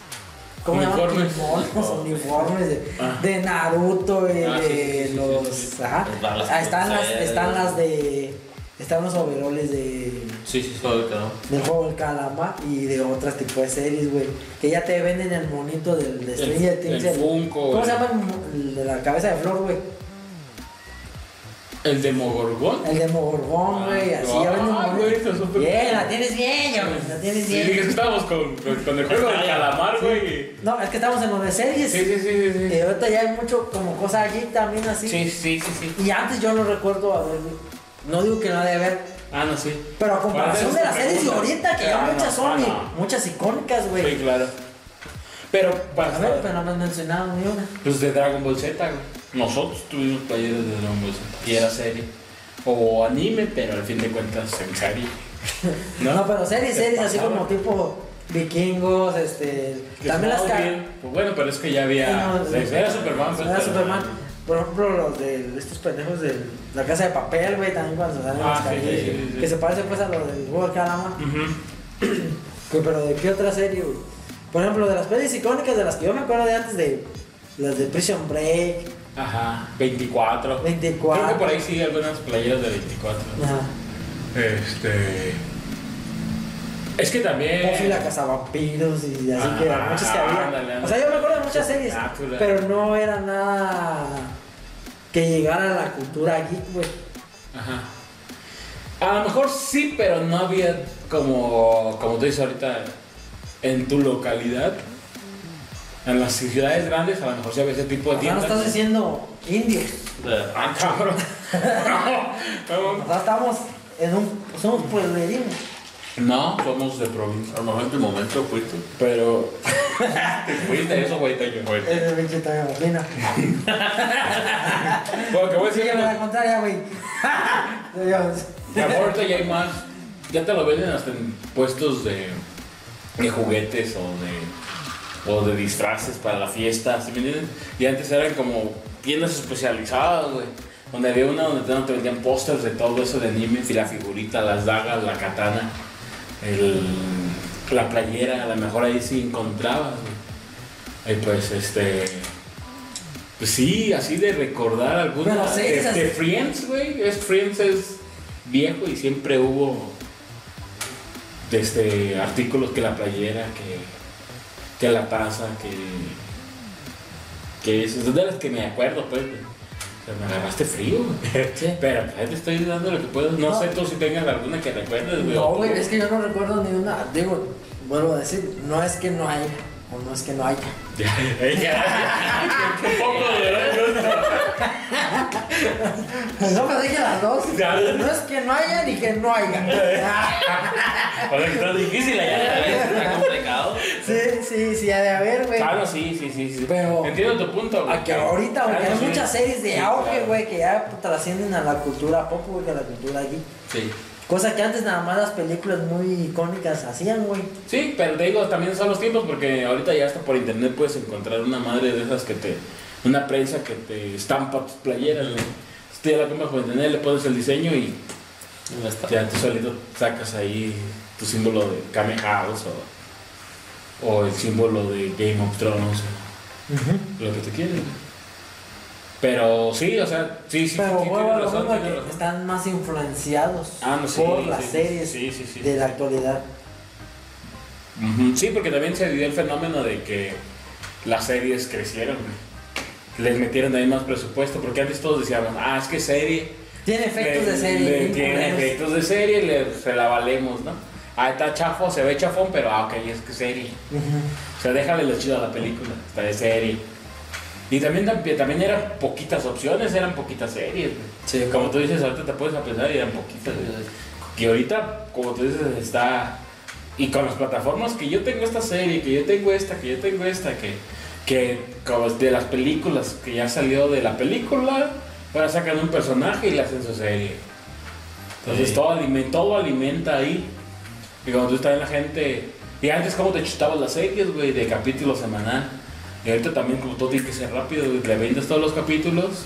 ¿Cómo se llaman? Uniformes. Uniformes, uniformes de, Ah. de Naruto y Ah, de sí, sí, sí, los. Ajá. Ah, están, las, están las de. Están los overoles de Sí, sí. Todo quedó. del juego del calamar y de otras tipos de series, güey. Que ya te venden el monito del de Stranger El- Things. el Funko, ¿Cómo se llama el de la cabeza de flor, güey? El de Mogorgón. El de Mogorgón, güey, así Ah, ya ah, güey, está súper Bien, la tienes bien, güey, la tienes Sí, bien. es que estábamos con, con, con el juego del calamar, güey. No, es que estamos en lo de series. Sí, sí, sí, sí. Y Sí, ahorita ya hay mucho como cosa allí también así. sí, sí, sí. sí. Y antes yo no recuerdo haber. No digo que no debe haber. Ah, no, sí. Pero a comparación ¿Cuál de las series de ahorita, que Ah, ya no, muchas son, ah, y no. muchas icónicas, güey. Sí, claro. Pero, para A ver, pero no me han mencionado ni una. Pues de Dragon Ball Z, güey. Nosotros tuvimos playeras de Dragon Ball Z. Y era serie. O anime, pero al fin de cuentas en serie. No, ¿No? pero series, ¿Qué series así como tipo vikingos, este. Que También las bien. Pues bueno, pero es que ya había. No, era Superman, pues. Era pero- Superman. Por ejemplo, los de estos pendejos de la casa de papel, güey, también cuando se salen Ah, las sí, carillas, sí, sí, sí. Que se parece pues a lo del juego de calamar. Ujú. Que, pero de qué otra serie, güey. Por ejemplo, de las pelis icónicas de las que yo me acuerdo de antes de las de Prison Break. Ajá, 24. 24. Creo que por ahí sí algunas playeras de 24. Ajá. Este. Es que también. Buffy la cazavampiros y así que Ajá, muchas que había. ándale, ándale. O sea, yo me acuerdo de muchas series, pero no era nada que llegara a la cultura geek, güey. Ajá. A lo mejor sí, pero no había como, como tú dices ahorita, en tu localidad. En las ciudades grandes a lo mejor sí había ese tipo de sea, no tiendas. estás diciendo indios. Ah, cabrón. O sea, estamos en un. Somos pueblerinos. no, somos de provincia. A lo mejor en tu momento fuiste. Pero. Te fuiste eso, güey, te fue. Es de pinche talla bocina. Bueno, que voy a decir Sígueme la contraria, güey. Dios. que ahorita ya hay más. Ya te lo venden hasta en puestos de, de juguetes o de, o de disfraces para la fiesta, ¿sí me entienden? Y antes eran como tiendas especializadas, güey. Donde había una donde te, vendían pósters de todo eso de anime, y la figurita, las dagas, la katana, el, la playera, a lo mejor ahí sí encontrabas, güey. Y pues este. Pues sí, así de recordar alguna. De, esas- de Friends, güey. Es Friends es viejo y siempre hubo este, artículos que la playera, que, que la taza, que. que es, es de las que me acuerdo, pues. O sea, me agarraste frío, güey. Sí. Pero pues, te estoy dando lo que puedo. No, No. sé tú si tengas alguna que recuerdes, güey. No, güey, es que yo no recuerdo ni una. Digo, vuelvo a decir, no es que no haya, o no es que no haya. Ya, ya, Un poco de No me dije las dos. No es que no haya ni que no haya. O sea, que está difícil allá. Sí, sí, sí, ha de haber, güey. Claro, sí, sí, sí, sí. Pero- Entiendo tu punto, güey. A que ahorita, güey, Claro, hay sí. muchas series de Sí, auge, claro. güey, que ya trascienden a la cultura pop, güey, que a la cultura geek. Sí. Cosa que antes nada más las películas muy icónicas hacían, güey. Sí, pero te digo, también son los tiempos porque ahorita ya hasta por internet puedes encontrar una madre de esas que te. Una prensa que te estampa tus playeras, güey. Tú ya la compras por internet, le pones el diseño y Ya está. ya tú solito sacas ahí tu símbolo de Kame House o, o el símbolo de Game of Thrones, lo que tú quieras. Pero sí, o sea, sí, sí, Pero sí, lo razón, que razón. están más influenciados Ah, no, sí, por sí, las series de la actualidad. Sí, porque también se dio el fenómeno de que las series crecieron. Les metieron también más presupuesto, porque antes todos decíamos, ah, es que serie. Tiene efectos le- de serie. le- bien tiene efectos de serie, le, se la valemos, ¿no? Ah, está chafo, se ve chafón, pero ah, ok, es que serie. O sea, déjale lo chido a la película, está de serie. Y también, tam- también eran poquitas opciones, eran poquitas series. Sí, Como tú dices, ahorita te puedes pensar y eran poquitas. Que ahorita, como tú dices, está. Y con las plataformas que yo tengo esta serie, que yo tengo esta, que yo tengo esta, que. Que como de las películas, que ya salió de la película, ahora sacan un personaje y le hacen su serie. Entonces Sí. todo, alimenta, todo alimenta ahí. Y cuando tú estás en la gente. Y antes, como te chutabas las series, güey, de capítulo semanal. Y ahorita también, como todo tiene que ser rápido, güey, le vendes todos los capítulos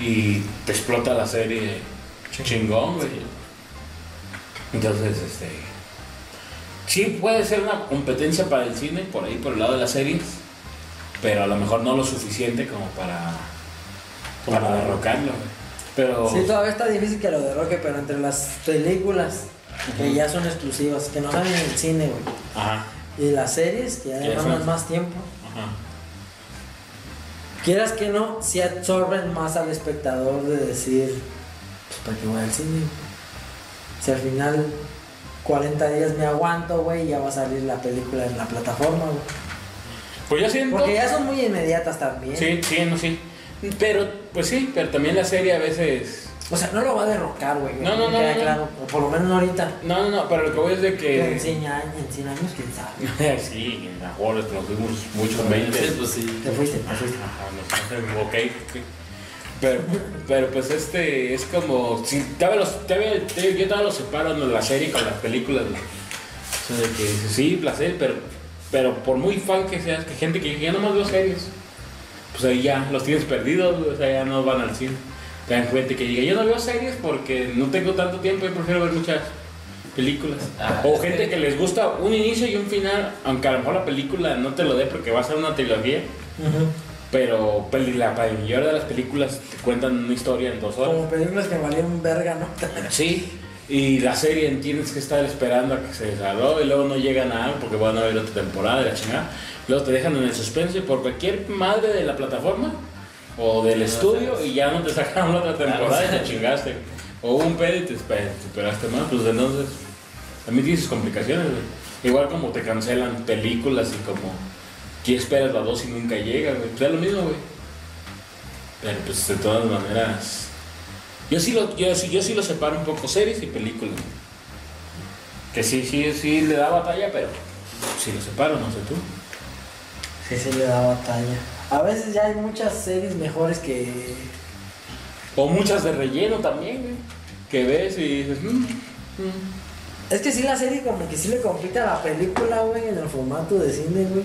y te explota la serie chingón, güey. Entonces, este. Sí, puede ser una competencia para el cine, por ahí, por el lado de las series, pero a lo mejor no lo suficiente como para. para derrocarlo, güey. Pero. Sí, todavía está difícil que lo derroque, pero entre las películas que ya son exclusivas, que no salen en el cine, güey, Ajá, y las series que ya demandan más tiempo, ajá. quieras que no, si absorben más al espectador de decir, pues para qué voy al cine. Si al final 40 días me aguanto, güey, ya va a salir la película en la plataforma, güey. Pues yo siento. Porque ya son muy inmediatas también. Sí, sí, no, sí. Pero, pues sí, pero también la serie a veces. O sea, no lo va a derrocar, güey. No, no, no, queda no. claro. O por lo menos no ahorita. No, no, no, pero lo que voy es de Pero En que. 100 años, en 100 años, quién sabe. sí, en la hora nos fuimos muchos 20. pues sí. Te fuiste, te fuiste. Ajá, no sé, ok. ok. Pero, pero pues este es como. Si, todavía los, todavía- te- yo todavía lo separo en la serie con las películas. güey. O sea, de que dices, sí, placer, pero, pero por muy fan que seas, que gente que ya nomás veo series, pues ahí ya los tienes perdidos, o sea, ya no van al cine. Te dan cuenta que diga, yo no veo series porque no tengo tanto tiempo y prefiero ver muchas películas. Ah, o gente que- que les gusta un inicio y un final, aunque a lo mejor la película no te lo dé porque va a ser una trilogía. Pero peli- la mayoría de las películas te cuentan una historia en dos horas. Como películas que valían verga, ¿no? Sí. Y la serie tienes que estar esperando a que se desarrolle y luego no llega nada porque van a ver otra temporada de la chingada. Luego te dejan en el suspense por cualquier madre de la plataforma o del estudio y ya no te sacan la otra temporada y te chingaste. O un pedo y te, espe- te esperaste más. Pues entonces también tiene sus complicaciones. güey. Igual como te cancelan películas y como que esperas la dos y nunca llega. güey. Pues es lo mismo, güey. Pero pues de todas maneras... Yo sí lo, yo sí, yo sí lo separo un poco series y películas. Que sí, sí, sí le da batalla, pero sí lo separo, no sé tú. Sí, sí le da batalla. A veces ya hay muchas series mejores que... O muchas de relleno también, güey. Que ves y dices, "Mm, mm". Es que sí la serie como que sí le compite a la película, güey, en el formato de cine, güey.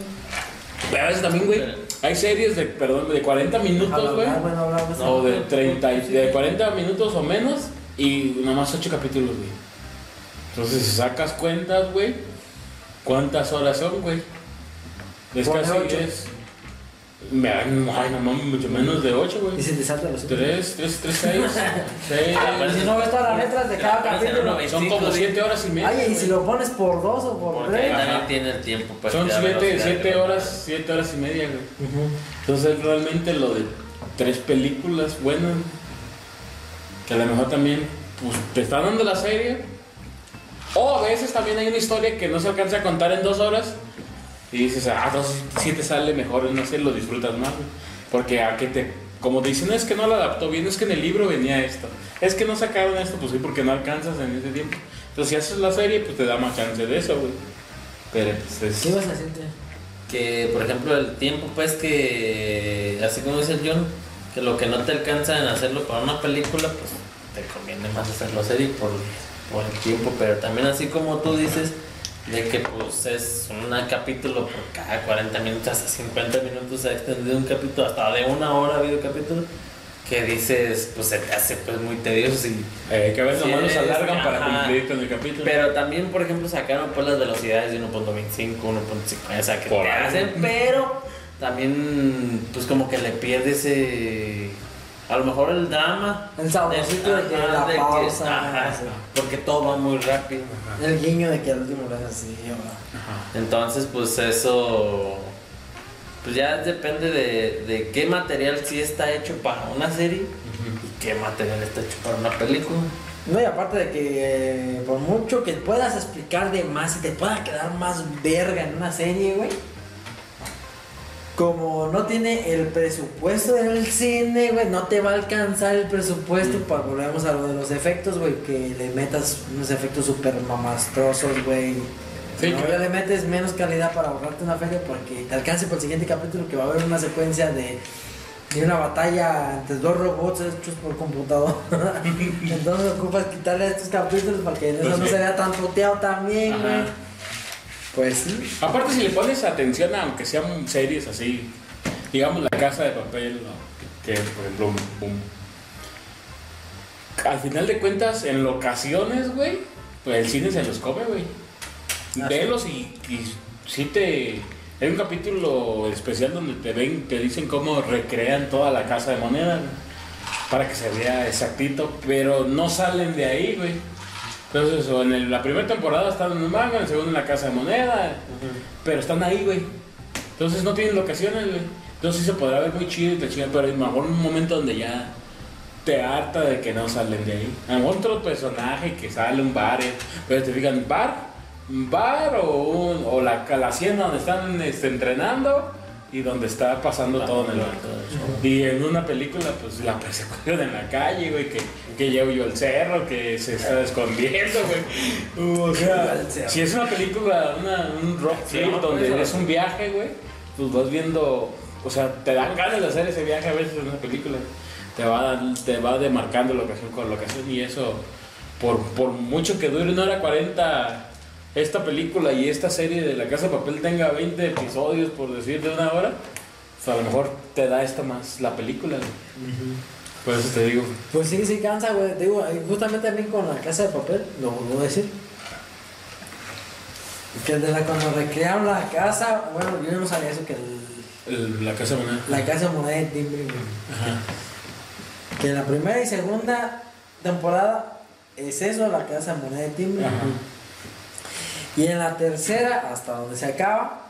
Pero a veces también, güey, hay series de, perdón, de 40 minutos, güey. Bueno. O de 30, y- de 40 minutos o menos y nomás 8 capítulos, güey. Entonces, si sacas cuentas, güey, ¿cuántas horas son, güey? Es casi, es... Me, ay, no mames, mucho menos de 8, Y güey. se te salta los 3, 3, 3, 6, 6... Y si no ves todas las letras de cada Pero capítulo. Son como 7 horas y media. Oye, y si lo pones por dos o por Porque ahí tres. también Ajá. tiene el tiempo. pues, Son de la 7 velocidad siete que- horas, 7 horas y media, güey. Entonces realmente lo de tres películas buenas, que a lo mejor también pues, te están dando la serie, o a veces también hay una historia que no se alcanza a contar en dos horas y dices, ah, entonces sí te sale mejor, no sé, lo disfrutas más, güey. porque a que te, como te dicen, es que no lo adaptó bien, es que en el libro venía esto, es que no sacaron esto, pues sí, porque no alcanzas en ese tiempo. Entonces si haces la serie, pues te da más chance de eso, güey. Pero pues es... ¿Qué ibas a decirte? Que, por ejemplo, el tiempo, pues que, así como dice el John, que lo que no te alcanza en hacerlo para una película, pues te conviene más hacerlo serie por, por el tiempo. Pero también, así como tú dices, de que pues es un capítulo por cada 40 minutos, hasta 50 minutos se ha extendido un capítulo, hasta de una hora ha habido capítulo, que dices, pues se te hace pues muy tedioso y Eh, que a veces nomás los alargan es- para ajá. cumplir con el capítulo. Pero también, por ejemplo, sacaron pues las velocidades de 1.25, 1.50, o sea, que Por te ahí. hacen, pero también, pues como que le pierde ese, a lo mejor el drama. El saborcito de que Ajá, la de que- pausa, ajá, sí. porque todo va muy rápido. El guiño de que al último lo así. ¿no? Ajá. Entonces, pues eso, pues ya depende de, de qué material sí está hecho para una serie y qué material está hecho para una película. No, y aparte de que eh, por mucho que puedas explicar de más y te pueda quedar más verga en una serie, güey. Como no tiene el presupuesto del cine, güey, no te va a alcanzar el presupuesto Mm. para volvemos a lo de los efectos, güey, que le metas unos efectos súper mamastrosos, güey. Sí, no, ya le metes menos calidad para ahorrarte una feria porque te alcance por el siguiente capítulo que va a haber una secuencia de, de una batalla entre dos robots hechos por computador. Entonces ocupas quitarle estos capítulos para que eso Pues no sí. se vea tan puteado también, güey. Pues sí. Aparte, si le pones atención, aunque sean series así, digamos La Casa de Papel, ¿no? que por ejemplo, un- un- al final de cuentas, en locaciones, güey, pues el cine se los come, güey. Ah, Velos y, y sí te. Hay un capítulo especial donde te ven, te dicen cómo recrean toda la casa de moneda, güey, para que se vea exactito, pero no salen de ahí, güey. Entonces, o en el- la primera temporada están en un manga, en la segunda en la casa de moneda, pero están ahí, güey. Entonces no tienen locaciones, güey. Entonces sí se podrá ver muy chido y te chinga, pero a lo mejor un momento donde ya te harta de que no salen de ahí. A lo mejor otro personaje que sale un bar, eh, pero te fijan, bar, bar o, un- o la, la hacienda donde están este, entrenando y donde está pasando todo en el barco. Y en una película, pues la persecución en la calle, güey, que, que llevo yo el cerro, que se está escondiendo, güey. O sea, si es una película, una, un rock Sí, no, donde es un viaje, güey, pues vas viendo, o sea, te dan ganas de hacer ese viaje a veces en una película. Te va, te va demarcando locación con locación y eso, por, por mucho que dure una hora 40 esta película y esta serie de La Casa de Papel tenga 20 episodios, por decir, de una hora, pues a lo mejor te da esta más la película. güey. Por eso te digo. Pues sí, sí cansa, güey. Digo, y justamente a mí con la casa de papel, lo vuelvo a decir. Que de la, cuando recrearon la casa, bueno, yo no sabía eso, que el- El- la Casa de Moneda. la casa de moneda de timbre, güey. Ajá. Que en la primera y segunda temporada es eso, la casa de moneda de timbre. Ajá. Y en la tercera, hasta donde se acaba,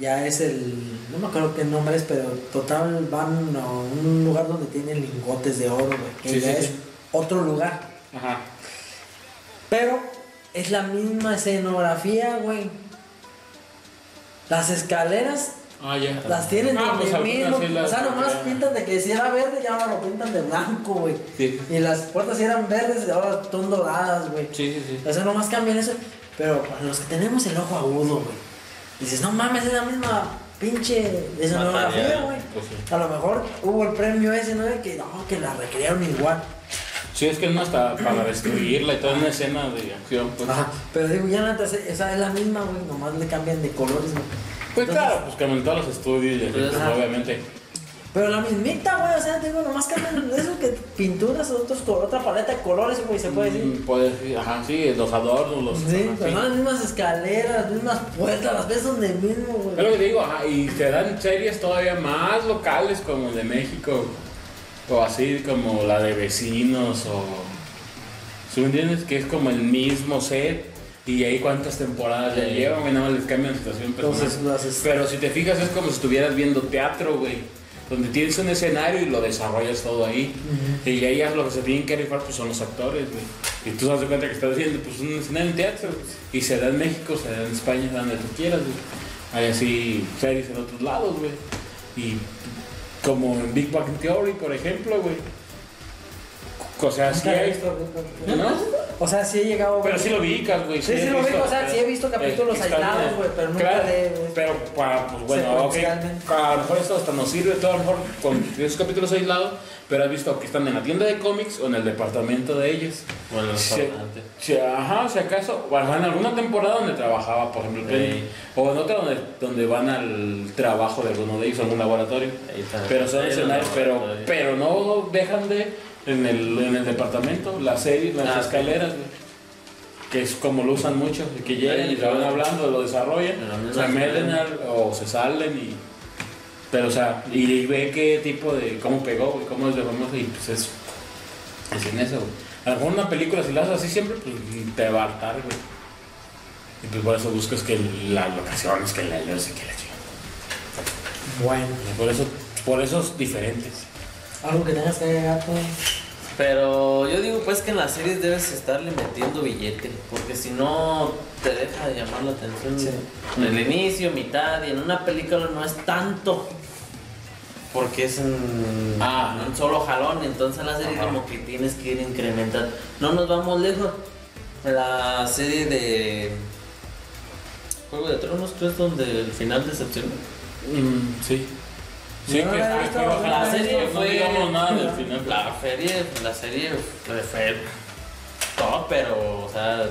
ya es el. No me acuerdo qué nombre es, pero total van a un lugar donde tienen lingotes de oro, güey. Que Sí, ya sí, es sí. otro lugar. Ajá. Pero es la misma escenografía, güey. Las escaleras Ah, ya. las tienen Ah, pues mismo. o sea, nomás ya. pintan de que si era verde, ya ahora lo pintan de blanco, güey. Y las puertas si eran verdes, ahora son doradas, güey. Sí, sí, sí. O sea, nomás cambian eso. Pero para los que tenemos el ojo agudo, güey. Dices, no mames, es la misma pinche escenografía, güey. Pues sí. A lo mejor hubo el premio ese, ¿no? Que no, que la recrearon igual. Sí, es que más hasta para destruirla y toda una escena de acción, pues. Ajá. Pero digo, ya o sea, es la misma, güey. Nomás le cambian de colores, güey. Pues Entonces- claro, pues en todos los estudios y pues, obviamente. Pero la mismita, güey, o sea, digo, nomás cambian eso que pinturas, otros, otra paleta de colores, güey, se puede decir. Mm, Puede decir, ajá, sí, los adornos, los. Sí, pero no las mismas escaleras, las mismas puertas, las ves donde mismo, Es lo güey. que te digo, ajá, y te dan series todavía más locales como de México, o así como la de vecinos, o. ¿Sí me entiendes? Que es como el mismo set, y ahí cuántas temporadas ya llevan, güey, nada más les cambian la situación Entonces, personal. las es- Pero si te fijas, es como si estuvieras viendo teatro, güey. Donde tienes un escenario y lo desarrollas todo ahí. Y ahí lo que se tienen que rifar pues, son los actores, güey. Y tú te das cuenta que estás viendo pues, un escenario en teatro. Y se da en México, se da en España, se da donde tú quieras, güey. Hay así series en otros lados, güey. Y como en Big Bang Theory, por ejemplo, güey. O sea, sí he hay... visto, ¿No? O sea, sí he llegado. Pero sí lo ubicas, güey. Sí, he sí lo visto, ubico, o sea, pero- sí he visto capítulos eh, está aislados, güey, pero nunca Claro, de- Pero para, pues bueno, ok, a lo mejor esto hasta nos sirve, todo a lo mejor con esos capítulos aislados, pero has visto que están en la tienda de cómics o en el departamento de ellos. Bueno, el Sí. restaurante. Sí, ajá, si acaso, bueno, en alguna temporada donde trabajaba, por ejemplo, Penny, Sí. o en otra donde, donde van al trabajo de alguno de ellos, algún laboratorio. Ahí está. Pero son escenarios, pero, pero no dejan de en el, en el departamento, las series, las Ah, escaleras, güey. Que es como lo usan mucho, que llegan y te van hablando, lo desarrollan, se meten al- o se salen y. Pero, o sea, y ve qué tipo de. cómo pegó, güey, cómo es de famoso y pues eso. Es en eso, güey. A lo mejor una película, si la haces así siempre, pues te va a hartar, güey. Y pues por eso buscas que las locaciones, que la luz y que la chingada. Bueno, Y Por eso, por esos diferentes. Algo que tengas que agregar, pues. Pero yo digo pues que en las series debes estarle metiendo billete, porque si no te deja de llamar la atención Sí. en el inicio, mitad, y en una película no es tanto, porque es un, Ah. un solo jalón, entonces en la serie Ajá. como que tienes que ir incrementando. No nos vamos lejos. La serie de Juego de Tronos, ¿tú es donde el final decepcionó? Mm, sí. Sí, No que la visto, que no la serie no fue digamos nada del final. La serie, la serie fue, fue todo, pero, o sea,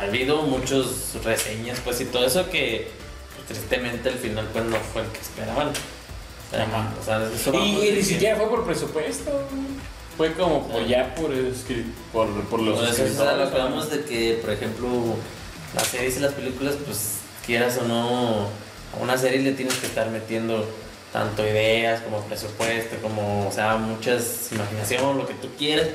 ha habido muchas reseñas, pues, y todo eso que pues, tristemente el final, pues, no fue el que esperaban. O sea, o sea, eso Y, ni siquiera fue por presupuesto. Fue como por ya por, por, por los Pues, eso es a escritores, lo que ¿no? vamos de que, por ejemplo, las series y las películas, pues, quieras o no, a una serie le tienes que estar metiendo tanto ideas como presupuesto, como, o sea, muchas imaginación, lo que tú quieras,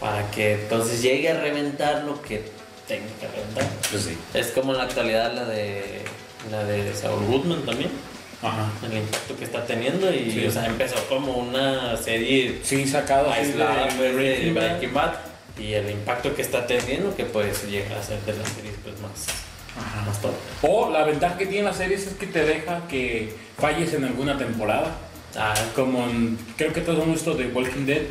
para que entonces llegue a reventar lo que tenga que reventar. Pues sí. Es como en la actualidad la de la de Saul Goodman también. Ajá. el impacto que está teniendo y Sí. o sea, empezó como una serie Sí, sacado aislada de de Breaking Bad. Y el impacto que está teniendo que pues llega a ser de las series pues más. O la ventaja que tiene la serie es que te deja que falles en alguna temporada. Ah, Como en- creo que todos hemos visto de Walking Dead.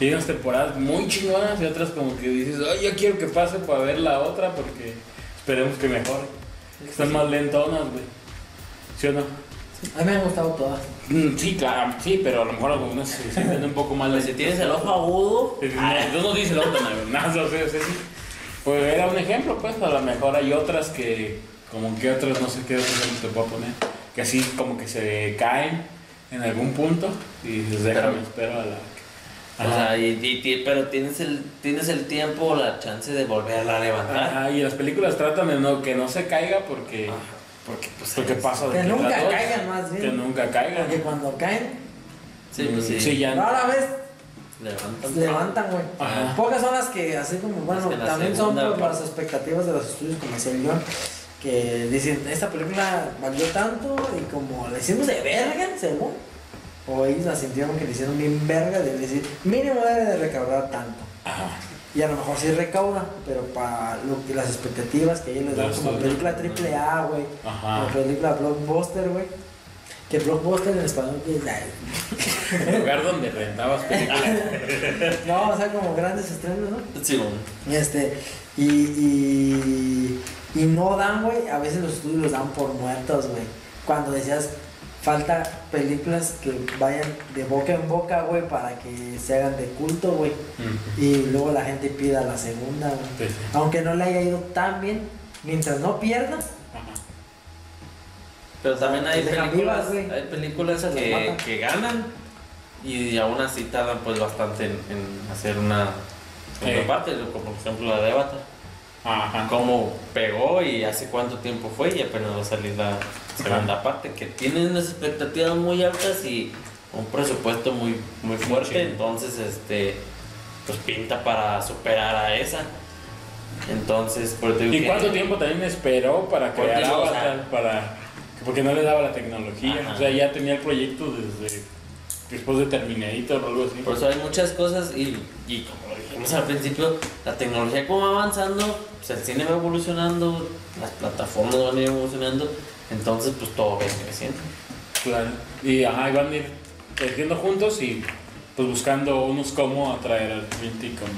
Y hay unas temporadas muy chingonas y otras como que dices, ay, yo quiero que pase para ver la otra porque esperemos que mejore. Están más lentonas, güey. ¿Sí o no? A mí me han gustado todas. Mm, Sí, claro, sí, pero a lo mejor algunas se sienten un poco más Pues si tienes el ojo agudo, No, no dice la otra, no, no, o sea, sí, sí. Pues era un ejemplo, pues, a lo mejor hay otras que, como que otras, no sé qué ejemplos te puedo poner, que así como que se caen en algún punto y dices, déjame, Pero- espero a la... o sea, y, y- y- pero tienes el, tienes el tiempo o la chance de volverla a levantar. Ajá, y las películas tratan de no, que no se caiga porque, Ajá, Porque pues porque es- pasa de Que nunca las dos, caigan más bien. Que nunca caigan. Porque cuando caen, Sí, pues sí. Sí, ya. rara vez Levantan. levantan, güey. Pocas son las que, así como, bueno, también segunda son por parte- las expectativas de los estudios, como decía el León, que dicen, esta película valió tanto y como la hicimos de verga, según. O ellos la sintieron que le hicieron bien verga, de decir, mínimo debe de recaudar tanto. Ajá. Y a lo mejor sí recauda, pero para lo que las expectativas que ellos les dan como película triple A, güey. Como película blockbuster, güey. Que blockbuster en español que es El lugar donde rentabas películas. No, o sea, como grandes estrenos, ¿no? Sí, bueno. Este, y, y, y no dan, güey, a veces los estudios los dan por muertos, güey. Cuando decías, falta películas que vayan de boca en boca, güey, para que se hagan de culto, güey. Y luego la gente pida la segunda, güey. Sí, sí. Aunque no le haya ido tan bien, mientras no pierda, Ajá. Pero también hay películas, vivas, hay películas que, que ganan y aún así tardan pues bastante en, en hacer una parte, como por ejemplo la de Avatar. Ajá. Cómo pegó y hace cuánto tiempo fue y apenas va a salir la segunda parte, que tienen unas expectativas muy altas y un presupuesto muy, muy fuerte, entonces este pues pinta para superar a esa. Entonces, por ¿Y que- cuánto tiempo también esperó para crear Avatar? sea- para, porque no le daba la tecnología. Ajá. O sea, ya tenía el proyecto desde después de Terminator o algo así. Por eso hay muchas cosas y, y como lo dijimos al principio, la tecnología como va avanzando, pues el cine va evolucionando, las plataformas van a ir evolucionando, entonces pues todo va creciendo. Claro. Y ajá, iban a ir creciendo juntos y pues buscando unos cómo atraer al cliente y cómo.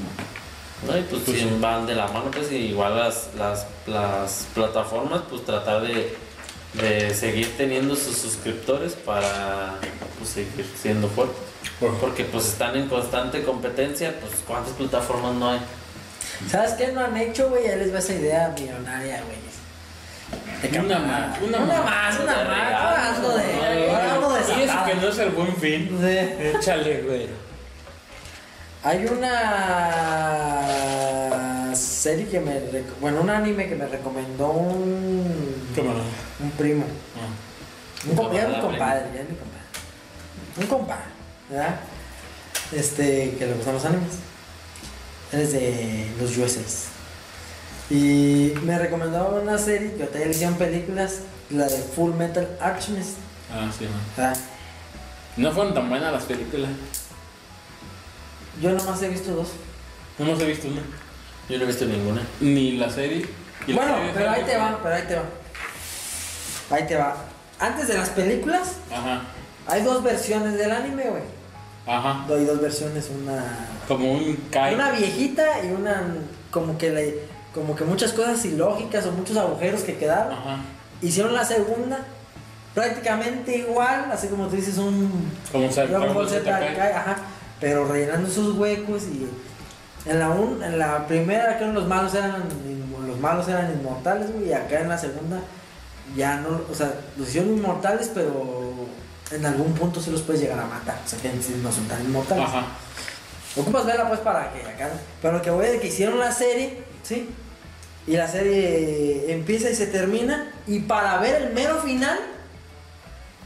¿no? Y pues Pues sí. van de la mano, pues y igual las, las, las plataformas, pues tratar de, de seguir teniendo sus suscriptores para pues, seguir siendo fuertes. Por- Porque pues están en constante competencia, pues cuántas plataformas no hay. ¿sabes qué no han hecho, güey? Ahí les va esa idea millonaria, güey. Una más, una una más. más, una más. ando de, Y eso que no es el buen fin. Sí. Échale, güey. Hay una serie que me. Bueno, un anime que me recomendó un. Un primo. Ah. Un compadre, Camarada compadre, ya mi compadre. Un compadre, ¿verdad? Este, que le gustan los animes. Él es de los USAs. Y me recomendó una serie que le hicieron películas, la de Full Metal Alchemist. Ah, sí. ¿verdad? No fueron tan buenas las películas. Yo nomás he visto dos. No hemos visto una. Yo no he visto ninguna. Ni la serie. Y la Bueno, serie pero ahí te va, pero ahí te va. Ahí te va. Antes de las películas, Ajá. hay dos versiones del anime, güey. Ajá. Hay dos versiones, una Como un Kai. Una viejita y una como que le, como que muchas cosas ilógicas o muchos agujeros que quedaron. Ajá. Hicieron la segunda prácticamente igual, así como tú dices un Como un Dragon Ball Z ajá, pero rellenando esos huecos y en la un, en la primera que los malos eran los malos eran inmortales, güey, y acá en la segunda ya no, o sea, los hicieron inmortales, pero en algún punto sí los puedes llegar a matar, o sea, que no son tan inmortales. Ajá. Ocupas verla pues para que acá. Pero lo que voy es que hicieron la serie, ¿sí? Y la serie empieza y se termina. Y para ver el mero final,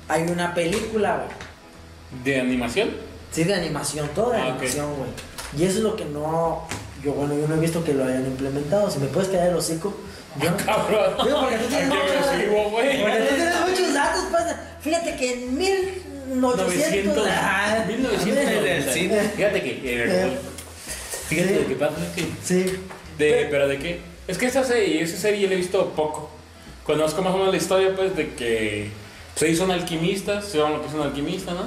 hay una película, güey. ¿De animación? Sí, de animación, todo de Ah, animación, güey. Y eso es lo que no. Yo, bueno, yo no he visto que lo hayan implementado. Si me puedes caer el hocico. Yo, Cabrón. Digo, porque tú tienes muchos- güey. porque tú tienes muchos datos, pues. fíjate que en 1800. 900, Ah, 1900 En el cine. Fíjate que. eh, Fíjate Sí. lo que pasa es que. Sí. De, pero de qué? Es que esa serie, esa serie la he visto poco. Conozco más o menos la historia, pues, de que pues, ellos son alquimistas, se llaman lo que es un alquimista, ¿no?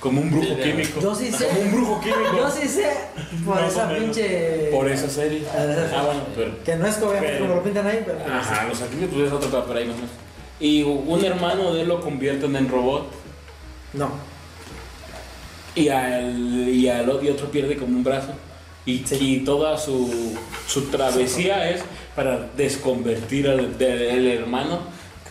Como un brujo Sí, químico. Yo sí sé. Como un brujo químico. Yo sí sé por Más esa pinche. Por esa serie. Ah, bueno, pero. Que no es obviamente Pero- como lo pintan ahí, pero. Ajá, los pues es otra por ahí más. Y un hermano de él lo convierten en robot. No. Y al, y al otro y otro pierde como un brazo. Y, Sí. y toda su, su travesía es para desconvertir al del- el hermano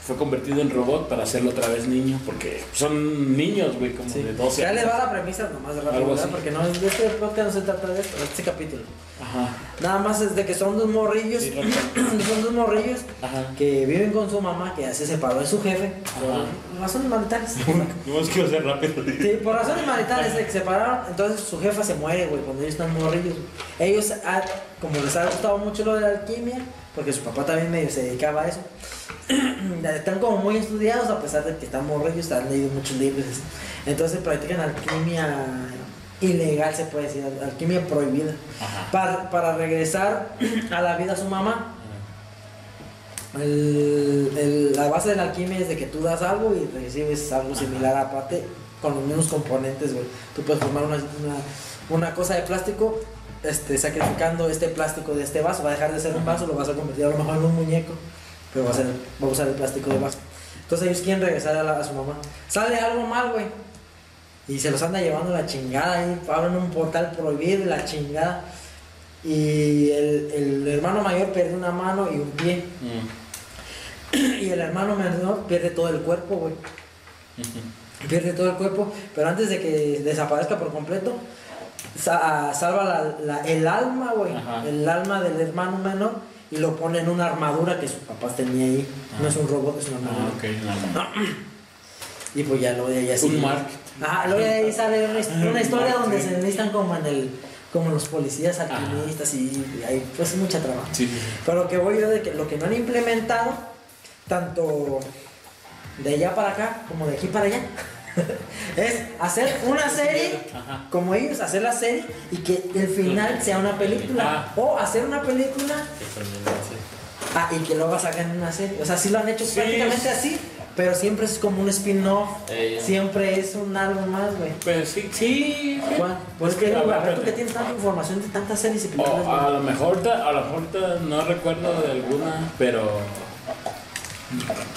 fue convertido en robot para hacerlo otra vez niño. Porque son niños, güey, como Sí. de 12 Ya años. les va la premisa nomás de rápido, ¿verdad? Porque no, de este podcast no se trata de esto, este capítulo. Ajá. Nada más es de que son dos morrillos, Sí, son dos morrillos Ajá. que viven con su mamá, que ya se separó de su jefe, por razones maritales. No es que quiero ser rápido. Sí, por razones maritales de que se separaron, entonces su jefa se muere, güey, cuando ellos están morrillos. Ellos, ah, como les ha gustado mucho lo de la alquimia, porque su papá también medio se dedicaba a eso, están como muy estudiados a pesar de que están morrillos, han leído muchos libros. Entonces practican alquimia ilegal, se puede decir, al- alquimia prohibida. Para, para regresar a la vida a su mamá. El- el- la base de la alquimia es de que tú das algo y recibes algo similar aparte con los mismos componentes, güey. Tú puedes formar una, una, una cosa de plástico, este, sacrificando este plástico de este vaso. Va a dejar de ser un vaso, lo vas a convertir a lo mejor en un muñeco, pero va a, ser, va a usar el plástico de vaso. Entonces ellos quieren regresar a, la- a su mamá. Sale algo mal, güey. Y se los anda llevando la chingada ahí, abren un portal prohibido la chingada. Y el, el hermano mayor pierde una mano y un pie. Mm. Y el hermano menor pierde todo el cuerpo, güey. Pierde todo el cuerpo, pero antes de que desaparezca por completo, sa- salva la- la- el alma, güey. El alma del hermano menor y lo pone en una armadura que su papá tenía ahí. No es un robot, es una armadura. Ah, ok. nada. Y pues ya luego de ahí así. Un market. Ajá, luego de ahí sale una, his- una historia donde se necesitan como en el. como los policías alquimistas y, y hay pues mucha trama. Sí, sí, sí. Pero lo que voy yo de que lo que no han implementado, tanto de allá para acá como de aquí para allá, es hacer una serie Ajá. como ellos, hacer la serie y que el final sea una película. Ah. O hacer una película ah, y que luego sacan una serie. O sea, sí lo han hecho Sí. prácticamente así, pero siempre es como un spin-off. Eh, Siempre es un algo más, güey. Pues sí, sí. Juan, pues Es que, que, a ver, a ver, tú que tienes tanta información de tantas series y películas, O, a lo mejor, ta- a lo mejor ta- no recuerdo de alguna, pero.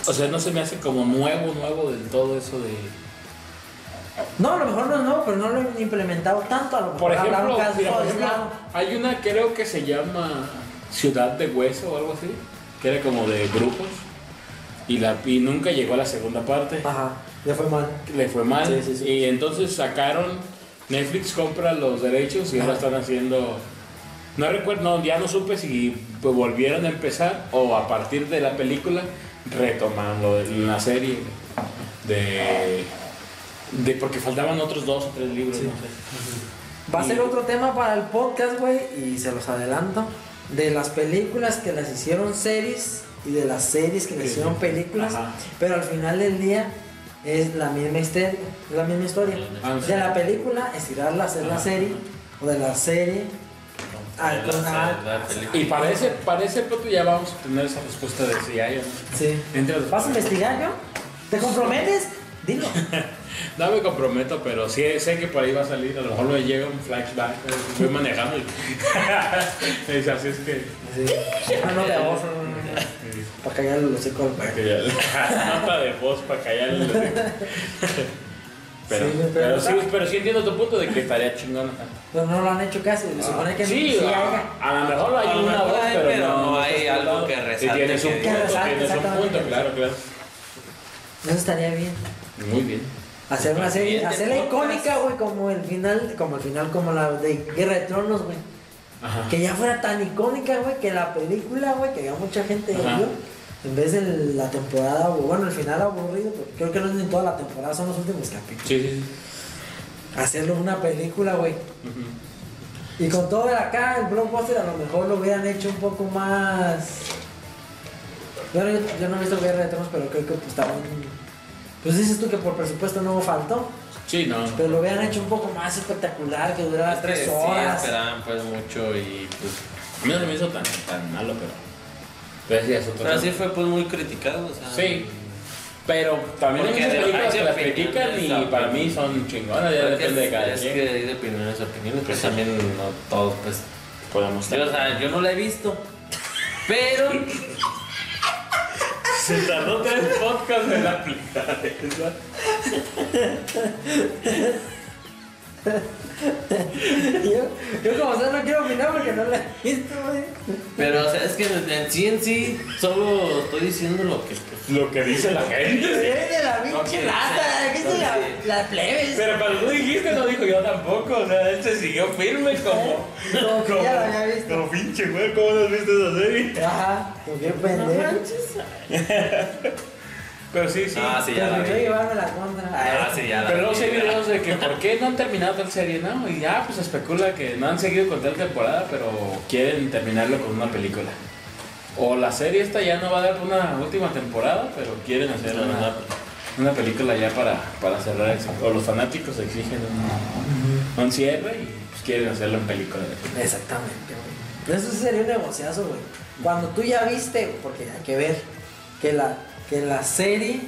O sea, no se me hace como nuevo, nuevo del todo eso de. No, a lo mejor no es nuevo, pero no lo han implementado tanto. A lo mejor Por ejemplo, mira, por ejemplo, hay una creo que se llama Ciudad de Hueso o algo así, que era como de grupos. Y, la, y nunca llegó a la segunda parte. Ajá, ya fue mal. Le fue mal. Sí, sí, sí. Y entonces sacaron. Netflix compra los derechos y ahora están haciendo. No recuerdo, no, ya no supe si pues, volvieron a empezar o a partir de la película retoman lo de la serie de, de porque faltaban otros dos o tres libros, Sí. no sé. Va a Y- ser otro tema para el podcast, güey, y se los adelanto. De las películas que las hicieron series y de las series que les Sí. hicieron películas, Ajá. pero al final del día es la misma historia. Es la misma historia. Ah, sí. De la película, estirarla, hacer la Ajá. serie, o de la serie. Ah, La- la. Y para ese, para ese punto ya vamos a tener esa respuesta de si hay o no. Sí. Entre los- ¿Vas a investigar yo? ¿Te comprometes? Dilo. No me comprometo, pero sí sé que por ahí va a salir. A lo mejor me llega un flashback. eh, Voy manejando y. y dice, así es que. Ah, no, de voz. Para callar los hocico al para Nota de voz para callarle. los- Pero, Sí, pero- pero, sí, pero sí entiendo tu punto de que estaría chingón. Pero no lo han hecho casi. Se supone que Sí, sí a, haya. a lo mejor hay una voz, pero, pero no hay algo que Y resalte tienes un punto, tienes un punto, claro, claro. Eso estaría bien. Muy bien. Hacer una serie, hacerla icónica, güey, como el final, como el final, como la de Guerra de Tronos, güey. Que ya fuera tan icónica, güey, que la película, güey, que había mucha gente vio. En vez de la temporada, bueno, el final aburrido, porque creo que no es ni toda la temporada, son los últimos capítulos. Sí, sí, sí. Hacerlo una película, güey. Y con todo de acá, el blockbuster a lo mejor lo hubieran hecho un poco más. Bueno, yo, yo no he visto Guerra de Tronos, pero creo que pues también Pues dices tú que por presupuesto no faltó, Sí, no. pero lo hubieran hecho un poco más espectacular, que durara Es tres sí horas. esperaban pues mucho y pues... A mí no se me hizo tan, tan malo, pero. Pero sí, es otro Pero sí fue pues muy criticado, o sea... Sí. Pero también hay muchas de- películas que las critican y para mí son chingonas, ya depende de es, cada es quien. que hay de opiniones a opiniones, pues también no todos pues... Podemos Sí, o sea, yo no la he visto, pero... Se tardó tres podcasts en aplicar esa. yo, yo como sea no quiero opinar porque no la he visto, güey. Pero, o sea, es que en, en sí en sí solo estoy diciendo lo que... pues, Lo que dice la gente. Eres de la No, pinche que- raza, que es de la, la plebes. Pero cuando tú dijiste, no dijo yo tampoco. O sea, él se siguió firme como. Como que ya lo había visto. Como pinche güey, ¿cómo no has visto esa serie? Ajá, como que pendejo. Pero sí, sí. Ah, sí, ya la vi. llevarme la contra. Ah, sí, ya la Pero luego ya. videos de que por qué no han terminado tal serie, ¿no? Y ya, pues especula que no han seguido con tal temporada, pero quieren terminarlo con una película. O la serie esta ya no va a dar una última temporada, pero quieren hacer una, una película ya para, para cerrar. eso. O los fanáticos exigen un, un cierre y pues quieren hacerlo en película. Exactamente, güey. Eso sí sería un negociazo, güey. Cuando tú ya viste, porque hay que ver que la, que la serie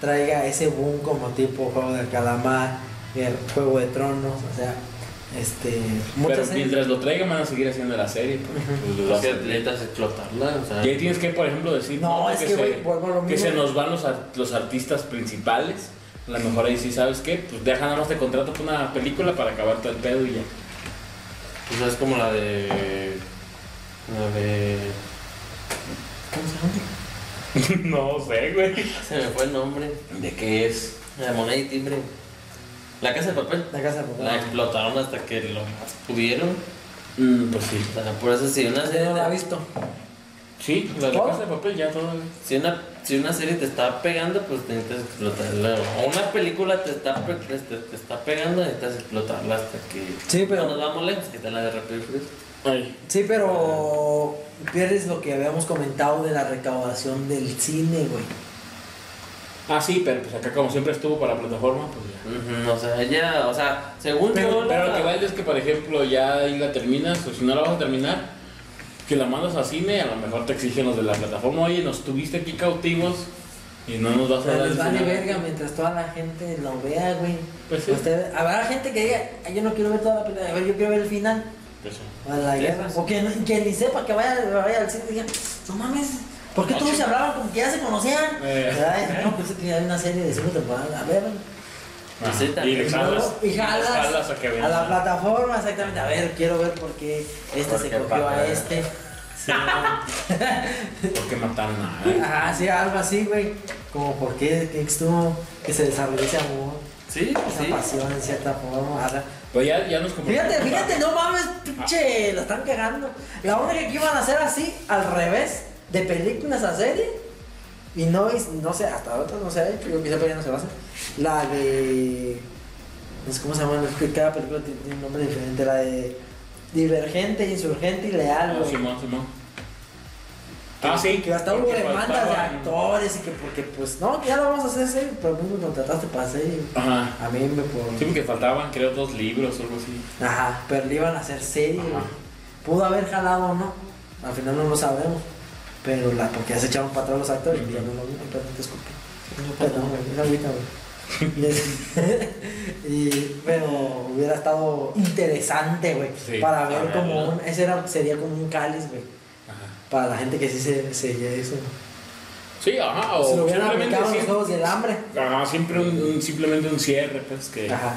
traiga ese boom como tipo Juego del Calamar, el Juego de Tronos, o sea, este. Pero series. mientras lo traigan van a seguir haciendo la serie. pues, lo Es que hacen. necesitas explotarla, o sea... Y ahí tienes que, por ejemplo, decir No, es que, se, que nos van los, ar- los artistas principales. A lo mejor ahí sí, ¿sabes qué? Pues deja nada más de contrato para una película para acabar todo el pedo y ya. Pues es como la de... La de... ¿Cómo se llama? no sé, güey. Se me fue el nombre. ¿De qué es? La moneda y timbre. La casa de papel. La casa de papel. La explotaron hasta que lo más pudieron. Mm, pues sí. O sea, por eso si una Esa serie no la te, visto. Sí, la casa de papel ya todo. si una, si una serie te está pegando, pues necesitas explotarla. O una película te está, pe- te, te está pegando, necesitas explotarla hasta que Sí, pero- no nos vamos lejos, que te la de Rápido. Ay. Sí, pero pierdes lo que habíamos comentado de la recaudación del cine, güey. Ah, sí, pero pues acá como siempre estuvo para plataforma, pues Ujú, O sea, ya, o sea, según Pero, yo. pero la- lo que vale es que, por ejemplo, ya ahí la terminas, o si no la vas a terminar, que la mandas a cine, a lo mejor te exigen los de la plataforma, oye, nos tuviste aquí cautivos y no nos vas a dar les vale final". verga mientras toda la gente lo vea, güey. Pues sí. Usted- habrá gente que diga, "Ay, yo no quiero ver toda la película, a ver, yo quiero ver el final. Pues sí. A la guerra. sí. O que, no- que ni sepa que vaya, vaya al cine y diga, no mames, ¿por qué todos se hablaban como que ya se conocían? Eh. Ay, no, pues es que hay una serie de cinco temporadas. A ver, Y le jalas, luego- y jalas, jalas a que a la plataforma, exactamente. A ver, quiero ver por qué este ¿Por se cogió a pasa? este. Sí, ¿Por qué mataron a alguien? Ajá, sí, algo así, güey. Como por qué que estuvo, que se desarrolló ese amor, Sí, esa sí. pasión en cierta forma. Ahora, Pues ya, ya nos Fíjate, fíjate, no mames, pinche, la están cagando. La única que iban a hacer así, al revés, de películas a serie, y no, es- no sé, hasta ahora no se ha hecho, yo quizá no se va a hacer. La de. No sé cómo se llama, cada película tiene un nombre diferente. La de Divergente, Insurgente y Leal, Ah, güey. Simón, Simón. Ah, sí. Que hasta hubo demandas de actores y que porque, pues, no, ya lo vamos a hacer serie, pero tú me contrataste para serie. Ajá. A mí me por. Sí, porque faltaban, creo, dos libros o algo así. Ajá, pero le iban a hacer. Ajá. Pudo haber jalado o no. Al final no lo sabemos. Pero la, porque ya se echaron para atrás los actores y ya no lo no te escupí. Perdón, güey, es agüita, güey. y, pero hubiera estado interesante, güey. Sí, para a ver como un. Ese era, sería como un cáliz, güey. Ajá. Para la gente que sí se seguía eso. Sí, ajá. O si lo hubieran simplemente aplicado en los juegos del hambre. Ajá, siempre un, un- simplemente un cierre, pues que. Ajá.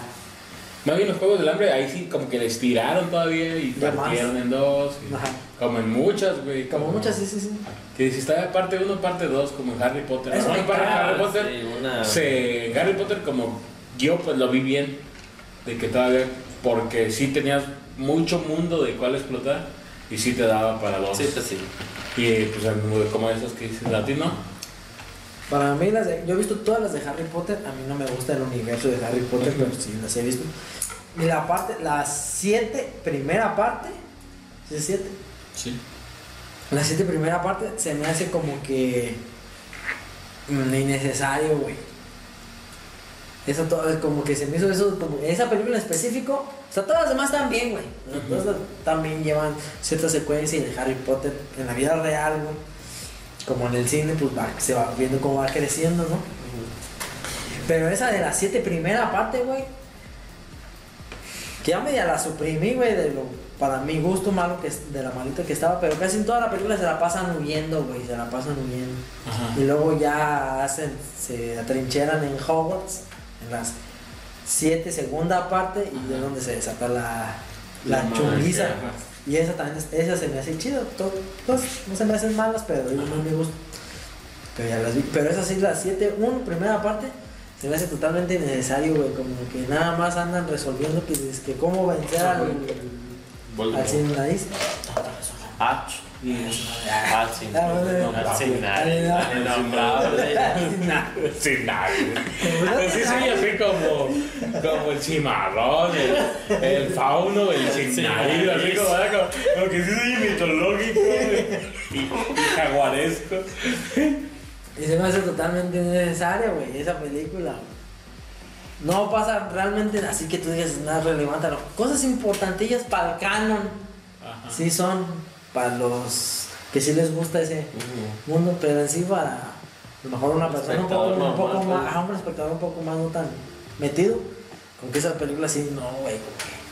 Más bien los juegos del hambre, ahí sí como que les tiraron todavía y partieron en dos. y- Ajá. Como en muchas, güey. Como muchas, sí, sí, sí. Que si está parte 1, parte 2, como en Harry Potter. Parte- caga, Harry Potter. Sí, una- Se, Harry Potter, como yo pues lo vi bien, de que todavía, porque sí tenías mucho mundo de cuál explotar y sí te daba para dos. Sí, pues sí. Y pues como esas que dices, a ti no. Para mí, las de- yo he visto todas las de Harry Potter. A mí no me gusta el universo de Harry Potter, pero sí las he visto. Y la parte, la siete, primera parte, ¿sí es siete? Sí. La siete, primera parte, se me hace como que mm, innecesario, güey. Eso todo, como que se me hizo eso, como esa película en específico. O sea, todas las demás están bien, güey. Todas también llevan cierta secuencia de Harry Potter en la vida real, güey. Como en el cine, pues va- se va viendo cómo va creciendo, ¿no? Pero esa de las siete primera parte, güey. Que ya media la suprimí, güey, de lo, para mi gusto malo que es- de la malita que estaba, pero casi en toda la película se la pasan huyendo, güey, se la pasan huyendo. Ajá. Y luego ya hacen, se atrincheran en Hogwarts, en las siete segunda parte, y de donde se desata la, la, La chunguiza. Y esa también, es- esa se me hace chido, todas no se me hacen malas, pero digo, no me gusta. Pero ya las vi, pero esa sí, las siete, uno, primera parte, se me hace totalmente innecesario, güey, como que nada más andan resolviendo que, es que cómo vencer al, Ah, ah, sí. Bueno. Sin Ah, nadie. ah, Innombrable. Sin nadie. Pero sí soy así como, como el cimarrón, el, el fauno, el sin nariz, así como, como, como que sí soy mitológico y, y jaguaresco. Y se me hace totalmente innecesaria, güey, esa película. güey. No pasa realmente así que tú digas nada relevante. no. Cosas importantillas para el canon. Ajá. Sí son para los que sí les gusta ese Ujú. mundo, pero en sí para a lo mejor una persona un poco, un poco normal, más, pues. un espectador un poco más no tan metido. Con que esa película sí, no, güey.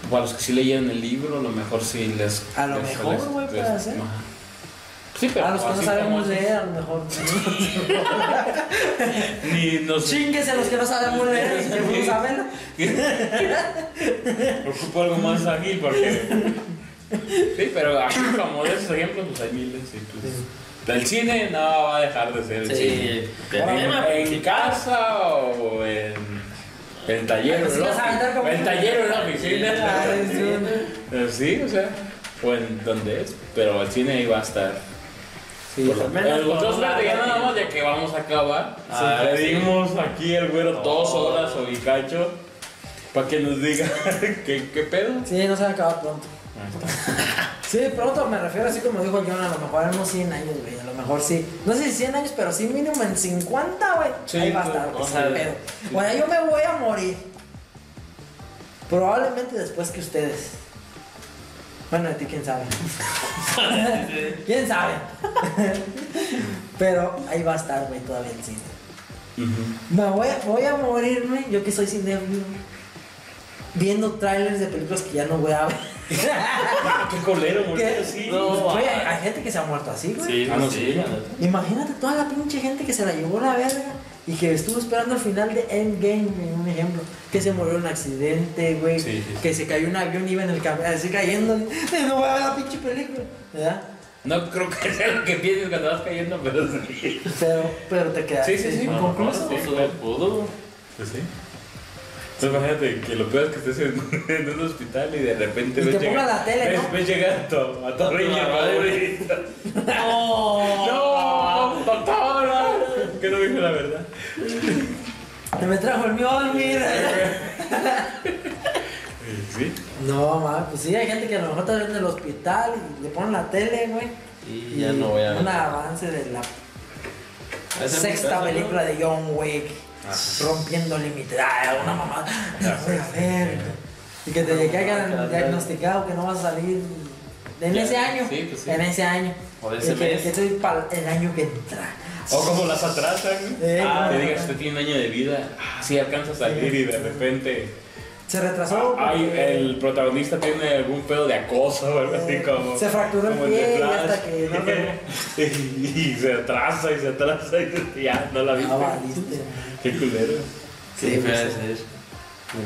Para los que sí leyeron el libro, a lo mejor sí les. A lo les- mejor, güey, puede ser. ajá. Sí, pero. A los que no sabemos leer, a lo mejor. Ni nos. Chingues a los que no sabemos leer y que no saben. Ocupo algo más ágil porque. Sí, pero aquí como de esos ejemplos, pues hay miles. Y pues, el cine no va a dejar de ser el cine. Sí. En, en casa o en el taller, Sí, ¿no? vas a aventar como- El taller o en la oficina. Sí. Eh, Sí, o sea, o en donde es, pero el cine va a estar. Sí, lo al menos dos ya nada más, ya que vamos a acabar. Ah, le sí. dimos aquí el güero dos horas o y cacho para que nos diga qué, qué pedo. Sí, no se va a acabar pronto. Sí, pronto me refiero así como dijo John, a lo mejor en unos 100 años, güey. A lo mejor sí. No sé si 100 años, pero sí mínimo en 50, güey. Sí, Ahí va a pues, estar, sea, pedo. Bueno, yo me voy a morir. Probablemente después que ustedes. Bueno, de ti quién sabe. ¿Quién sabe? pero ahí va a estar, güey, todavía el cine. Me voy a, voy a morirme, yo que soy cinéfilo, viendo trailers de películas que ya no voy a ver. Qué colero, morir ¿Qué? así. No, Güey, ah. hay gente que se ha muerto así, güey. Sí, Ah, no, sí, sí. neta. Imagínate toda la pinche gente que se la llevó la verga y que estuvo esperando el final de Endgame, un ejemplo. Que se murió en un accidente, güey. Sí, sí, sí. Que se cayó un avión y iba en el camión, así cayendo. No voy a ver la pinche película, ¿verdad? No creo que sea lo que pienses cuando vas cayendo, pero sí. Pero, pero te quedas Sí, sí, sí. inconcluso. Pues, pudo, pudo. Pues sí. Entonces imagínate que lo peor es que estés en, en un hospital y de repente Y ves te llegar- la tele, ves, ¿no? ves llegar a tu, a tu A riña tu madre. No, doctora. Que no dijo la verdad. Me trajo el Mjolnir. Sí. No, ma, pues sí, hay gente que a lo mejor está en el hospital y le ponen la tele, güey. Y ya no voy a Un avance de la sexta ¿no? película de John Wick. Rompiendo límites. Ay, una mamá. A ver. Y que te caigan diagnosticado que no vas a salir en Ya, ese año. sí, pues sí. En ese año. O ese que, soy para el año que entra. O como las atrasan. Eh, Ah, te digas, usted tiene un año de vida. Ah, sí, alcanza a salir y de repente. Se retrasó. ah, el protagonista tiene algún pedo de acoso o algo así como. Se fracturó el pie y hasta que no y, se atrasa y se atrasa y ya no la viste. Ah, valiste. Qué culero. Sí, Sí, puede ser.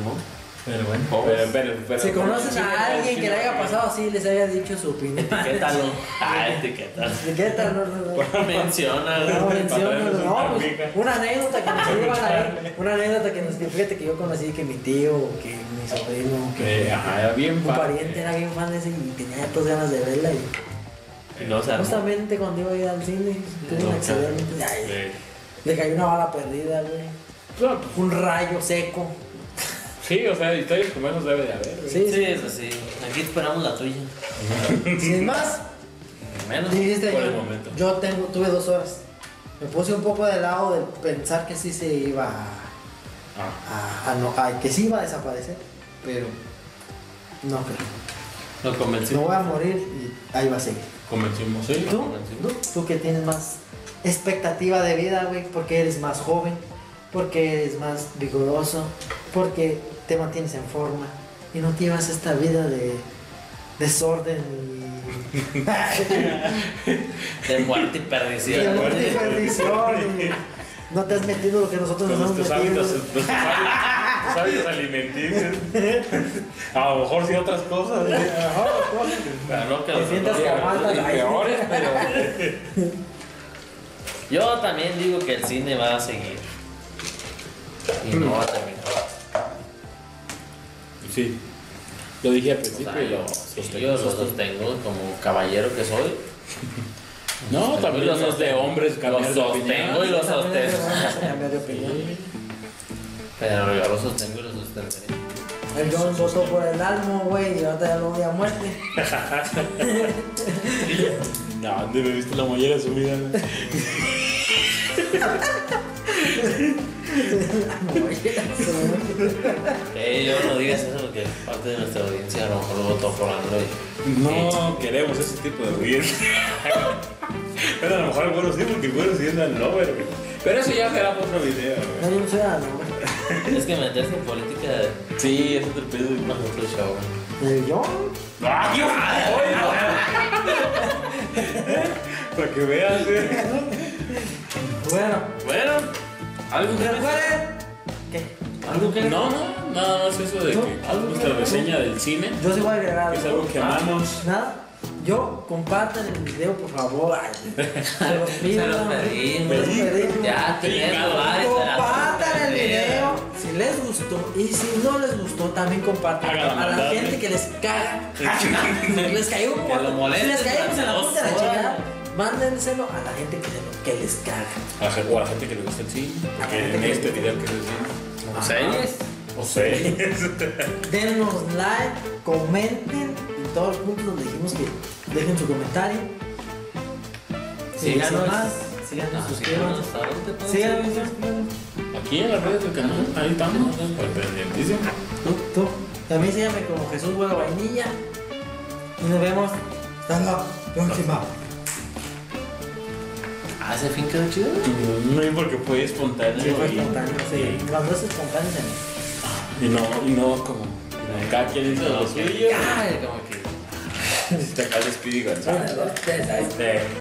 ¿No? Pero bueno. Pobres. Pero, pero, pero, Si conocen a alguien que le haya pasado así, les haya dicho su opinión. Etiquétalo. Ah, etiquétalo. Etiqueta, no, no, no. Menciona. No, menciónalo, no, una pues, una anécdota que nos iban a ver, una anécdota que nos fíjate que yo conocí que mi tío, que mi sobrino, que Eh, ajá, era bien un pariente era bien fan de ese y tenía todas ganas de verla y no justamente cuando iba a ir al cine tuve un accidente, le cayó una bala perdida, güey, pues, un rayo seco, Sí, o sea, historias como esas debe de haber. güey. sí, Sí, sí, eso sí. Aquí esperamos la tuya. sin más, Menos. dijiste por yo, el momento. yo tengo, tuve dos horas, me puse un poco de lado de pensar que sí se iba a Ah. a, a no, a que sí va a desaparecer, pero no creo. Lo Me convencí. voy a morir y ahí va a seguir. Convencimos, sí. ¿Tú? ¿Tú? Tú que tienes más expectativa de vida, güey, porque eres más joven, porque eres más vigoroso, porque te mantienes en forma y no llevas esta vida de desorden y... De muerte y perdición. de muerte y perdición y no te has metido lo que nosotros nos hemos metido. hábitos, tus hábitos alimenticios. A lo mejor sí otras cosas. ¿eh? Pero no que Te sientas como peores, pero. Yo también digo que el cine va a seguir. Y no va a terminar. Sí. Lo dije al O principio sea, y yo, lo sí, sostengo. yo los sostengo como caballero que soy. No, también los no es de hombres Los sostengo y los sostengo. Pero yo los sostengo y los sostendré. El John votó por el almo, güey, y ahorita ya lo odia a muerte. No, ¿dónde me viste la mollera subida? yo no digas eso porque parte de nuestra audiencia a lo mejor lo votó por Android. No queremos ese tipo de audiencia. Pero a lo mejor el güero sí, porque el güero sí anda en lover, güey. Pero eso ya será para otro video, No, güey. yo no almo, güey. Es que meterse en política Sí, es otro pedo. es más otro show. ¿El John? ¡Ay, Para que veas. Bueno, Bueno, algo que recuerden que algo que No, no, nada más eso de que ¿Algo nuestra que- reseña del cine, yo sí voy a agregar que es algo. algo que amamos. Nada, yo compartan el video, por favor. Se los pido. Se los pedimos. Se los pedimos. Ya. Compartan el video si les gustó y si no les gustó también compartan a la gente ¿eh? que les caga. les cayó un molesten Si les caímos en la punta de la chingada, mándenselo a la gente que, le- que les caga. A la gente- o a la gente que le gusta el cine, porque en este video que es el cine. ¿O series? O series. Denos like, comenten en todos los puntos donde dijimos que dejen su comentario. Síganos. Sin más, síganos, Ah, suscríbanse. síganos. ¿A dónde pueden Síganos? Aquí en las redes del canal, ahí estamos, pendientísimo. Tú, tú. También síganme como Jesús Güero Vainilla. Y nos vemos hasta la próxima. Ah, ese fin quedó chido. No, porque fue espontáneo. Sí, fue espontáneo, sí. Cuando es espontáneo se me- Y no, y no como. Cada quien hizo lo suyo. Ay, como que. Te acá el Speedy